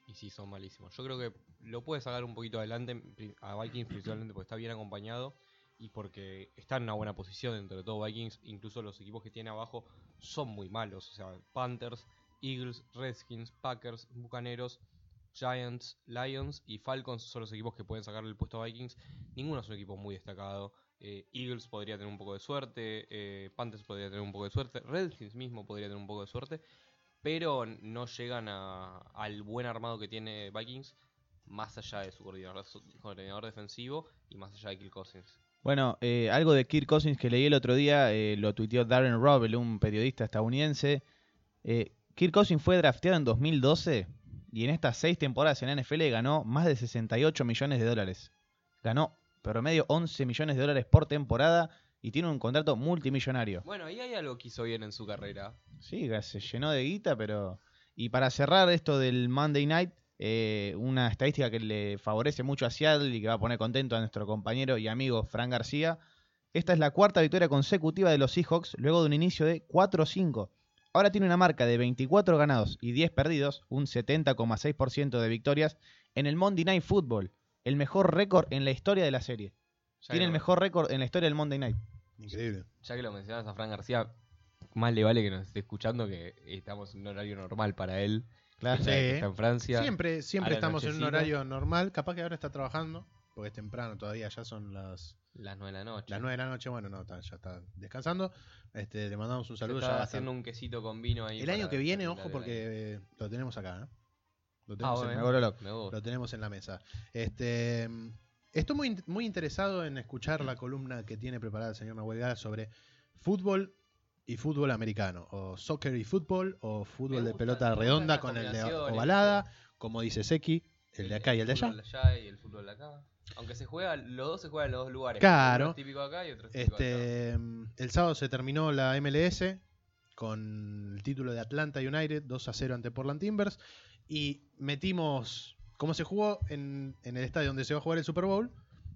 [SPEAKER 3] y sí son malísimos. Yo creo que lo puede sacar un poquito adelante a Vikings principalmente porque está bien acompañado y porque está en una buena posición dentro de todo Vikings. Incluso los equipos que tiene abajo son muy malos. O sea, Panthers, Eagles, Redskins, Packers, Bucaneros, Giants, Lions y Falcons son los equipos que pueden sacarle el puesto a Vikings. Ninguno es un equipo muy destacado. Eh, Eagles podría tener un poco de suerte, eh, Panthers podría tener un poco de suerte, Redskins mismo podría tener un poco de suerte, pero no llegan a- al buen armado que tiene Vikings más allá de su coordinador, coordinador defensivo y más allá de Kirk Cousins.
[SPEAKER 4] Bueno, eh, algo de Kirk Cousins que leí el otro día, eh, lo tuiteó Darren Robel, un periodista estadounidense. Eh, Kirk Cousins fue drafteado en 2012 y en estas seis temporadas en NFL ganó más de 68 millones de dólares. Ganó promedio 11 millones de dólares por temporada y tiene un contrato multimillonario.
[SPEAKER 3] Bueno, ahí hay algo que hizo bien en su carrera.
[SPEAKER 4] Sí, se llenó de guita, pero... Y para cerrar esto del Monday Night, eh, una estadística que le favorece mucho a Seattle y que va a poner contento a nuestro compañero y amigo Fran García. Esta es la cuarta victoria consecutiva de los Seahawks luego de un inicio de 4-5. Ahora tiene una marca de 24 ganados y 10 perdidos, un 70,6% de victorias en el Monday Night Football, el mejor récord en la historia de la serie.
[SPEAKER 3] Ya
[SPEAKER 4] Tiene
[SPEAKER 3] que
[SPEAKER 4] el mejor récord en la historia del Monday Night.
[SPEAKER 2] Increíble.
[SPEAKER 3] Ya que lo mencionas a Fran García, más le vale que nos esté escuchando que estamos en un horario normal para él.
[SPEAKER 4] Claro.
[SPEAKER 3] que está- que
[SPEAKER 2] Sí.
[SPEAKER 3] está en Francia.
[SPEAKER 2] Siempre, siempre estamos en un horario normal. Capaz que ahora está trabajando, porque es temprano todavía, ya son las,
[SPEAKER 3] Las 9 de la noche.
[SPEAKER 2] las 9 de la noche. Bueno, no, está- ya está descansando. Este, le mandamos un
[SPEAKER 3] Se
[SPEAKER 2] saludo.
[SPEAKER 3] está
[SPEAKER 2] Ya
[SPEAKER 3] haciendo un quesito con vino ahí.
[SPEAKER 2] El año que viene, ojo, porque eh, lo tenemos acá. ¿eh? Lo
[SPEAKER 3] Ah,
[SPEAKER 2] tenemos, en, lo tenemos en la mesa. Este, estoy muy, muy interesado en escuchar la columna que tiene preparada el señor Nahuel Gala sobre fútbol y fútbol americano, o soccer y fútbol, o fútbol de pelota redonda con el de ovalada, como dice Seki, el de acá y el de allá.
[SPEAKER 3] fútbol allá y el fútbol de acá. Aunque se juega, los dos se juegan en los dos lugares.
[SPEAKER 2] Claro.
[SPEAKER 3] Uno es típico acá y otro es típico acá.
[SPEAKER 2] Este, mm, el sábado se terminó la MLS con el título de Atlanta United 2 a 0 ante Portland Timbers y metimos, como se jugó en, en el estadio donde se va a jugar el Super Bowl,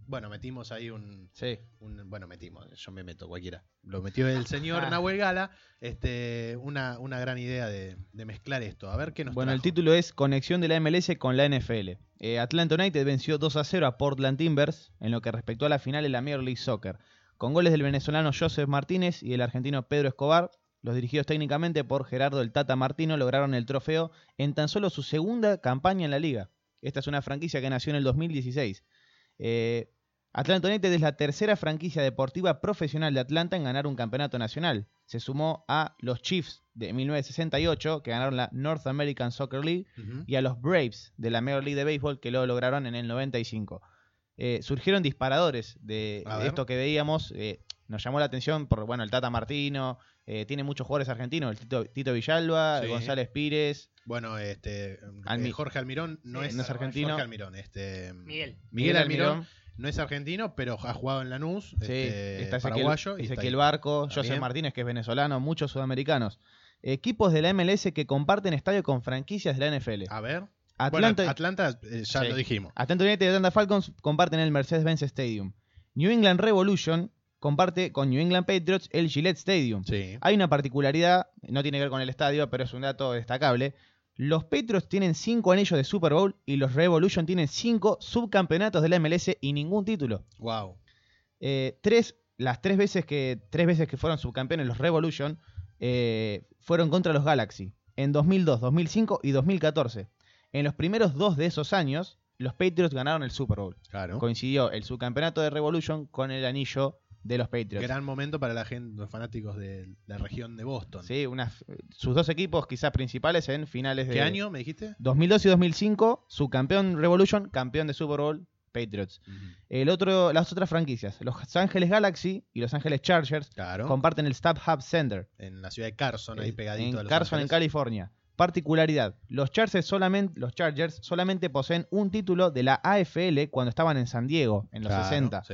[SPEAKER 2] bueno, metimos ahí un,
[SPEAKER 4] Sí.
[SPEAKER 2] un- bueno, metimos, yo me meto cualquiera, lo metió el señor Nahuel Gala, este, una, una gran idea de, de mezclar esto, a ver qué nos
[SPEAKER 4] Bueno, el título es Conexión de la MLS con la NFL. Eh, Atlanta United venció 2 a 0 a Portland Timbers en lo que respectó a la final de la Major League Soccer, con goles del venezolano Joseph Martínez y el argentino Pedro Escobar. Los dirigidos técnicamente por Gerardo el Tata Martino lograron el trofeo en tan solo su segunda campaña en la liga. Esta es una franquicia que nació en el 2016. Eh, Atlanta United es la tercera franquicia deportiva profesional de Atlanta en ganar un campeonato nacional. Se sumó a los Chiefs de 1968, que ganaron la North American Soccer League, y a los Braves de la Major League de Béisbol, que lo lograron en el 95. eh, surgieron disparadores de, esto que veíamos. eh, nos llamó la atención por, bueno, el Tata Martino, eh, tiene muchos jugadores argentinos, el Tito, Tito Villalba,
[SPEAKER 2] Sí.
[SPEAKER 4] González Pires,
[SPEAKER 2] Bueno, este.
[SPEAKER 4] Almi-
[SPEAKER 2] eh, Jorge Almirón no
[SPEAKER 5] Sí,
[SPEAKER 2] es,
[SPEAKER 4] no es argentino.
[SPEAKER 2] Jorge Almirón, este.
[SPEAKER 5] Miguel.
[SPEAKER 2] Miguel Almirón no es argentino, pero ha jugado en Lanús,
[SPEAKER 4] Sí,
[SPEAKER 2] este,
[SPEAKER 4] está Ezequiel,
[SPEAKER 2] paraguayo. y está
[SPEAKER 4] Ezequiel. Barco. José Martínez, que es venezolano, muchos sudamericanos. Equipos de la MLS que comparten estadio con franquicias de la NFL.
[SPEAKER 2] A ver.
[SPEAKER 4] Atlanta,
[SPEAKER 2] Bueno, Atlanta eh, ya
[SPEAKER 4] Sí.
[SPEAKER 2] lo dijimos.
[SPEAKER 4] Atlanta United y Atlanta Falcons comparten el Mercedes-Benz Stadium. New England Revolution comparte con New England Patriots el Gillette Stadium.
[SPEAKER 2] Sí.
[SPEAKER 4] Hay una particularidad, no tiene que ver con el estadio, pero es un dato destacable. Los Patriots tienen cinco anillos de Super Bowl y los Revolution tienen cinco subcampeonatos de la MLS y ningún título.
[SPEAKER 2] Wow.
[SPEAKER 4] Eh, tres, las tres veces que tres veces que fueron subcampeones los Revolution eh, fueron contra los Galaxy en 2002, 2005 y 2014. En los primeros dos de esos años, los Patriots ganaron el Super Bowl.
[SPEAKER 2] Claro.
[SPEAKER 4] Coincidió el subcampeonato de Revolution con el anillo de los Patriots.
[SPEAKER 2] Gran momento para la gente, los fanáticos de la región de Boston.
[SPEAKER 4] Sí, unas- sus dos equipos quizás principales en finales de
[SPEAKER 2] ¿Qué año me dijiste?
[SPEAKER 4] 2002 y 2005, subcampeón Revolution, campeón de Super Bowl Patriots. El otro, las otras franquicias, Los Ángeles Galaxy y Los Ángeles Chargers
[SPEAKER 2] Claro.
[SPEAKER 4] comparten el StubHub Center
[SPEAKER 2] en la ciudad de Carson, ahí pegadito a
[SPEAKER 4] en
[SPEAKER 2] Los
[SPEAKER 4] Carson, en. California. Particularidad, los Chargers, solamente, los Chargers solamente poseen un título de la AFL cuando estaban en San Diego, en los
[SPEAKER 2] Claro,
[SPEAKER 4] 60.
[SPEAKER 2] sí.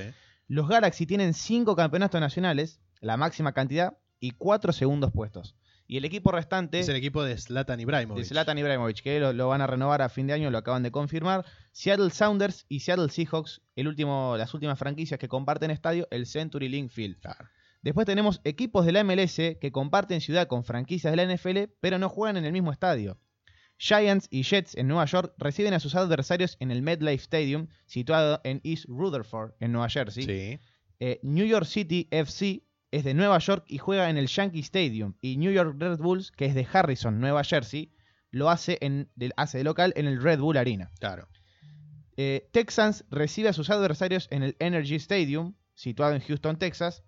[SPEAKER 4] Los Galaxy tienen cinco campeonatos nacionales, la máxima cantidad, y cuatro segundos puestos. Y el equipo restante
[SPEAKER 2] Es el equipo de Zlatan Ibrahimovic.
[SPEAKER 4] de Zlatan Ibrahimovic, que lo, lo van a renovar a fin de año, lo acaban de confirmar. Seattle Sounders y Seattle Seahawks, el último, las últimas franquicias que comparten estadio, el Century Link Field.
[SPEAKER 2] Claro.
[SPEAKER 4] Después tenemos equipos de la MLS que comparten ciudad con franquicias de la NFL, pero no juegan en el mismo estadio. Giants y Jets en Nueva York reciben a sus adversarios en el MetLife Stadium, situado en East Rutherford, en Nueva Jersey.
[SPEAKER 2] Sí.
[SPEAKER 4] Eh, New York City FC es de Nueva York y juega en el Yankee Stadium. Y New York Red Bulls, que es de Harrison, Nueva Jersey, lo hace, en, hace de local en el Red Bull Arena.
[SPEAKER 2] Claro.
[SPEAKER 4] Eh, Texans recibe a sus adversarios en el Energy Stadium, situado en Houston, Texas.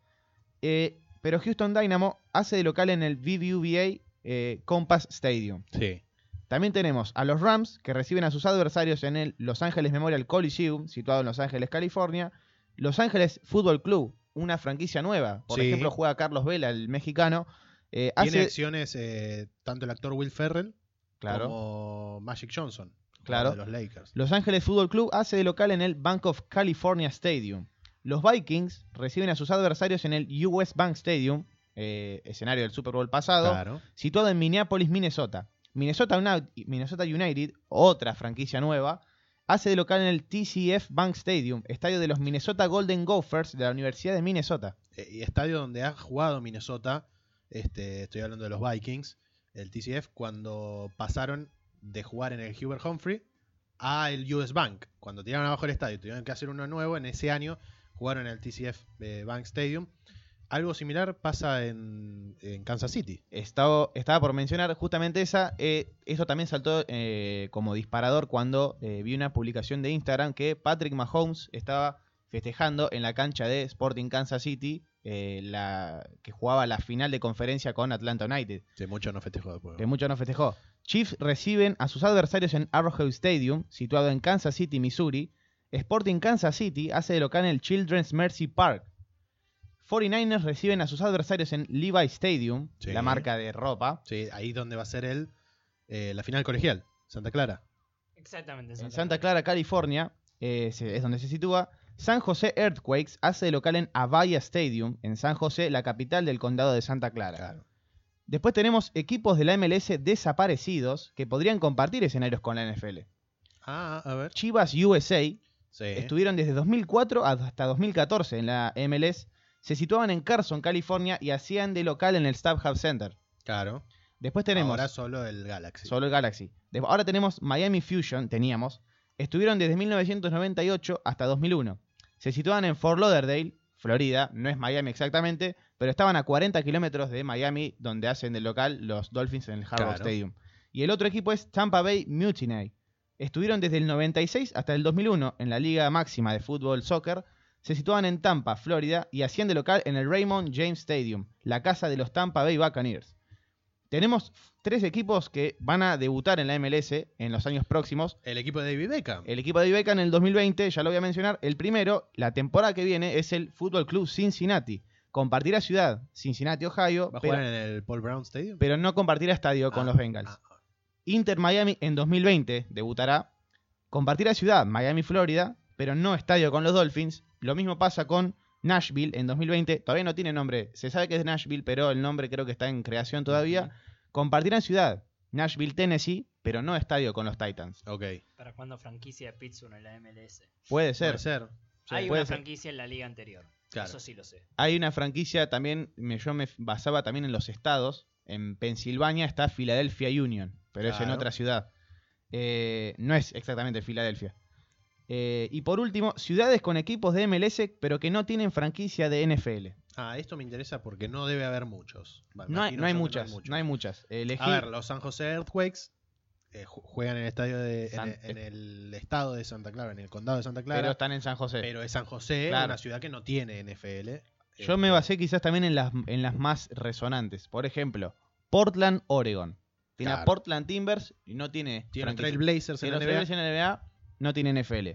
[SPEAKER 4] Eh, pero Houston Dynamo hace de local en el BBVA eh, Compass Stadium.
[SPEAKER 2] Sí.
[SPEAKER 4] También tenemos a los Rams, que reciben a sus adversarios en el Los Ángeles Memorial Coliseum, situado en Los Ángeles, California. Los Ángeles Football Club, una franquicia nueva. Por
[SPEAKER 2] Sí.
[SPEAKER 4] ejemplo, juega Carlos Vela, el mexicano. Eh,
[SPEAKER 2] Tiene
[SPEAKER 4] hace,
[SPEAKER 2] acciones eh, tanto el actor Will Ferrell
[SPEAKER 4] claro,
[SPEAKER 2] como Magic Johnson.
[SPEAKER 4] Claro.
[SPEAKER 2] De los Lakers.
[SPEAKER 4] Los Ángeles Football Club hace de local en el Bank of California Stadium. Los Vikings reciben a sus adversarios en el US Bank Stadium, eh, escenario del Super Bowl pasado,
[SPEAKER 2] Claro.
[SPEAKER 4] situado en Minneapolis, Minnesota. Minnesota, Uni- Minnesota United, otra franquicia nueva, hace de local en el TCF Bank Stadium, estadio de los Minnesota Golden Gophers de la Universidad de Minnesota.
[SPEAKER 2] Eh, y estadio donde ha jugado Minnesota, este, estoy hablando de los Vikings, el TCF, cuando pasaron de jugar en el Hubert Humphrey a el US Bank. Cuando tiraron abajo el estadio, tuvieron que hacer uno nuevo, en ese año jugaron en el TCF eh, Bank Stadium. Algo similar pasa en, en Kansas City.
[SPEAKER 4] Estaba, estaba por mencionar justamente esa. eh, esto también saltó eh, como disparador cuando eh, vi una publicación de Instagram que Patrick Mahomes estaba festejando en la cancha de Sporting Kansas City, eh, la, que jugaba la final de conferencia con Atlanta United,
[SPEAKER 2] Que mucho no festejó después.
[SPEAKER 4] que mucho no festejó. Chiefs reciben a sus adversarios en Arrowhead Stadium, situado en Kansas City, Missouri. Sporting Kansas City hace de local en el Children's Mercy Park. 49ers reciben a sus adversarios en Levi Stadium,
[SPEAKER 2] Sí.
[SPEAKER 4] la marca de ropa.
[SPEAKER 2] Sí, ahí donde va a ser el, eh, la final colegial, Santa Clara.
[SPEAKER 5] Exactamente.
[SPEAKER 4] En Santa Clara, California, eh, es donde se sitúa. San José Earthquakes hace de local en Avaya Stadium, en San José, la capital del condado de Santa Clara.
[SPEAKER 2] Claro.
[SPEAKER 4] Después tenemos equipos de la MLS desaparecidos que podrían compartir escenarios con la NFL.
[SPEAKER 2] Ah, a ver.
[SPEAKER 4] Chivas USA
[SPEAKER 2] Sí.
[SPEAKER 4] estuvieron desde 2004 hasta 2014 en la MLS, se situaban en Carson, California y hacían de local en el StubHub Center.
[SPEAKER 2] Claro.
[SPEAKER 4] Después tenemos
[SPEAKER 2] Ahora solo el Galaxy.
[SPEAKER 4] Solo el Galaxy. De- Ahora tenemos Miami Fusion, teníamos. Estuvieron desde 1998 hasta 2001. Se situaban en Fort Lauderdale, Florida. No es Miami exactamente, pero estaban a 40 kilómetros de Miami, donde hacen del local los Dolphins en el Hard
[SPEAKER 2] Claro.
[SPEAKER 4] Stadium. Y el otro equipo es Tampa Bay Mutiny. Estuvieron desde el 96 hasta el 2001 en la Liga Máxima de Fútbol Soccer. Se situaban en Tampa, Florida, y hacían de local en el Raymond James Stadium, la casa de los Tampa Bay Buccaneers. Tenemos tres equipos que van a debutar en la MLS en los años próximos.
[SPEAKER 2] El equipo de David Beckham.
[SPEAKER 4] El equipo de Ibeca en el 2020, ya lo voy a mencionar. El primero, la temporada que viene, es el Fútbol Club Cincinnati. Compartirá ciudad, Cincinnati, Ohio,
[SPEAKER 2] ¿Va a
[SPEAKER 4] pero,
[SPEAKER 2] jugar en el Paul Brown Stadium?
[SPEAKER 4] pero no compartirá estadio con
[SPEAKER 2] Ah,
[SPEAKER 4] los Bengals.
[SPEAKER 2] ah, ah.
[SPEAKER 4] Inter Miami en 2020 debutará. Compartirá ciudad, Miami, Florida, pero no estadio con los Dolphins. Lo mismo pasa con Nashville en 2020. Todavía no tiene nombre. Se sabe que es Nashville, pero el nombre creo que está en creación todavía. Compartirán ciudad, Nashville, Tennessee, pero no estadio con los Titans.
[SPEAKER 2] Ok.
[SPEAKER 5] ¿Para cuándo franquicia de Pittsburgh en la MLS?
[SPEAKER 4] Puede ser.
[SPEAKER 2] Puede ser. Sí.
[SPEAKER 5] Hay
[SPEAKER 4] puede
[SPEAKER 5] una
[SPEAKER 4] ser.
[SPEAKER 5] franquicia en la liga anterior.
[SPEAKER 2] Claro.
[SPEAKER 5] Eso sí lo sé.
[SPEAKER 4] Hay una franquicia también, me- yo me basaba también en los estados. En Pensilvania está Philadelphia Union, pero es en otra ciudad. Eh, no es exactamente Filadelfia. Eh, y por último, ciudades con equipos de MLS, pero que no tienen franquicia de NFL.
[SPEAKER 2] Ah, esto me interesa porque no debe haber muchos.
[SPEAKER 4] No hay, no hay muchas, no hay muchas. Elegí-
[SPEAKER 2] A ver, los San José Earthquakes eh, ju- juegan en el estadio de, en,
[SPEAKER 4] San-
[SPEAKER 2] el- en el estado de Santa Clara, en el condado de Santa Clara.
[SPEAKER 4] pero están en San José.
[SPEAKER 2] Pero es San José,
[SPEAKER 4] Claro.
[SPEAKER 2] una ciudad que no tiene NFL.
[SPEAKER 4] Yo me basé quizás también en las, en las más resonantes. Por ejemplo, Portland, Oregon. Tiene a. Portland Timbers y no tiene.
[SPEAKER 2] Tiene. Trailblazers en NBA.
[SPEAKER 4] En la NBA no tienen NFL.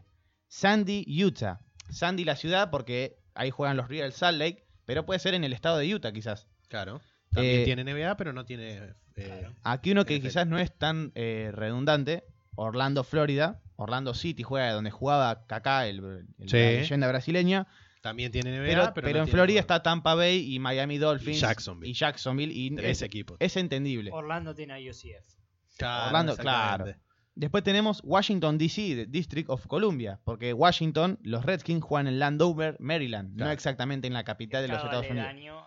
[SPEAKER 4] Sandy, Utah. Sandy la ciudad porque ahí juegan los Real Salt Lake, pero puede ser en el estado de Utah quizás.
[SPEAKER 2] Claro. También
[SPEAKER 4] Eh,
[SPEAKER 2] tiene NBA, pero no tiene. eh,
[SPEAKER 4] Aquí uno que
[SPEAKER 2] NFL.
[SPEAKER 4] quizás no es tan eh, redundante, Orlando, Florida. Orlando City juega donde jugaba Kaká, el, el-
[SPEAKER 2] Sí.
[SPEAKER 4] la leyenda brasileña.
[SPEAKER 2] también tiene NBA,
[SPEAKER 4] Pero,
[SPEAKER 2] pero,
[SPEAKER 4] pero
[SPEAKER 2] no
[SPEAKER 4] en
[SPEAKER 2] tiene
[SPEAKER 4] Florida
[SPEAKER 2] jugador.
[SPEAKER 4] está Tampa Bay y Miami Dolphins.
[SPEAKER 2] Y Jacksonville.
[SPEAKER 4] Y Jacksonville. y
[SPEAKER 2] Tres
[SPEAKER 4] es,
[SPEAKER 2] equipos.
[SPEAKER 4] es entendible.
[SPEAKER 5] Orlando tiene a UCF.
[SPEAKER 2] Claro,
[SPEAKER 4] Orlando, claro. Después tenemos Washington DC, de District of Columbia, porque Washington, los Redskins juegan en Landover, Maryland, no exactamente en la capital de los
[SPEAKER 5] Estado
[SPEAKER 4] Estados Unidos.
[SPEAKER 5] a-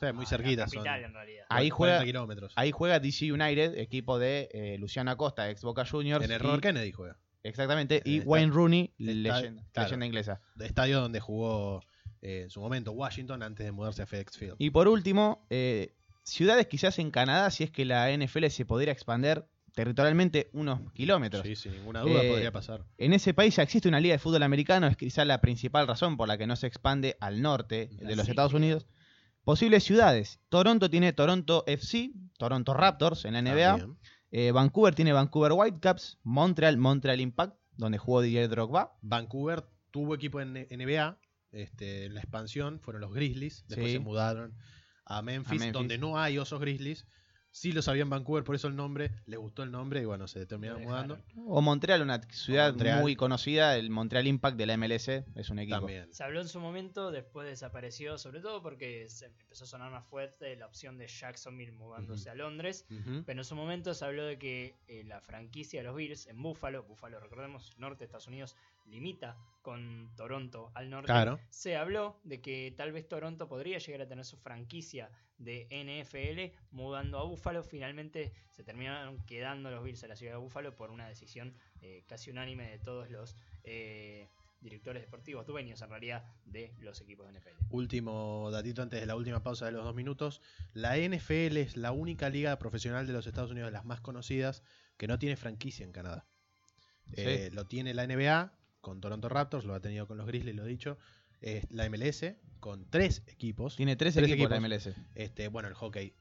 [SPEAKER 2] Sí, muy cerquita
[SPEAKER 5] La
[SPEAKER 2] son.
[SPEAKER 5] capital, en realidad.
[SPEAKER 4] Ahí
[SPEAKER 2] 40
[SPEAKER 4] juega-
[SPEAKER 2] kilómetros.
[SPEAKER 4] Ahí juega DC United, equipo de eh, Luciano Acosta, ex Boca Juniors.
[SPEAKER 2] en el Robert Kennedy juega.
[SPEAKER 4] Exactamente, y Wayne Rooney, leyenda,
[SPEAKER 2] claro.
[SPEAKER 4] leyenda inglesa.
[SPEAKER 2] De estadio donde jugó eh, en su momento Washington antes de mudarse a FedEx Field.
[SPEAKER 4] Y por último, eh, ciudades quizás en Canadá, si es que la NFL se pudiera expander territorialmente unos kilómetros.
[SPEAKER 2] Sí, sin ninguna duda
[SPEAKER 4] Eh,
[SPEAKER 2] podría pasar.
[SPEAKER 4] En ese país ya existe una liga de fútbol americano, es quizá la principal razón por la que no se expande al norte de los Estados Unidos. Posibles ciudades. Toronto tiene Toronto FC, Toronto Raptors en la NBA.
[SPEAKER 2] También.
[SPEAKER 4] Eh, Vancouver tiene Vancouver Whitecaps. Montreal, Montreal Impact, donde jugó Didier Drogba.
[SPEAKER 2] Vancouver tuvo equipo en NBA. Este, en la expansión fueron los Grizzlies. Después
[SPEAKER 4] Sí.
[SPEAKER 2] se mudaron a Memphis,
[SPEAKER 4] Memphis.
[SPEAKER 2] donde no hay osos Grizzlies. Sí lo sabía en Vancouver, por eso el nombre, les gustó el nombre y bueno, se terminaron mudando.
[SPEAKER 4] O Montreal, una ciudad
[SPEAKER 2] Montreal.
[SPEAKER 4] muy conocida, el Montreal Impact de la MLS, es un equipo.
[SPEAKER 2] También.
[SPEAKER 5] Se habló en su momento, después desapareció, sobre todo porque se empezó a sonar más fuerte la opción de Jacksonville mudándose a Londres. Pero en su momento se habló de que eh, la franquicia de los Bills en Buffalo, Buffalo recordemos, norte de Estados Unidos, limita con Toronto al norte.
[SPEAKER 2] Claro.
[SPEAKER 5] Se habló de que tal vez Toronto podría llegar a tener su franquicia de NFL mudando a Buffalo. Finalmente se terminaron quedando los Bills en la ciudad de Buffalo por una decisión eh, casi unánime de todos los eh, directores deportivos, dueños en realidad de los equipos de NFL.
[SPEAKER 2] Último datito antes de la última pausa de los dos minutos. La NFL es la única liga profesional de los Estados Unidos, de las más conocidas, que no tiene franquicia en Canadá.
[SPEAKER 4] Sí.
[SPEAKER 2] Eh, lo tiene la NBA con Toronto Raptors, lo ha tenido con los Grizzlies, lo he dicho. Eh, la MLS con tres equipos.
[SPEAKER 4] Tiene tres,
[SPEAKER 2] Tres
[SPEAKER 4] equipos, la. MLS.
[SPEAKER 2] Este, bueno, el hockey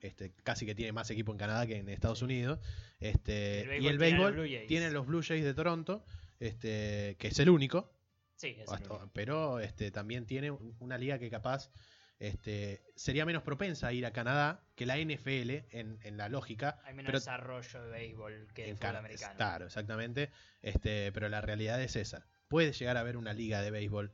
[SPEAKER 2] este, casi que tiene más equipo en Canadá que en Estados Unidos. Este,
[SPEAKER 5] El
[SPEAKER 2] y el
[SPEAKER 5] béisbol tiene los Blue Jays.
[SPEAKER 2] tiene los Blue Jays de Toronto, este, que es el único.
[SPEAKER 5] Sí, es el
[SPEAKER 2] Hasta-
[SPEAKER 5] único.
[SPEAKER 2] pero este, también tiene un- una liga que capaz este, sería menos propensa a ir a Canadá que la NFL en, en la lógica.
[SPEAKER 5] Hay menos
[SPEAKER 2] pero
[SPEAKER 5] desarrollo de béisbol que
[SPEAKER 2] en
[SPEAKER 5] fútbol americano.
[SPEAKER 2] Claro, exactamente. Este, pero la realidad es esa. Puede llegar a haber una liga de béisbol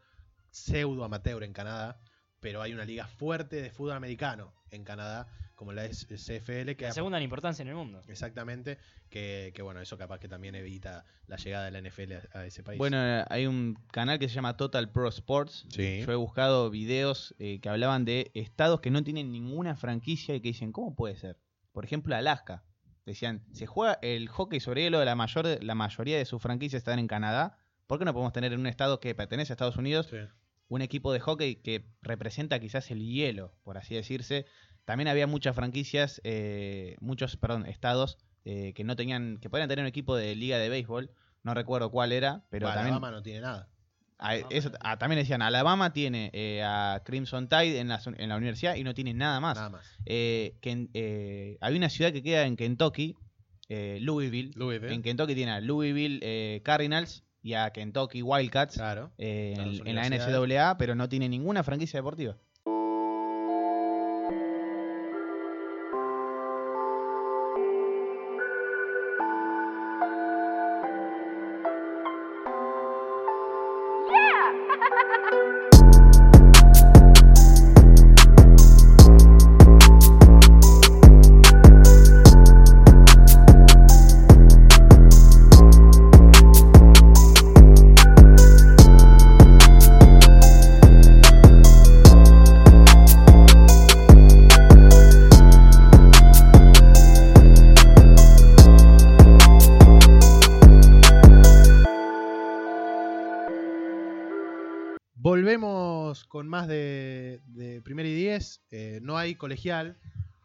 [SPEAKER 2] pseudo amateur en Canadá, pero hay una liga fuerte de fútbol americano en Canadá, como la CFL, que
[SPEAKER 5] La segunda en importancia en el mundo.
[SPEAKER 2] exactamente, que, que bueno, eso capaz que también evita la llegada de la NFL a, a ese país.
[SPEAKER 4] Bueno, eh, hay un canal que se llama Total Pro Sports.
[SPEAKER 2] sí.
[SPEAKER 4] Yo he buscado videos eh, que hablaban de estados que no tienen ninguna franquicia y que dicen, ¿cómo puede ser? Por ejemplo, Alaska. Decían, se juega el hockey sobre hielo la, mayor, la mayoría de sus franquicias están en Canadá. ¿Por qué no podemos tener en un estado que pertenece a Estados Unidos
[SPEAKER 2] Sí.
[SPEAKER 4] un equipo de hockey que representa quizás el hielo, por así decirse? También había muchas franquicias, eh, muchos, perdón, estados eh, que no tenían, que podían tener un equipo de liga de béisbol. No recuerdo cuál era, pero
[SPEAKER 2] Bueno,
[SPEAKER 4] también
[SPEAKER 2] Alabama no tiene nada.
[SPEAKER 4] Ah,
[SPEAKER 5] No,
[SPEAKER 4] eso- ah, también decían, Alabama tiene eh, a Crimson Tide en la, en la universidad y no tiene nada más.
[SPEAKER 2] Nada más.
[SPEAKER 4] Eh, Ken- eh, hay una ciudad que queda en Kentucky, eh, Louisville.
[SPEAKER 2] Louisville.
[SPEAKER 4] En Kentucky tiene a Louisville eh, Cardinals y a Kentucky Wildcats
[SPEAKER 2] Claro.
[SPEAKER 4] eh, en, en la. NCAA, pero no tiene ninguna franquicia deportiva.
[SPEAKER 2] De, de Primera y 10. Eh, no hay colegial.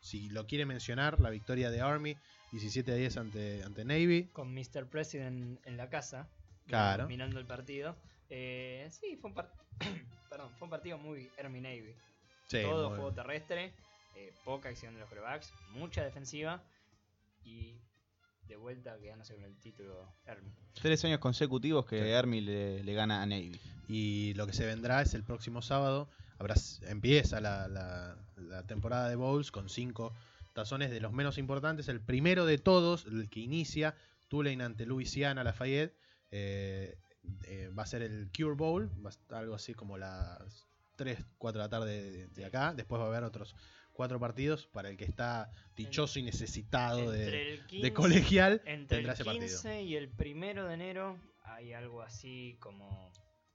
[SPEAKER 2] Si lo quiere mencionar, la victoria de Army 17 a 10 ante, ante Navy.
[SPEAKER 5] Con Mr. President en la casa.
[SPEAKER 2] Claro.
[SPEAKER 5] Dominando el partido. Eh, sí, fue un, par- Perdón, fue un partido muy Army Navy.
[SPEAKER 2] Sí,
[SPEAKER 5] Todo juego terrestre, eh, poca acción de los corebacks, mucha defensiva y de vuelta quedándose con el título Army.
[SPEAKER 4] Tres años consecutivos que
[SPEAKER 2] Sí.
[SPEAKER 4] Army le, le gana a Navy.
[SPEAKER 2] Y lo que se vendrá es el próximo sábado. Habrá, empieza la, la- la temporada de Bowls con cinco tazones de los menos importantes. El primero de todos, el que inicia, Tulane ante Louisiana Lafayette. eh, eh, va a ser el Cure Bowl, va a estar algo así como las 3, 4 de la tarde de, de acá. Después va a haber otros cuatro partidos para el que está dichoso y necesitado de,
[SPEAKER 5] Entre el
[SPEAKER 2] de
[SPEAKER 5] 15
[SPEAKER 2] colegial.
[SPEAKER 5] Entre
[SPEAKER 2] tendrá
[SPEAKER 5] el
[SPEAKER 2] ese partido.
[SPEAKER 5] 15 y el primero de enero hay algo así como...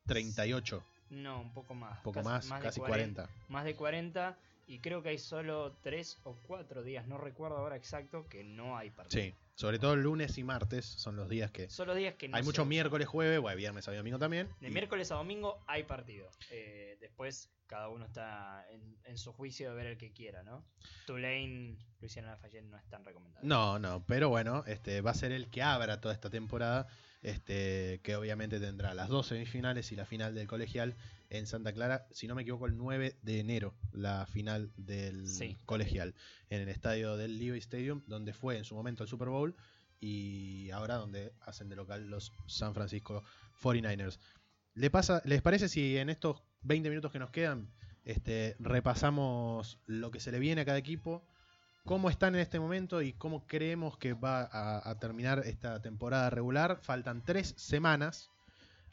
[SPEAKER 2] 38,
[SPEAKER 5] No, un poco más.
[SPEAKER 2] poco
[SPEAKER 5] casi-
[SPEAKER 2] más,
[SPEAKER 5] de
[SPEAKER 2] casi 40.
[SPEAKER 5] Más de 40 y creo que hay solo 3 o 4 días, no recuerdo ahora exacto, que no hay partido.
[SPEAKER 2] Sí, sobre todo lunes y martes son los días que
[SPEAKER 5] Son los días que no
[SPEAKER 2] hay mucho miércoles, jueves, bueno, viernes, y domingo también.
[SPEAKER 5] De
[SPEAKER 2] y-
[SPEAKER 5] miércoles a domingo hay partido. Eh, después cada uno está en, en su juicio de ver el que quiera, ¿no? Tulane, Luisiana Lafayette no es tan recomendable.
[SPEAKER 2] No, no, pero bueno, este va a ser el que abra toda esta temporada, este que obviamente tendrá las dos semifinales y la final del colegial en Santa Clara, si no me equivoco, el 9 de enero, la final del
[SPEAKER 5] Sí.
[SPEAKER 2] colegial, en el estadio del Levi Stadium, donde fue en su momento el Super Bowl y ahora donde hacen de local los San Francisco 49ers. ¿Le pasa, ¿Les parece si en estos 20 minutos que nos quedan este, repasamos lo que se le viene a cada equipo? cómo están en este momento y cómo creemos que va a, a terminar esta temporada regular. Faltan tres semanas,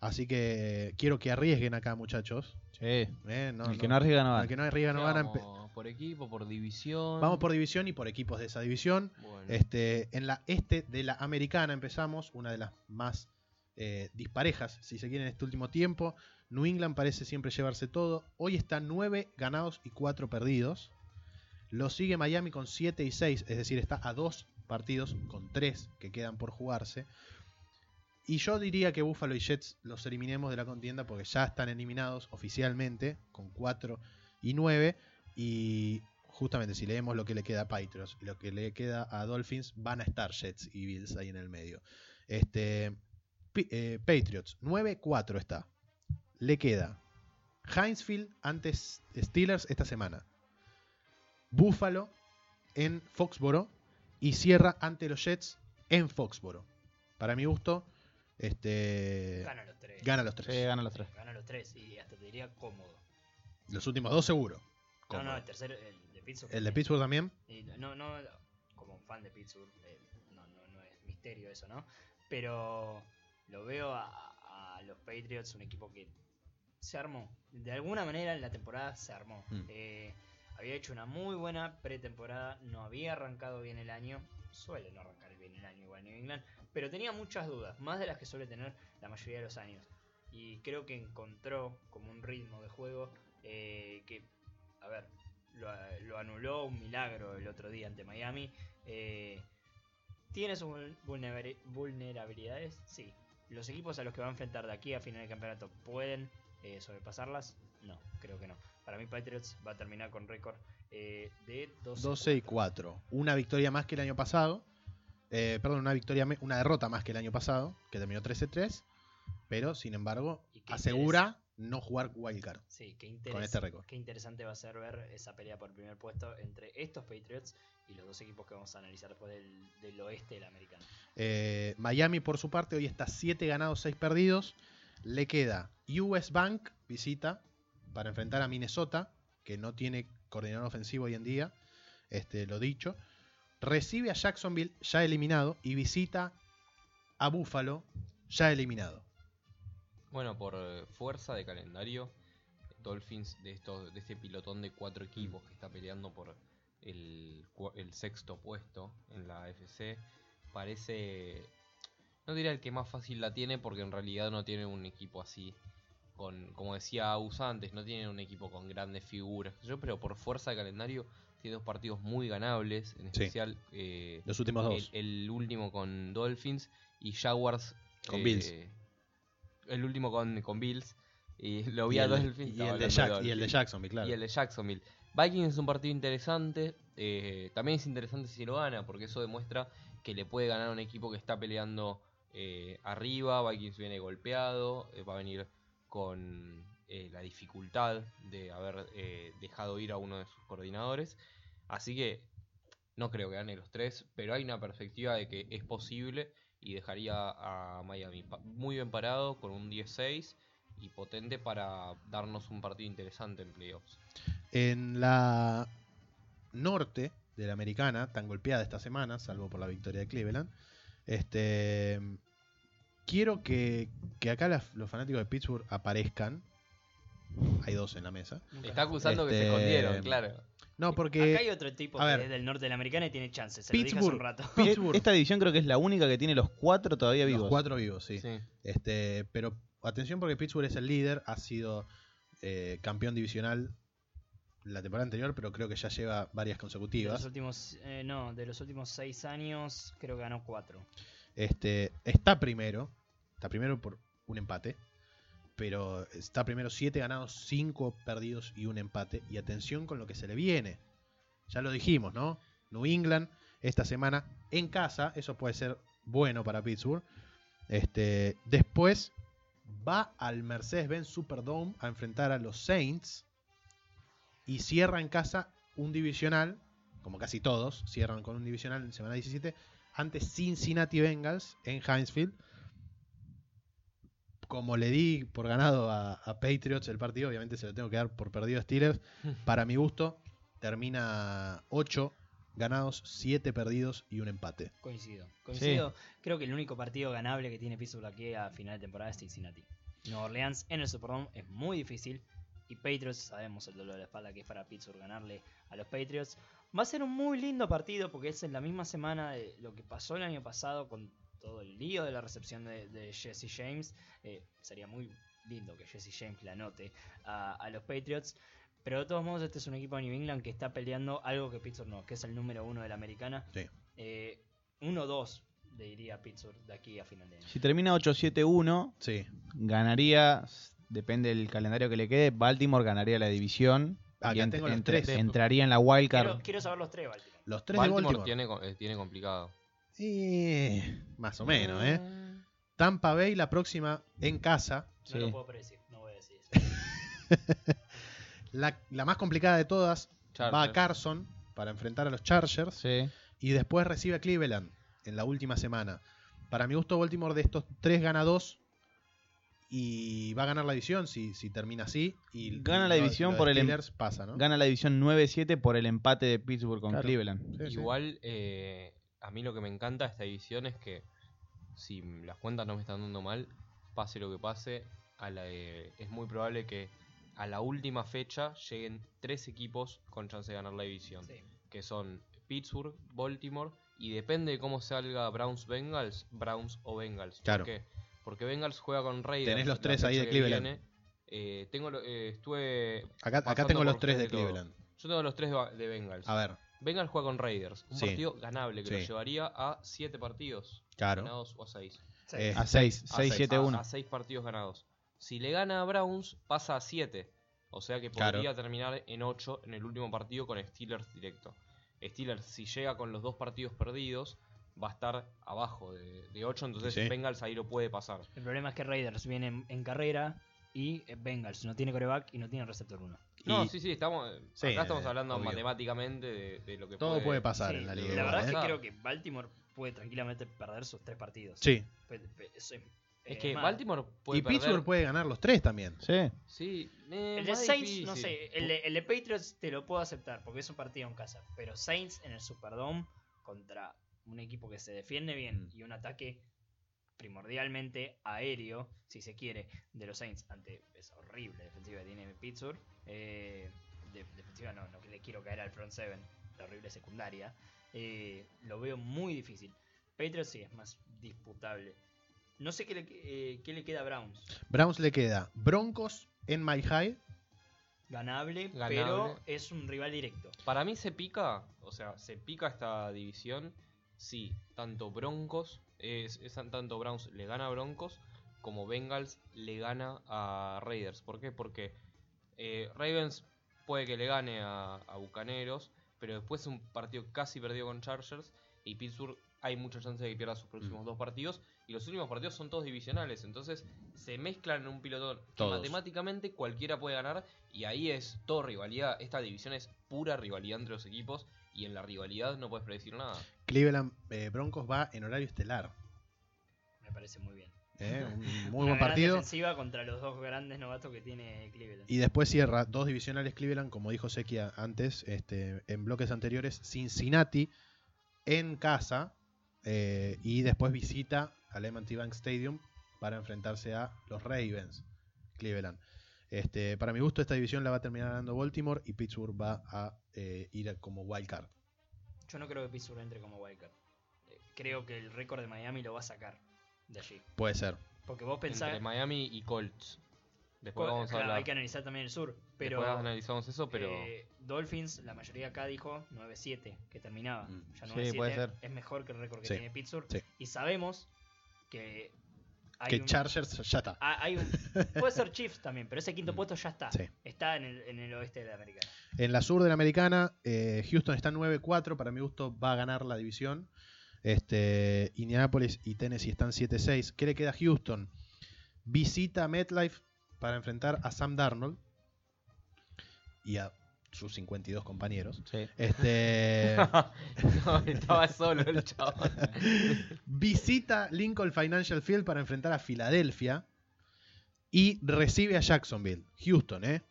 [SPEAKER 2] así que quiero que arriesguen acá, muchachos.
[SPEAKER 4] Sí.
[SPEAKER 2] Eh, no,
[SPEAKER 4] el que
[SPEAKER 2] no-
[SPEAKER 4] no arriesga no
[SPEAKER 2] el
[SPEAKER 4] gana.
[SPEAKER 2] que no arriesga no gana.
[SPEAKER 3] Por equipo, por división.
[SPEAKER 2] Vamos por división y por equipos de esa división.
[SPEAKER 3] Bueno,
[SPEAKER 2] Este, en la este de la americana empezamos, una de las más eh, disparejas, si se quiere, en este último tiempo. New England parece siempre llevarse todo. Hoy está 9 ganados y 4 perdidos. Lo sigue Miami con 7 y 6, es decir, está a dos partidos con 3 que quedan por jugarse. Y yo diría que Buffalo y Jets los eliminemos de la contienda porque ya están eliminados oficialmente con 4 y 9. Y justamente si leemos lo que le queda a Patriots y lo que le queda a Dolphins, van a estar Jets y Bills ahí en el medio. Este, eh, Patriots, 9-4 está. Le queda Hinesfield antes Steelers esta semana. Buffalo en Foxboro y cierra ante los Jets en Foxboro. Para mi gusto, este,
[SPEAKER 5] Gana los tres.
[SPEAKER 2] gana los tres.
[SPEAKER 4] Sí, gana los tres.
[SPEAKER 5] Gana los tres y hasta te diría cómodo.
[SPEAKER 2] Los últimos dos seguro.
[SPEAKER 5] No,
[SPEAKER 2] Cómodo.
[SPEAKER 5] no, el tercero, el de Pittsburgh.
[SPEAKER 2] El de. Pittsburgh también.
[SPEAKER 5] Y no, no, como un fan de Pittsburgh, eh, no, no, no es misterio eso, ¿no? Pero lo veo a, a los Patriots, un equipo que se armó. De alguna manera en la temporada se armó.
[SPEAKER 2] Mm.
[SPEAKER 5] Eh, había hecho una muy buena pretemporada, no había arrancado bien el año. Suele no arrancar bien el año igual New England, pero tenía muchas dudas, más de las que suele tener la mayoría de los años. Y creo que encontró como un ritmo de juego eh, que, a ver, lo, anuló un milagro el otro día ante Miami. Eh, ¿Tiene sus vul- vulnera- vulnerabilidades? Sí. ¿Los equipos a los que va a enfrentar de aquí a final del campeonato pueden eh, sobrepasarlas? No, creo que no. Para mí Patriots va a terminar con récord eh, de 12,
[SPEAKER 2] 12 y 4. Una victoria más que el año pasado. Eh, perdón, una victoria, una derrota más que el año pasado, que terminó 13-3. pero sin embargo asegura no jugar wildcard.
[SPEAKER 5] Sí, qué,
[SPEAKER 2] Con este récord.
[SPEAKER 5] qué interesante va a ser ver esa pelea por el primer puesto entre estos Patriots y los dos equipos que vamos a analizar después del, del oeste del americano.
[SPEAKER 2] Eh, Miami, por su parte, hoy está 7 ganados, 6 perdidos. Le queda US Bank, visita, para enfrentar a Minnesota, que no tiene coordinador ofensivo hoy en día. Este, lo dicho. Recibe a Jacksonville, ya eliminado, y visita a Buffalo, ya eliminado.
[SPEAKER 3] Bueno, por eh, fuerza de calendario, Dolphins de estos, de este pilotón de cuatro equipos que está peleando por el, el sexto puesto en la AFC, parece, no diría el que más fácil la tiene porque en realidad no tiene un equipo así, con, como decía Aus antes, no tiene un equipo con grandes figuras, yo, pero por fuerza de calendario tiene dos partidos muy ganables, en
[SPEAKER 2] Sí.
[SPEAKER 3] especial eh,
[SPEAKER 2] Los últimos dos.
[SPEAKER 3] el último con Dolphins y Jaguars
[SPEAKER 2] Con
[SPEAKER 3] eh,
[SPEAKER 2] Bills.
[SPEAKER 3] El último con, con Bills. Y lo vi
[SPEAKER 2] y,
[SPEAKER 3] a
[SPEAKER 2] el,
[SPEAKER 3] Dolphins.
[SPEAKER 2] y el de Jack- y el de. Jacksonville, claro.
[SPEAKER 3] Y el de Jacksonville. Vikings es un partido interesante. eh, también es interesante si lo gana, porque eso demuestra que le puede ganar a un equipo que está peleando eh, arriba. Vikings viene golpeado. eh, va a venir con eh, la dificultad de haber eh, dejado ir a uno de sus coordinadores. Así que no creo que gane los tres, pero hay una perspectiva de que es posible y dejaría a Miami muy bien parado con un 10-6 y potente para darnos un partido interesante en playoffs.
[SPEAKER 2] En la norte de la americana, tan golpeada esta semana, salvo por la victoria de Cleveland, este, quiero que, que acá las- los fanáticos de Pittsburgh aparezcan. Hay dos en la mesa.
[SPEAKER 3] Está acusando que se
[SPEAKER 2] Este,
[SPEAKER 3] escondieron, claro.
[SPEAKER 2] No, porque
[SPEAKER 5] Acá hay otro tipo
[SPEAKER 2] a
[SPEAKER 5] que
[SPEAKER 2] ver.
[SPEAKER 5] es del norte de la americana y tiene chances. Se lo dije hace
[SPEAKER 2] Pittsburgh,
[SPEAKER 5] un rato.
[SPEAKER 2] Pittsburgh,
[SPEAKER 4] Esta división creo que es la única que tiene los cuatro todavía
[SPEAKER 2] los
[SPEAKER 4] vivos.
[SPEAKER 2] cuatro vivos, sí.
[SPEAKER 3] Sí.
[SPEAKER 2] Este, pero atención porque Pittsburgh es el líder, ha sido eh, campeón divisional la temporada anterior, pero creo que ya lleva varias
[SPEAKER 5] De los
[SPEAKER 2] consecutivas.
[SPEAKER 5] últimos, eh, no, de los últimos seis años creo que ganó cuatro.
[SPEAKER 2] Este, está primero, está primero por un empate, pero está primero 7 ganados, 5 perdidos y un empate. Y atención con lo que se le viene. Ya lo dijimos, ¿no? New England esta semana en casa, eso puede ser bueno para Pittsburgh. Este, después va al Mercedes-Benz Superdome a enfrentar a los Saints y cierra en casa un divisional, como casi todos, cierran con un divisional en semana 17 ante Cincinnati Bengals en Hinesfield. Como le di por ganado a, a Patriots el partido, obviamente se lo tengo que dar por perdido a Steelers. Para mi gusto, termina 8 ganados, 7 perdidos y un empate.
[SPEAKER 5] Coincido. Coincido. Creo que el único partido ganable que tiene Pittsburgh aquí a final de temporada es Cincinnati. Nueva Orleans en el Superdome es muy difícil. Y Patriots, sabemos el dolor de la espalda que es para Pittsburgh ganarle a los Patriots. Va a ser un muy lindo partido porque es en la misma semana de lo que pasó el año pasado con todo el lío de la recepción de, de Jesse James. Eh, sería muy lindo que Jesse James la anote a, a los Patriots. Pero de todos modos, este es un equipo de New England que está peleando algo que Pittsburgh no, que es el número uno de la americana.
[SPEAKER 2] Sí.
[SPEAKER 5] Eh, 1-2 le diría Pittsburgh de aquí a final de año.
[SPEAKER 4] Si termina 8-7-1,
[SPEAKER 2] Sí.
[SPEAKER 4] ganaría, depende del calendario que le quede, Baltimore ganaría la división.
[SPEAKER 2] Acá
[SPEAKER 4] y ent-
[SPEAKER 2] tengo los tres.
[SPEAKER 4] entraría en la wildcard.
[SPEAKER 5] Quiero, quiero saber los tres, Baltimore.
[SPEAKER 2] Los tres
[SPEAKER 3] Baltimore,
[SPEAKER 2] de Baltimore.
[SPEAKER 3] Tiene, eh, tiene complicado.
[SPEAKER 2] Y más o menos, ¿eh? Tampa Bay la próxima en casa.
[SPEAKER 5] No
[SPEAKER 4] Sí.
[SPEAKER 5] lo puedo predecir, no voy a decir eso.
[SPEAKER 2] La, la más complicada de todas va a. Carson para enfrentar a los Chargers.
[SPEAKER 4] Sí.
[SPEAKER 2] Y después recibe a Cleveland en la última semana. Para mi gusto, Baltimore de estos tres gana dos. Y va a ganar la división si, si termina así. Y
[SPEAKER 4] Gana la división
[SPEAKER 2] lo
[SPEAKER 4] por el em-
[SPEAKER 2] pasa, ¿no?
[SPEAKER 4] Gana la división 9-7 por el empate de Pittsburgh con
[SPEAKER 2] Claro.
[SPEAKER 4] Cleveland.
[SPEAKER 2] Sí, sí.
[SPEAKER 3] Igual, eh, a mí lo que me encanta de esta división es que si las cuentas no me están dando mal, pase lo que pase, a la, eh, es muy probable que a la última fecha lleguen tres equipos con chance de ganar la división.
[SPEAKER 5] Sí.
[SPEAKER 3] Que son Pittsburgh, Baltimore y depende de cómo salga Browns Bengals, Browns o Bengals.
[SPEAKER 2] Claro.
[SPEAKER 3] ¿Por qué? Porque Bengals juega con Raiders.
[SPEAKER 2] Tenés los tres ahí de Cleveland.
[SPEAKER 3] viene. Eh, tengo lo- eh, estuve
[SPEAKER 2] Acá, tengo los tres de
[SPEAKER 3] todo.
[SPEAKER 2] Cleveland.
[SPEAKER 3] Yo tengo los tres de, de Bengals.
[SPEAKER 2] A ver,
[SPEAKER 3] Bengals juega con Raiders. Un
[SPEAKER 2] Sí.
[SPEAKER 3] partido ganable que
[SPEAKER 2] Sí.
[SPEAKER 3] lo llevaría a 7 partidos
[SPEAKER 2] claro.
[SPEAKER 3] ganados o a 6.
[SPEAKER 2] Eh,
[SPEAKER 4] A 6,
[SPEAKER 3] A
[SPEAKER 4] 6-7-1.
[SPEAKER 3] 6 partidos ganados. Si le gana a Browns, pasa a 7. O sea que
[SPEAKER 2] Claro.
[SPEAKER 3] podría terminar en 8 en el último partido con Steelers directo. Steelers, si llega con los dos partidos perdidos, va a estar abajo de, de 8, entonces
[SPEAKER 2] Sí.
[SPEAKER 3] Bengals ahí lo puede pasar.
[SPEAKER 5] El problema es que Raiders viene en, en carrera y eh, Bengals no tiene coreback y no tiene receptor 1.
[SPEAKER 3] No,
[SPEAKER 2] Y
[SPEAKER 3] sí, sí, estamos,
[SPEAKER 2] Sí,
[SPEAKER 3] acá estamos
[SPEAKER 2] eh,
[SPEAKER 3] hablando
[SPEAKER 2] obvio.
[SPEAKER 3] matemáticamente de, de lo que
[SPEAKER 2] todo puede pasar
[SPEAKER 5] Sí,
[SPEAKER 2] en la liga.
[SPEAKER 5] la verdad es
[SPEAKER 2] ¿eh?
[SPEAKER 5] que
[SPEAKER 3] ¿eh?
[SPEAKER 5] creo que Baltimore puede tranquilamente perder sus tres partidos.
[SPEAKER 2] Sí.
[SPEAKER 5] Es,
[SPEAKER 3] Es
[SPEAKER 5] eh,
[SPEAKER 3] que Baltimore puede
[SPEAKER 2] Y Pittsburgh puede ganar los tres también.
[SPEAKER 4] Sí.
[SPEAKER 3] Sí, eh,
[SPEAKER 5] El de Saints, no sé, el de, el de Patriots te lo puedo aceptar porque es un partido en casa. Pero Saints en el Superdome contra un equipo que se defiende bien
[SPEAKER 2] Mm.
[SPEAKER 5] y un ataque primordialmente aéreo, si se quiere, de los Saints ante esa horrible defensiva que tiene Pittsburgh. Eh, de- defensiva no, no que le quiero caer al front seven, la horrible secundaria. eh, lo veo muy difícil. Patriots sí es más disputable. No sé qué le, eh, qué le queda a Browns.
[SPEAKER 2] Browns le queda Broncos en My High.
[SPEAKER 5] Ganable,
[SPEAKER 3] Ganable.
[SPEAKER 5] pero es un rival directo.
[SPEAKER 3] Para mí se pica, o sea, se pica esta división si tanto Broncos, es, es tanto Browns le gana a Broncos como Bengals le gana a Raiders. ¿Por qué? Porque eh, Ravens puede que le gane a, a Bucaneros, pero después es un partido casi perdido con Chargers y Pittsburgh hay mucha chance de que pierda sus próximos
[SPEAKER 2] Mm.
[SPEAKER 3] dos partidos y los últimos partidos son todos divisionales, entonces se mezclan en un pilotón que matemáticamente cualquiera puede ganar y ahí es todo rivalidad, esta división es pura rivalidad entre los equipos y en la rivalidad no puedes predecir nada.
[SPEAKER 2] Cleveland eh, Broncos va en horario estelar.
[SPEAKER 5] Me parece muy bien.
[SPEAKER 2] ¿Eh? Un muy
[SPEAKER 5] Una
[SPEAKER 2] buen partido.
[SPEAKER 5] defensiva contra los dos grandes novatos que tiene Cleveland.
[SPEAKER 2] Y después cierra dos divisionales Cleveland, como dijo Sequia antes, este, en bloques anteriores, Cincinnati en casa eh, y después visita al M&T Bank Stadium para enfrentarse a los Ravens, Cleveland. Este, para mi gusto esta división la va a terminar ganando Baltimore y Pittsburgh va a eh, ir como wild card.
[SPEAKER 5] Yo no creo que Pittsburgh entre como wildcard. Creo que el récord de Miami lo va a sacar de allí.
[SPEAKER 2] Puede ser.
[SPEAKER 5] Porque vos
[SPEAKER 3] Entre
[SPEAKER 5] pensás...
[SPEAKER 3] Miami y Colts. Después
[SPEAKER 5] co-
[SPEAKER 3] vamos a
[SPEAKER 5] claro,
[SPEAKER 3] hablar.
[SPEAKER 5] hay que analizar también el sur. Pero
[SPEAKER 3] Después analizamos eso, pero
[SPEAKER 5] eh, Dolphins, la mayoría acá dijo 9-7, que terminaba.
[SPEAKER 2] Mm.
[SPEAKER 5] Ya
[SPEAKER 4] Sí,
[SPEAKER 5] 9-7
[SPEAKER 4] puede ser.
[SPEAKER 5] es mejor que el récord que
[SPEAKER 2] Sí,
[SPEAKER 5] tiene Pittsburgh.
[SPEAKER 2] sí.
[SPEAKER 5] Y sabemos que hay
[SPEAKER 2] que
[SPEAKER 5] un-
[SPEAKER 2] Chargers ya está.
[SPEAKER 5] Ah, hay un- puede ser Chiefs también, pero ese quinto
[SPEAKER 2] Mm.
[SPEAKER 5] puesto ya está.
[SPEAKER 2] Sí.
[SPEAKER 5] Está en el, en el oeste de la América.
[SPEAKER 2] En la sur de la americana, eh, Houston está 9-4. Para mi gusto, va a ganar la división. Este, Indianapolis y Tennessee están 7-6. ¿Qué le queda a Houston? Visita MetLife para enfrentar a Sam Darnold y a sus 52 compañeros.
[SPEAKER 4] Sí.
[SPEAKER 2] Este,
[SPEAKER 3] no, estaba solo el chaval.
[SPEAKER 2] visita Lincoln Financial Field para enfrentar a Filadelfia y recibe a Jacksonville. Houston, ¿eh?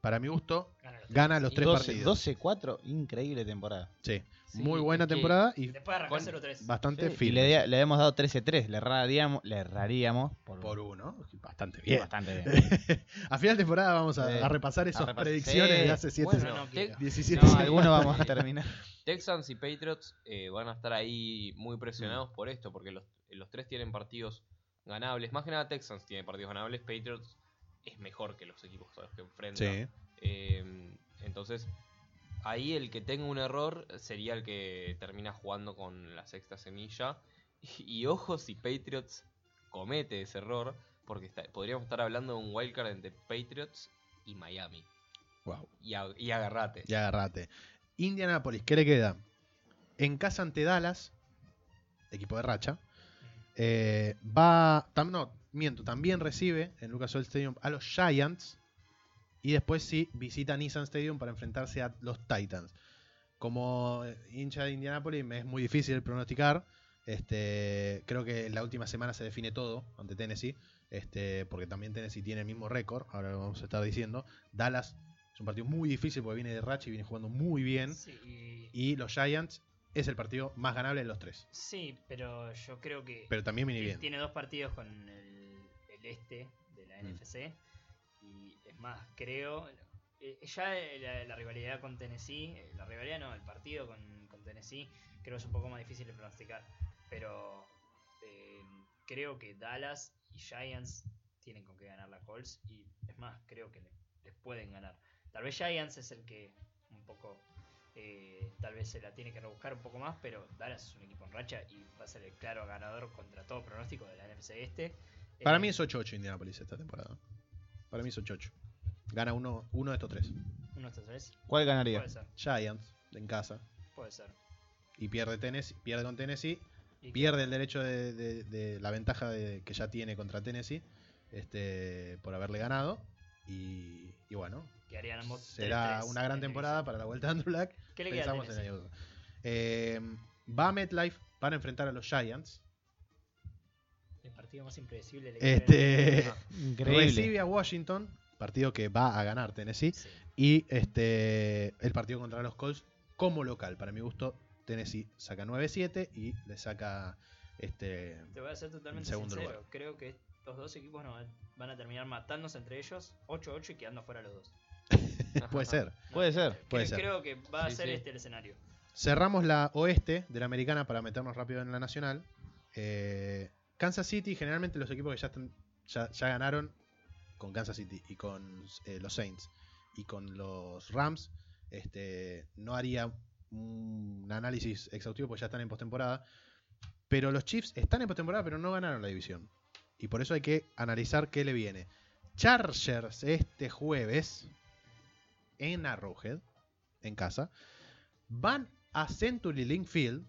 [SPEAKER 2] Para mi gusto,
[SPEAKER 5] Gana los
[SPEAKER 2] gana los tres
[SPEAKER 4] 12
[SPEAKER 2] partidos.
[SPEAKER 4] 12-4, increíble temporada.
[SPEAKER 2] Sí,
[SPEAKER 3] Sí,
[SPEAKER 2] muy buena temporada y
[SPEAKER 5] Después arrancó
[SPEAKER 3] Con-
[SPEAKER 5] 0-3.
[SPEAKER 2] bastante
[SPEAKER 4] Sí, y
[SPEAKER 2] firme.
[SPEAKER 4] le, le hemos dado 13-3, le erraríamos, le erraríamos por,
[SPEAKER 2] por uno. Bastante bien.
[SPEAKER 4] bastante bien.
[SPEAKER 2] a final de temporada vamos a,
[SPEAKER 4] Sí.
[SPEAKER 2] a repasar
[SPEAKER 4] A
[SPEAKER 2] esas
[SPEAKER 4] repasar.
[SPEAKER 2] predicciones
[SPEAKER 4] Sí.
[SPEAKER 2] de hace 7
[SPEAKER 3] Bueno,
[SPEAKER 5] no,
[SPEAKER 3] Tex-
[SPEAKER 2] 17
[SPEAKER 4] No,
[SPEAKER 2] años.
[SPEAKER 4] algunos vamos a terminar.
[SPEAKER 3] Texans y Patriots eh, van a estar ahí muy presionados por esto, porque los, los tres tienen partidos ganables. Más que nada Texans tiene partidos ganables, Patriots es mejor que los equipos a los que enfrenta.
[SPEAKER 2] Sí.
[SPEAKER 3] Eh, entonces, ahí el que tenga un error sería el que termina jugando con la sexta semilla. Y, y ojo si Patriots comete ese error, porque está- podríamos estar hablando de un wildcard entre Patriots y Miami.
[SPEAKER 2] Wow.
[SPEAKER 3] Y, a- y agarrate.
[SPEAKER 2] Ya agarrate. Indianapolis, ¿qué le queda? En casa ante Dallas, equipo de racha. eh, va. tam- no, miento, también recibe en Lucas Oil Stadium a los Giants. Y después sí visita Nissan Stadium para enfrentarse a los Titans. Como hincha de Indianapolis me es muy difícil pronosticar. Este, creo que la última semana se define todo ante Tennessee. Este, porque también Tennessee tiene el mismo récord. Ahora lo vamos a estar diciendo. Dallas es un partido muy difícil porque viene de racha y viene jugando muy bien.
[SPEAKER 5] Sí, y-
[SPEAKER 2] los Giants es el partido más ganable de los tres.
[SPEAKER 5] sí, pero yo creo que
[SPEAKER 2] Pero también viene bien.
[SPEAKER 5] tiene dos partidos con el, el este de la
[SPEAKER 2] Mm.
[SPEAKER 5] NFC. Más, creo. eh, ya la, la rivalidad con Tennessee, eh, la rivalidad no, el partido con, con Tennessee, creo que es un poco más difícil de pronosticar. Pero eh, creo que Dallas y Giants tienen con qué ganar la Colts. Y es más, creo que le- les pueden ganar. Tal vez Giants es el que un poco. eh, tal vez se la tiene que rebuscar un poco más, pero Dallas es un equipo en racha y va a ser el claro ganador contra todo pronóstico de la NFC este.
[SPEAKER 2] Para
[SPEAKER 5] Eh,
[SPEAKER 2] mí es 8-8 Indianapolis esta temporada. Para mí es 8-8. Gana uno, uno de estos tres.
[SPEAKER 5] Uno de estos tres.
[SPEAKER 4] ¿Cuál ganaría?
[SPEAKER 5] Puede ser,
[SPEAKER 2] Giants en casa.
[SPEAKER 5] puede ser.
[SPEAKER 2] Y pierde Tennessee, pierde con Tennessee.
[SPEAKER 5] Y
[SPEAKER 2] pierde el derecho de, de- de la ventaja de- que ya tiene contra Tennessee este, por haberle ganado. Y, y bueno,
[SPEAKER 5] ambos
[SPEAKER 2] será
[SPEAKER 5] 3-3
[SPEAKER 2] una gran temporada
[SPEAKER 5] división.
[SPEAKER 2] para la vuelta de Andrew Luck.
[SPEAKER 5] ¿Qué le queda a
[SPEAKER 2] Pensamos en ello. Eh, va a MetLife para enfrentar a los Giants.
[SPEAKER 5] El partido más impredecible. le queda
[SPEAKER 2] Este,
[SPEAKER 4] Increíble.
[SPEAKER 2] recibe a Washington, partido que va a ganar Tennessee.
[SPEAKER 5] Sí.
[SPEAKER 2] Y este el partido contra los Colts como local. Para mi gusto, Tennessee saca 9-7 y le saca este
[SPEAKER 5] Te voy a ser totalmente
[SPEAKER 2] segundo
[SPEAKER 5] sincero.
[SPEAKER 2] lugar.
[SPEAKER 5] Creo que los dos equipos no van- van a terminar matándose entre ellos 8-8 y quedando fuera los dos.
[SPEAKER 2] puede ser.
[SPEAKER 4] Puede ser.
[SPEAKER 2] Puede
[SPEAKER 5] creo,
[SPEAKER 2] ser.
[SPEAKER 5] creo que va a
[SPEAKER 3] Sí,
[SPEAKER 5] ser
[SPEAKER 3] sí.
[SPEAKER 5] este el escenario.
[SPEAKER 2] Cerramos la oeste de la americana para meternos rápido en la nacional. Eh, Kansas City, generalmente los equipos que ya, están, ya, ya ganaron con Kansas City y con eh, los Saints y con los Rams, este, no haría un análisis exhaustivo porque ya están en postemporada. Pero los Chiefs están en postemporada, pero no ganaron la división. Y por eso hay que analizar qué le viene. Chargers este jueves en Arrowhead, en casa, van a Century Link Field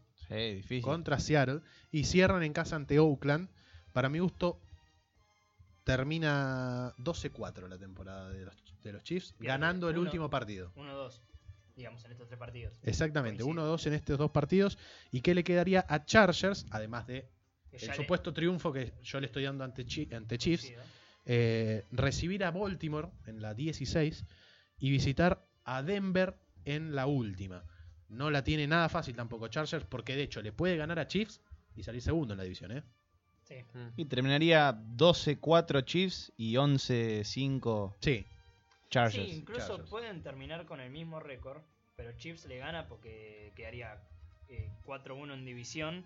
[SPEAKER 4] Sí,
[SPEAKER 2] contra Seattle y cierran en casa ante Oakland. Para mi gusto, termina 12-4 la temporada de los, de los Chiefs, ganando el
[SPEAKER 5] uno.
[SPEAKER 2] último partido.
[SPEAKER 5] 1-2, digamos, en estos tres partidos.
[SPEAKER 2] Exactamente,
[SPEAKER 5] Coincido.
[SPEAKER 2] 1-2 en estos dos partidos. ¿Y qué le quedaría a Chargers? Además de el
[SPEAKER 5] le-
[SPEAKER 2] supuesto triunfo que yo le estoy dando ante, Chi- ante Chiefs. eh, recibir a Baltimore en la 16 y visitar a Denver en la última. No la tiene nada fácil tampoco Chargers porque de hecho le puede ganar a Chiefs y salir segundo en la división. ¿eh?
[SPEAKER 5] Sí.
[SPEAKER 3] Mm.
[SPEAKER 4] Y terminaría 12-4 Chiefs y 11-5
[SPEAKER 2] Sí,
[SPEAKER 4] Chargers.
[SPEAKER 5] Sí, incluso
[SPEAKER 2] Chargers.
[SPEAKER 5] pueden terminar con el mismo récord, pero Chiefs le gana porque quedaría eh, 4-1 en división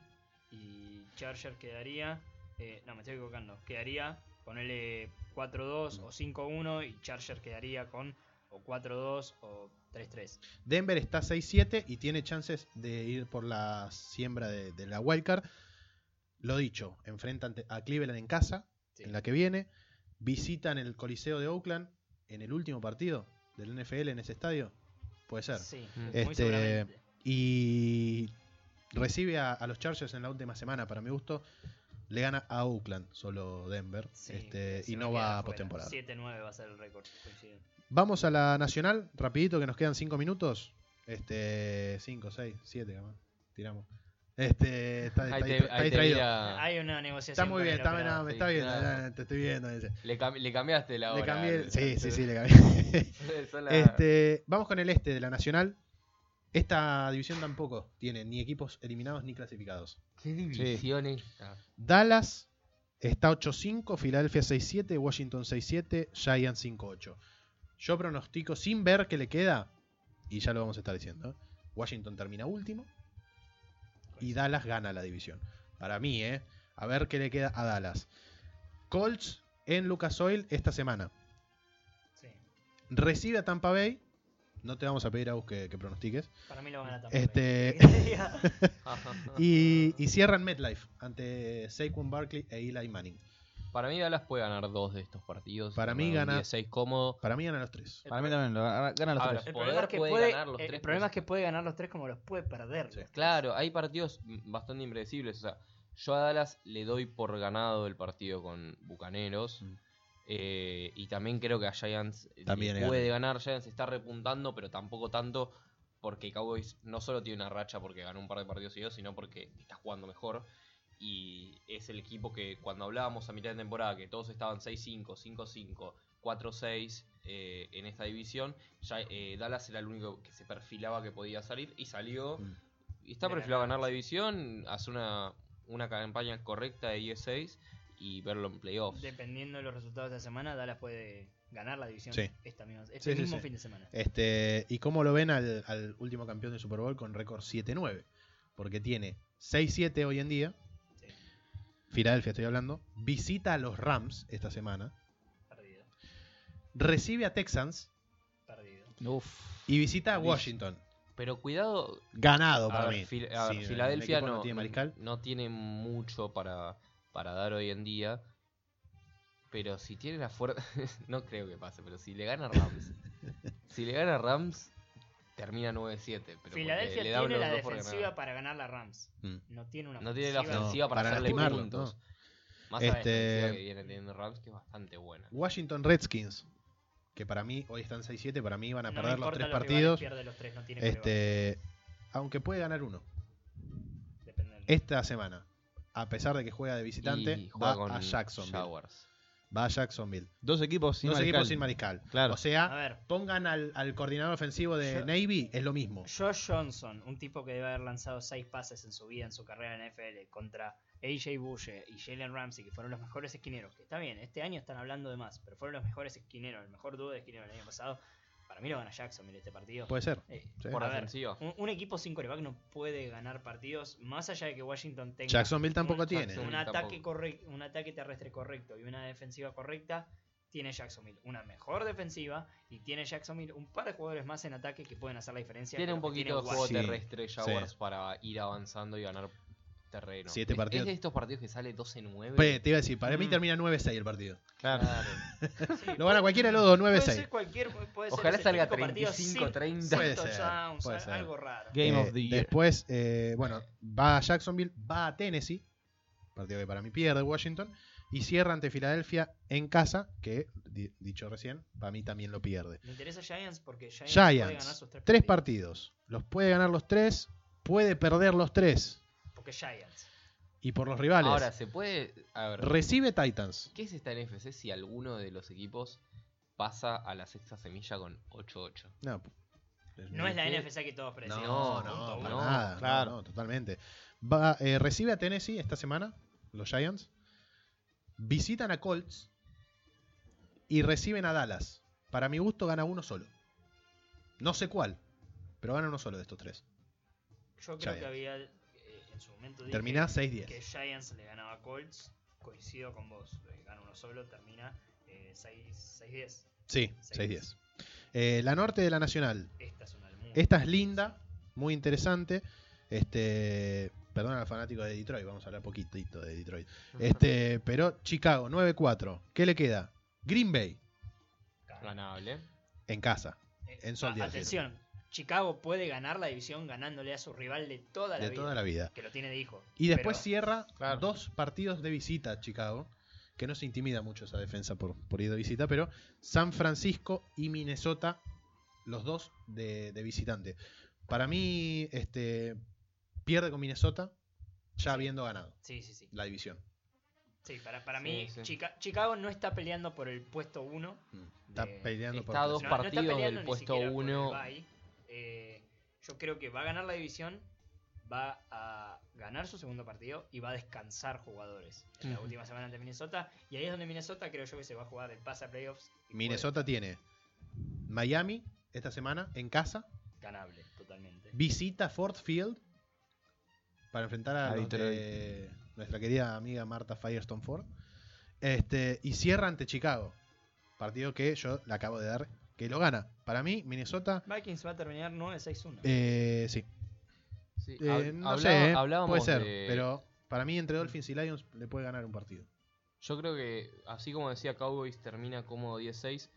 [SPEAKER 5] y Charger quedaría, eh, no me estoy equivocando, quedaría ponerle 4-2 o 5-1 y Charger quedaría con o 4-2 o 3-3.
[SPEAKER 2] Denver está 6-7 y tiene chances de ir por la siembra de, de la wildcard. Lo dicho, enfrentan a Cleveland en casa,
[SPEAKER 5] Sí.
[SPEAKER 2] en la que viene. Visitan el Coliseo de Oakland en el último partido del NFL en ese estadio. Puede ser.
[SPEAKER 5] Sí,
[SPEAKER 3] Mm.
[SPEAKER 5] muy
[SPEAKER 2] Este,
[SPEAKER 5] seguramente.
[SPEAKER 2] Y recibe a, a los Chargers en la última semana, para mi gusto. Le gana a Oakland, solo Denver.
[SPEAKER 5] Sí,
[SPEAKER 2] este, y no va a postemporada.
[SPEAKER 5] 7-9 va a ser el récord.
[SPEAKER 2] Vamos a la nacional, rapidito, que nos quedan 5 minutos. Este, 5, 6, 7, capaz. Tiramos. Este, está,
[SPEAKER 3] Ahí
[SPEAKER 2] está-
[SPEAKER 3] te,
[SPEAKER 2] está
[SPEAKER 3] ahí te
[SPEAKER 2] distraído.
[SPEAKER 3] mira-
[SPEAKER 5] Hay una negociación.
[SPEAKER 2] Está muy bien,
[SPEAKER 5] el
[SPEAKER 2] está,
[SPEAKER 5] operador.
[SPEAKER 2] no, me
[SPEAKER 3] sí,
[SPEAKER 2] está viendo,
[SPEAKER 3] claro.
[SPEAKER 2] ya, te estoy viendo.
[SPEAKER 3] le, cam- le cambiaste la hora.
[SPEAKER 2] Le cambié,
[SPEAKER 3] al-
[SPEAKER 2] sí, sí, sí, le cambié. Este, vamos con el este de la Nacional. Esta división tampoco tiene ni equipos eliminados ni clasificados.
[SPEAKER 3] ¿Qué divisiones? Ah,
[SPEAKER 2] Dallas está 8-5, Filadelfia 6-7, Washington 6-7, Giants 5-8. Yo pronostico sin ver qué le queda, y ya lo vamos a estar diciendo. ¿eh? Washington termina último y Dallas gana la división. Para mí, ¿eh? A ver qué le queda a Dallas. Colts en Lucas Oil esta semana.
[SPEAKER 5] Sí.
[SPEAKER 2] Recibe a Tampa Bay. No te vamos a pedir a vos que, que pronostiques.
[SPEAKER 5] Para mí lo van a también.
[SPEAKER 2] Este- Y, y cierran MetLife ante Saquon Barkley e Eli Manning.
[SPEAKER 3] Para mí Dallas puede ganar dos de estos partidos.
[SPEAKER 2] Para mí gana-
[SPEAKER 3] 16 cómodo.
[SPEAKER 2] Para mí ganan los tres.
[SPEAKER 4] Para mí también, lo gana gana los
[SPEAKER 3] Ahora,
[SPEAKER 4] tres.
[SPEAKER 5] El problema, es que
[SPEAKER 3] puede
[SPEAKER 5] puede,
[SPEAKER 3] ganar los
[SPEAKER 5] el
[SPEAKER 3] tres,
[SPEAKER 5] problema
[SPEAKER 3] pero-
[SPEAKER 5] es que puede ganar los tres como los puede perder.
[SPEAKER 2] Sí.
[SPEAKER 3] Claro, hay partidos bastante impredecibles. O sea, yo a Dallas le doy por ganado el partido con Bucaneros.
[SPEAKER 2] Mm.
[SPEAKER 3] eh, y también creo que a Giants
[SPEAKER 2] También
[SPEAKER 3] puede ganar. Giants está repuntando, pero tampoco tanto. Porque Cowboys no solo tiene una racha porque ganó un par de partidos seguidos, sino porque está jugando mejor. Y es el equipo que cuando hablábamos a mitad de temporada que todos estaban 6-5, 5-5, 4-6 eh, en esta división, ya, eh, Dallas era el único que se perfilaba que podía salir y salió.
[SPEAKER 2] Mm.
[SPEAKER 3] Y está perfilado a
[SPEAKER 5] ganar,
[SPEAKER 3] la división, hace una, una campaña correcta de 10-6 y verlo en playoffs.
[SPEAKER 5] Dependiendo de los resultados de esta semana, Dallas puede ganar la división
[SPEAKER 2] Sí.
[SPEAKER 5] esta misma, este
[SPEAKER 2] Sí, sí,
[SPEAKER 5] mismo
[SPEAKER 2] sí.
[SPEAKER 5] fin de semana.
[SPEAKER 2] Este, ¿Y cómo lo ven al, al último campeón de Super Bowl con récord 7-9? Porque tiene 6-7 hoy en día. Filadelfia estoy hablando. Visita a los Rams esta semana.
[SPEAKER 5] perdido,
[SPEAKER 2] Recibe a Texans.
[SPEAKER 5] perdido.
[SPEAKER 4] Uf.
[SPEAKER 2] Y visita a. Washington.
[SPEAKER 3] Pero cuidado,
[SPEAKER 2] Ganado
[SPEAKER 3] a
[SPEAKER 2] para
[SPEAKER 3] ver,
[SPEAKER 2] mí.
[SPEAKER 3] Fil- a ver,
[SPEAKER 2] Sí, el
[SPEAKER 3] Filadelfia no,
[SPEAKER 2] tiene mariscal.
[SPEAKER 3] no tiene mucho para, para dar hoy en día. Pero si tiene la fuerza, no creo que pase, pero si le gana Rams, si le gana Rams, termina 9-7. pero porque
[SPEAKER 5] Filadelfia
[SPEAKER 3] le da
[SPEAKER 5] tiene la defensiva
[SPEAKER 3] ganar.
[SPEAKER 5] para ganar la Rams.
[SPEAKER 2] Mm.
[SPEAKER 5] No tiene una
[SPEAKER 3] No tiene la
[SPEAKER 5] ofensiva.
[SPEAKER 2] No,
[SPEAKER 3] para,
[SPEAKER 2] para
[SPEAKER 3] hacerle
[SPEAKER 2] lastimarlo,
[SPEAKER 3] puntos.
[SPEAKER 2] no.
[SPEAKER 3] Más a la
[SPEAKER 2] Este-
[SPEAKER 3] defensiva que viene teniendo Rams, que es bastante buena.
[SPEAKER 2] Washington Redskins, que para mí, hoy están 6-7, para mí van a
[SPEAKER 5] No
[SPEAKER 2] perder los tres
[SPEAKER 5] los rivales,
[SPEAKER 2] partidos.
[SPEAKER 5] pierde los tres, no tiene.
[SPEAKER 2] Este, aunque puede ganar uno
[SPEAKER 5] Depende del-
[SPEAKER 2] esta semana. A pesar de que juega de visitante,
[SPEAKER 3] y juega
[SPEAKER 2] va
[SPEAKER 3] con
[SPEAKER 2] a Jacksonville.
[SPEAKER 3] Jaguars.
[SPEAKER 2] Va a Jacksonville.
[SPEAKER 4] Dos equipos sin
[SPEAKER 2] Dos
[SPEAKER 4] mariscal.
[SPEAKER 2] equipos sin mariscal.
[SPEAKER 4] Claro.
[SPEAKER 2] O sea,
[SPEAKER 5] A ver,
[SPEAKER 2] pongan al, al coordinador ofensivo de
[SPEAKER 5] Yo-
[SPEAKER 2] Navy, es lo mismo.
[SPEAKER 5] Josh Johnson, un tipo que debe haber lanzado seis pases en su vida, en su carrera en NFL, contra AJ Bush y Jalen Ramsey, que fueron los mejores esquineros. Que está bien, este año están hablando de más, pero fueron los mejores esquineros, el mejor dúo de esquineros del año pasado. Para mí lo gana Jacksonville este partido.
[SPEAKER 2] Puede ser.
[SPEAKER 5] Eh,
[SPEAKER 2] Sí.
[SPEAKER 3] Por
[SPEAKER 5] a ver,
[SPEAKER 3] defensiva.
[SPEAKER 5] un, un equipo sin coreback no puede ganar partidos, más allá de que Washington tenga
[SPEAKER 2] Jacksonville tampoco
[SPEAKER 5] un,
[SPEAKER 2] tiene.
[SPEAKER 5] Un
[SPEAKER 3] Tampoco.
[SPEAKER 5] ataque correc- un ataque terrestre correcto y una defensiva correcta. Tiene Jacksonville una mejor defensiva y tiene Jacksonville un par de jugadores más en ataque que pueden hacer la diferencia.
[SPEAKER 3] Tiene un
[SPEAKER 5] tiene
[SPEAKER 3] poquito de juego.
[SPEAKER 2] Sí,
[SPEAKER 3] terrestre Jaguars para ir avanzando y ganar terreno.
[SPEAKER 2] Siete
[SPEAKER 3] Es-
[SPEAKER 2] partidos.
[SPEAKER 3] Es de estos partidos que sale 12-9.
[SPEAKER 2] Pe- te iba a decir, para mí
[SPEAKER 3] Mm.
[SPEAKER 2] termina 9-6 el partido.
[SPEAKER 4] Claro.
[SPEAKER 3] Claro.
[SPEAKER 5] Sí,
[SPEAKER 2] Lo gana cualquiera de los dos,
[SPEAKER 5] Puede
[SPEAKER 2] 9-6.
[SPEAKER 5] ser cualquier, puede ser
[SPEAKER 3] Ojalá
[SPEAKER 5] ese
[SPEAKER 3] salga
[SPEAKER 5] típico partido sin-
[SPEAKER 3] 35-30.
[SPEAKER 5] sin
[SPEAKER 2] Puede ser, puede ser.
[SPEAKER 5] algo raro.
[SPEAKER 4] Game
[SPEAKER 2] Eh,
[SPEAKER 4] of the Year.
[SPEAKER 2] Después, eh, bueno, va a Jacksonville, va a Tennessee, partido que para mí pierde Washington, y cierra ante Filadelfia en casa, que, di- dicho recién, para mí también lo pierde.
[SPEAKER 5] Me interesa Giants porque Giants, puede ganar
[SPEAKER 2] Giants,
[SPEAKER 5] sus tres,
[SPEAKER 2] tres partidos. Los puede ganar los tres, puede perder los tres.
[SPEAKER 5] Giants.
[SPEAKER 2] Y por los rivales,
[SPEAKER 3] Ahora, se puede. A ver,
[SPEAKER 2] recibe Titans.
[SPEAKER 3] ¿qué es esta NFC si alguno de los equipos pasa a la sexta semilla con 8-8?
[SPEAKER 2] No,
[SPEAKER 5] No es la. NFC que todos predecimos.
[SPEAKER 2] No,
[SPEAKER 3] No,
[SPEAKER 2] no,
[SPEAKER 3] no,
[SPEAKER 2] para nada.
[SPEAKER 4] claro.
[SPEAKER 2] no, totalmente. Va, eh, recibe a Tennessee esta semana, los Giants. Visitan a Colts. Y reciben a Dallas. Para mi gusto gana uno solo. No sé cuál, pero gana uno solo de estos tres.
[SPEAKER 5] Yo creo
[SPEAKER 2] Giants.
[SPEAKER 5] que había en su momento dije
[SPEAKER 2] Termina 6-10.
[SPEAKER 5] que Giants le ganaba a Colts. Coincido con vos. Gana uno solo, termina eh, 6 6-10.
[SPEAKER 2] Sí,
[SPEAKER 5] 6-10.
[SPEAKER 2] 6-10. Eh, la norte de la Nacional.
[SPEAKER 5] Esta es una
[SPEAKER 2] Esta es linda, muy interesante. Este, perdón al fanático de Detroit, vamos a hablar poquitito de Detroit. Este, pero Chicago 9-4. ¿Qué le queda? Green Bay
[SPEAKER 3] Ganable.
[SPEAKER 2] en casa.
[SPEAKER 5] Eh,
[SPEAKER 2] en Soldier
[SPEAKER 5] a- Atención, Chicago puede ganar la división ganándole a su rival de toda la,
[SPEAKER 2] de
[SPEAKER 5] vida,
[SPEAKER 2] toda la vida.
[SPEAKER 5] Que lo tiene de hijo.
[SPEAKER 2] Y después cierra dos partidos de visita a Chicago que no se intimida mucho esa defensa por, ir de visita, pero San Francisco y Minnesota, los dos de, visitante. Para mí, este, pierde con Minnesota ya habiendo ganado
[SPEAKER 5] sí, sí, sí.
[SPEAKER 2] la división.
[SPEAKER 5] Sí, para, para mí Chicago no está peleando por el puesto 1.
[SPEAKER 2] Está peleando por
[SPEAKER 5] el puesto Está
[SPEAKER 3] dos
[SPEAKER 5] partidos
[SPEAKER 3] del puesto
[SPEAKER 5] 1 eh, yo creo que va a ganar la división, va a ganar su segundo partido y va a descansar jugadores en la última semana ante Minnesota. Y ahí es donde Minnesota creo yo que se va a jugar el pase a playoffs.
[SPEAKER 2] Minnesota tiene Miami esta semana en casa,
[SPEAKER 5] Ganable, totalmente.
[SPEAKER 2] visita Ford Field para enfrentar a, de nuestra querida amiga Marta Firestone Ford. Este, y cierra ante Chicago. Partido que yo le acabo de dar que lo gana. Para mí, Minnesota,
[SPEAKER 5] Vikings va a terminar 9-6-1.
[SPEAKER 2] eh, sí.
[SPEAKER 3] Sí,
[SPEAKER 2] Eh,
[SPEAKER 3] hab-
[SPEAKER 2] no
[SPEAKER 3] hablaba-
[SPEAKER 2] sé, eh,
[SPEAKER 3] hablábamos
[SPEAKER 2] puede ser.
[SPEAKER 3] de-
[SPEAKER 2] Pero para mí, entre Dolphins y Lions, le puede ganar un partido.
[SPEAKER 3] Yo creo que, así como decía Cowboys, termina cómodo 10-6.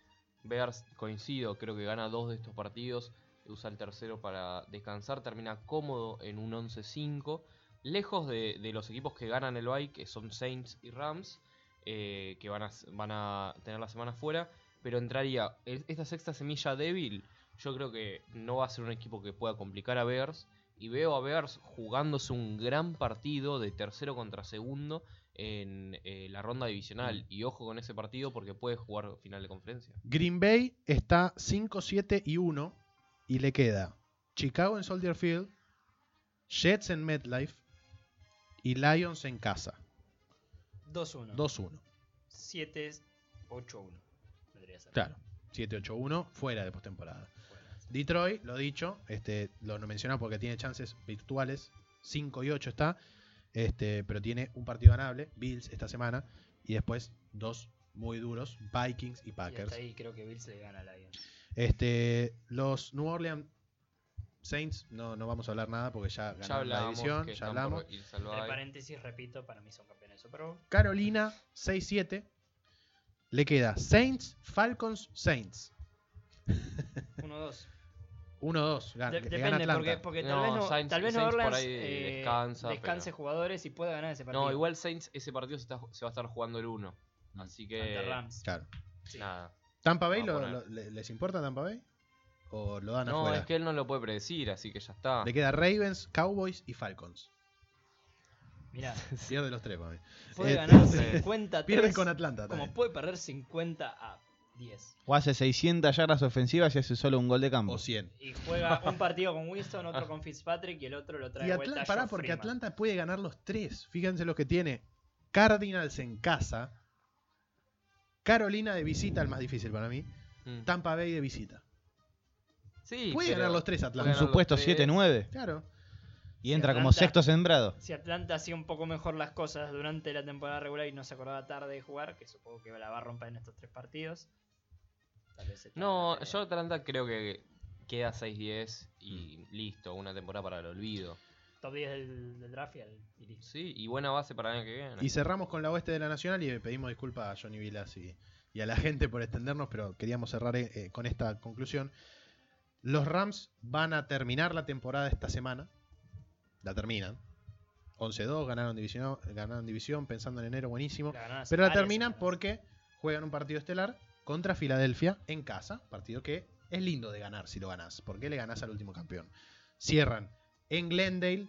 [SPEAKER 3] Bears, coincido, creo que gana dos de estos partidos. Usa el tercero para descansar. Termina cómodo en un 11-5. Lejos de, de los equipos que ganan el bye, que son Saints y Rams, eh, que van a, van a tener la semana fuera. Pero entraría esta sexta semilla débil. Yo creo que no va a ser un equipo que pueda complicar a Bears. Y veo a Bears jugándose un gran partido de tercero contra segundo en eh, la ronda divisional. Y ojo con ese partido porque puede jugar final de conferencia.
[SPEAKER 2] Green Bay está 5-7 y 1. Y le queda Chicago en Soldier Field, Jets en MetLife y Lions en casa.
[SPEAKER 5] 2-1.
[SPEAKER 2] 2-1.
[SPEAKER 5] 7-8-1. Vendría a ser.
[SPEAKER 2] Claro. 7-8-1 fuera de postemporada. Detroit, lo dicho, este, lo no menciona porque tiene chances virtuales. 5 y 8 está. Este, pero tiene un partido ganable, Bills esta semana. Y después dos muy duros, Vikings y
[SPEAKER 5] Y
[SPEAKER 2] Packers.
[SPEAKER 5] hasta ahí creo que Bills le gana a Lions.
[SPEAKER 2] Este, los New Orleans Saints, no, no vamos a hablar nada porque ya
[SPEAKER 3] Ya
[SPEAKER 2] ganaron la
[SPEAKER 3] hablamos
[SPEAKER 2] división, ya hablamos.
[SPEAKER 5] Entre paréntesis, repito, para mí son campeones de Super Bowl.
[SPEAKER 2] Carolina 6-7. Le queda Saints, Falcons, Saints.
[SPEAKER 5] 1-2.
[SPEAKER 2] 1-2. ga-
[SPEAKER 5] De-
[SPEAKER 2] gana
[SPEAKER 5] depende,
[SPEAKER 2] Atlanta.
[SPEAKER 5] porque, porque tal
[SPEAKER 3] No,
[SPEAKER 5] vez no,
[SPEAKER 3] Saints-
[SPEAKER 5] tal vez no
[SPEAKER 3] Saints por
[SPEAKER 5] Orleans
[SPEAKER 3] ahí
[SPEAKER 5] eh,
[SPEAKER 3] descansa,
[SPEAKER 5] descanse
[SPEAKER 3] pero-
[SPEAKER 5] jugadores y puede ganar ese partido.
[SPEAKER 3] No, igual Saints, ese partido se, está- se va a estar jugando el 1. Así
[SPEAKER 5] Ante
[SPEAKER 3] que.
[SPEAKER 5] Rams.
[SPEAKER 2] Claro.
[SPEAKER 3] Nada.
[SPEAKER 2] ¿Tampa Bay lo- lo- le- les importa Tampa Bay? ¿O lo dan
[SPEAKER 3] No,
[SPEAKER 2] afuera?
[SPEAKER 3] es que él no lo puede predecir, así que ya está.
[SPEAKER 2] Le queda Ravens, Cowboys y Falcons.
[SPEAKER 5] Mira,
[SPEAKER 2] Pierde los tres para mí.
[SPEAKER 5] puede
[SPEAKER 2] Eh,
[SPEAKER 5] ganar
[SPEAKER 3] sí.
[SPEAKER 5] 50 a
[SPEAKER 2] Pierden
[SPEAKER 5] 3,
[SPEAKER 2] con Atlanta
[SPEAKER 5] como
[SPEAKER 2] también.
[SPEAKER 5] puede perder 50 a 10.
[SPEAKER 4] O hace 600 yardas ofensivas y hace solo un gol de campo.
[SPEAKER 2] O 100.
[SPEAKER 5] Y juega un partido con Winston, otro con Fitzpatrick y el otro lo trae
[SPEAKER 2] Y
[SPEAKER 5] vuelta
[SPEAKER 2] pará, porque
[SPEAKER 5] Freeman.
[SPEAKER 2] Atlanta puede ganar los tres. Fíjense lo que tiene. Cardinals en casa. Carolina de visita, el más difícil para mí.
[SPEAKER 3] Mm.
[SPEAKER 2] Tampa Bay de visita.
[SPEAKER 3] Sí,
[SPEAKER 2] Puede ganar los tres
[SPEAKER 4] Un
[SPEAKER 2] Atlanta.
[SPEAKER 3] los
[SPEAKER 4] supuesto
[SPEAKER 3] tres.
[SPEAKER 4] 7-9.
[SPEAKER 2] Claro.
[SPEAKER 4] Y entra como sexto sembrado.
[SPEAKER 5] Si Atlanta hacía un poco mejor las cosas durante la temporada regular y no se acordaba tarde de jugar, que supongo que la va a romper en estos tres partidos. tal vez
[SPEAKER 3] No, yo. Atlanta creo que queda 6-10 y listo, una temporada para el olvido.
[SPEAKER 5] Top 10 del, del draft y, al- y listo.
[SPEAKER 3] Sí, y buena base para el año que viene.
[SPEAKER 2] Y cerramos con la oeste de la Nacional y le pedimos disculpas a Johnny Vilas y, y a la gente por extendernos, pero queríamos cerrar eh, con esta conclusión. Los Rams van a terminar la temporada esta semana. La terminan. 11-2, ganaron división, ganaron división pensando en enero, buenísimo.
[SPEAKER 5] La
[SPEAKER 2] Pero la terminan porque juegan un partido estelar contra Filadelfia en casa. Partido que es lindo de ganar si lo ganás. Porque le ganás al último campeón. Cierran en Glendale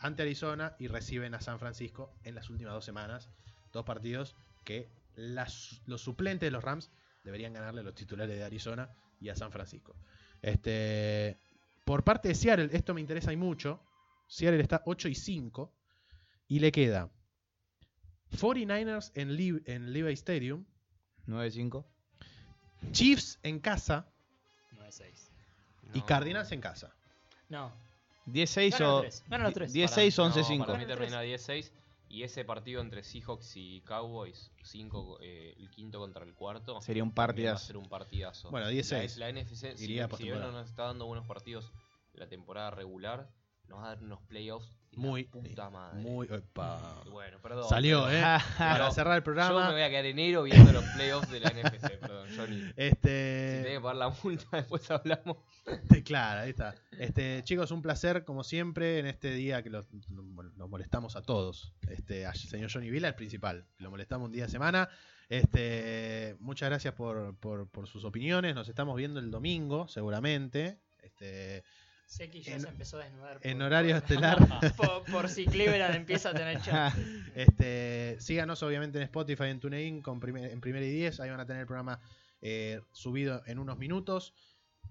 [SPEAKER 2] ante Arizona y reciben a San Francisco en las últimas dos semanas. Dos partidos que las- los suplentes de los Rams deberían ganarle a los titulares de Arizona y a San Francisco. Este, por parte de Seattle, esto me interesa y mucho. Seattle está 8 y 5 y le queda 49ers en, Lev- en Levi Stadium,
[SPEAKER 4] 9-5.
[SPEAKER 2] Chiefs en casa
[SPEAKER 5] 9-6.
[SPEAKER 2] y
[SPEAKER 3] No.
[SPEAKER 2] Cardinals en casa.
[SPEAKER 5] No,
[SPEAKER 4] 10-6
[SPEAKER 5] Ganan los
[SPEAKER 4] o.
[SPEAKER 5] tres, ganan los tres.
[SPEAKER 4] 10-6 o
[SPEAKER 3] Para- no,
[SPEAKER 4] 11-5.
[SPEAKER 3] para mí termina 10-6 y ese partido entre Seahawks y Cowboys, 5, el quinto contra el cuarto,
[SPEAKER 4] Sería un
[SPEAKER 3] también va a
[SPEAKER 4] partidazo.
[SPEAKER 3] ser un partidazo.
[SPEAKER 2] Bueno, 10-6.
[SPEAKER 3] La, la NFC, si, si bien no nos está dando buenos partidos la temporada regular, nos va a dar unos playoffs de la
[SPEAKER 2] Muy,
[SPEAKER 3] puta madre.
[SPEAKER 2] muy. epa.
[SPEAKER 3] Y bueno, perdón.
[SPEAKER 2] Salió,
[SPEAKER 3] pero-
[SPEAKER 2] ¿eh? Para cerrar el
[SPEAKER 3] Yo me
[SPEAKER 2] programa.
[SPEAKER 3] voy a quedar enero viendo los playoffs de la NFC, perdón, Johnny. Si tenés
[SPEAKER 2] Este,
[SPEAKER 3] que pagar la multa, después hablamos.
[SPEAKER 2] claro, ahí está. Este, chicos, un placer, como siempre, en este día que los, nos molestamos a todos. Este, al señor Johnny Vila, el principal. Lo molestamos un día a semana. Este, muchas gracias por, por, por sus opiniones. Nos estamos viendo el domingo, seguramente. Este,
[SPEAKER 5] Seki ya
[SPEAKER 2] En-
[SPEAKER 5] se empezó a desnudar.
[SPEAKER 2] en horario estelar.
[SPEAKER 5] por, por si Cleveland empieza a tener chance.
[SPEAKER 2] Este, síganos obviamente en Spotify, en TuneIn, con primer- en Primera y 10. Ahí van a tener el programa eh, subido en unos minutos.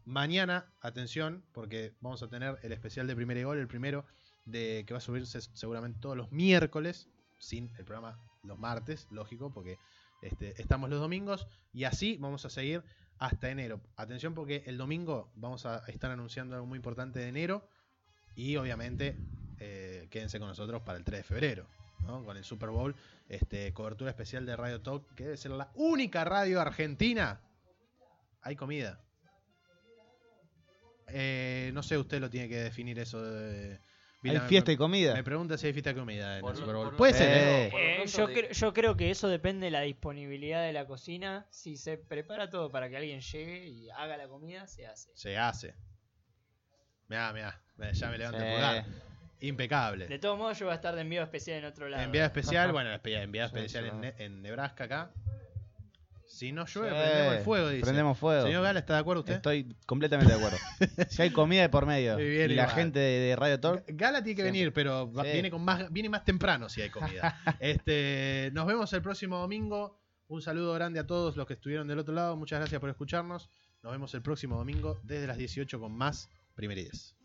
[SPEAKER 2] Mañana, atención, porque vamos a tener el especial de Primera y Gol, el primero, de que va a subirse seguramente todos los miércoles, sin el programa los martes, lógico, porque este, estamos los domingos. Y así vamos a seguir hasta enero. Atención porque el domingo vamos a estar anunciando algo muy importante de enero. Y obviamente eh, quédense con nosotros para el 3 de febrero, ¿no? con el Super Bowl. Este, cobertura especial de Radio Talk, que debe ser la única radio argentina. Hay comida. Eh, no sé, usted lo tiene que definir eso.
[SPEAKER 4] Hay
[SPEAKER 2] Vila,
[SPEAKER 4] fiesta
[SPEAKER 2] me,
[SPEAKER 4] y comida.
[SPEAKER 2] me pregunta si hay fiesta y comida en
[SPEAKER 3] Por
[SPEAKER 2] el Super Bowl. Puede ser,
[SPEAKER 4] Eh,
[SPEAKER 2] ¿eh?
[SPEAKER 5] Eh, yo,
[SPEAKER 3] de-
[SPEAKER 5] cre- yo creo que eso depende de la disponibilidad de la cocina. Si se prepara todo para que alguien llegue y haga la comida, se hace.
[SPEAKER 2] Se hace. Mirá, mirá. Ya me levanta el
[SPEAKER 4] Sí.
[SPEAKER 2] pulgar. Impecable.
[SPEAKER 5] De todos modos, yo voy a estar de envío especial en otro lado.
[SPEAKER 2] Enviado especial, bueno, enviado especial
[SPEAKER 3] sí.
[SPEAKER 2] en, Ne- en Nebraska acá. Si no llueve,
[SPEAKER 4] Sí,
[SPEAKER 2] prendemos el fuego, dice.
[SPEAKER 4] Prendemos fuego.
[SPEAKER 2] Señor Gala, ¿está de acuerdo usted?
[SPEAKER 4] Estoy completamente de acuerdo. si hay comida de por medio
[SPEAKER 2] Y
[SPEAKER 4] la
[SPEAKER 2] igual.
[SPEAKER 4] gente de, Radio Talk,
[SPEAKER 2] Gala tiene que
[SPEAKER 4] Siempre.
[SPEAKER 2] venir, pero
[SPEAKER 4] Sí.
[SPEAKER 2] viene con más viene más temprano si hay comida. este, nos vemos el próximo domingo. Un saludo grande a todos los que estuvieron del otro lado. Muchas gracias por escucharnos. Nos vemos el próximo domingo desde las 18 con más Primer y 10.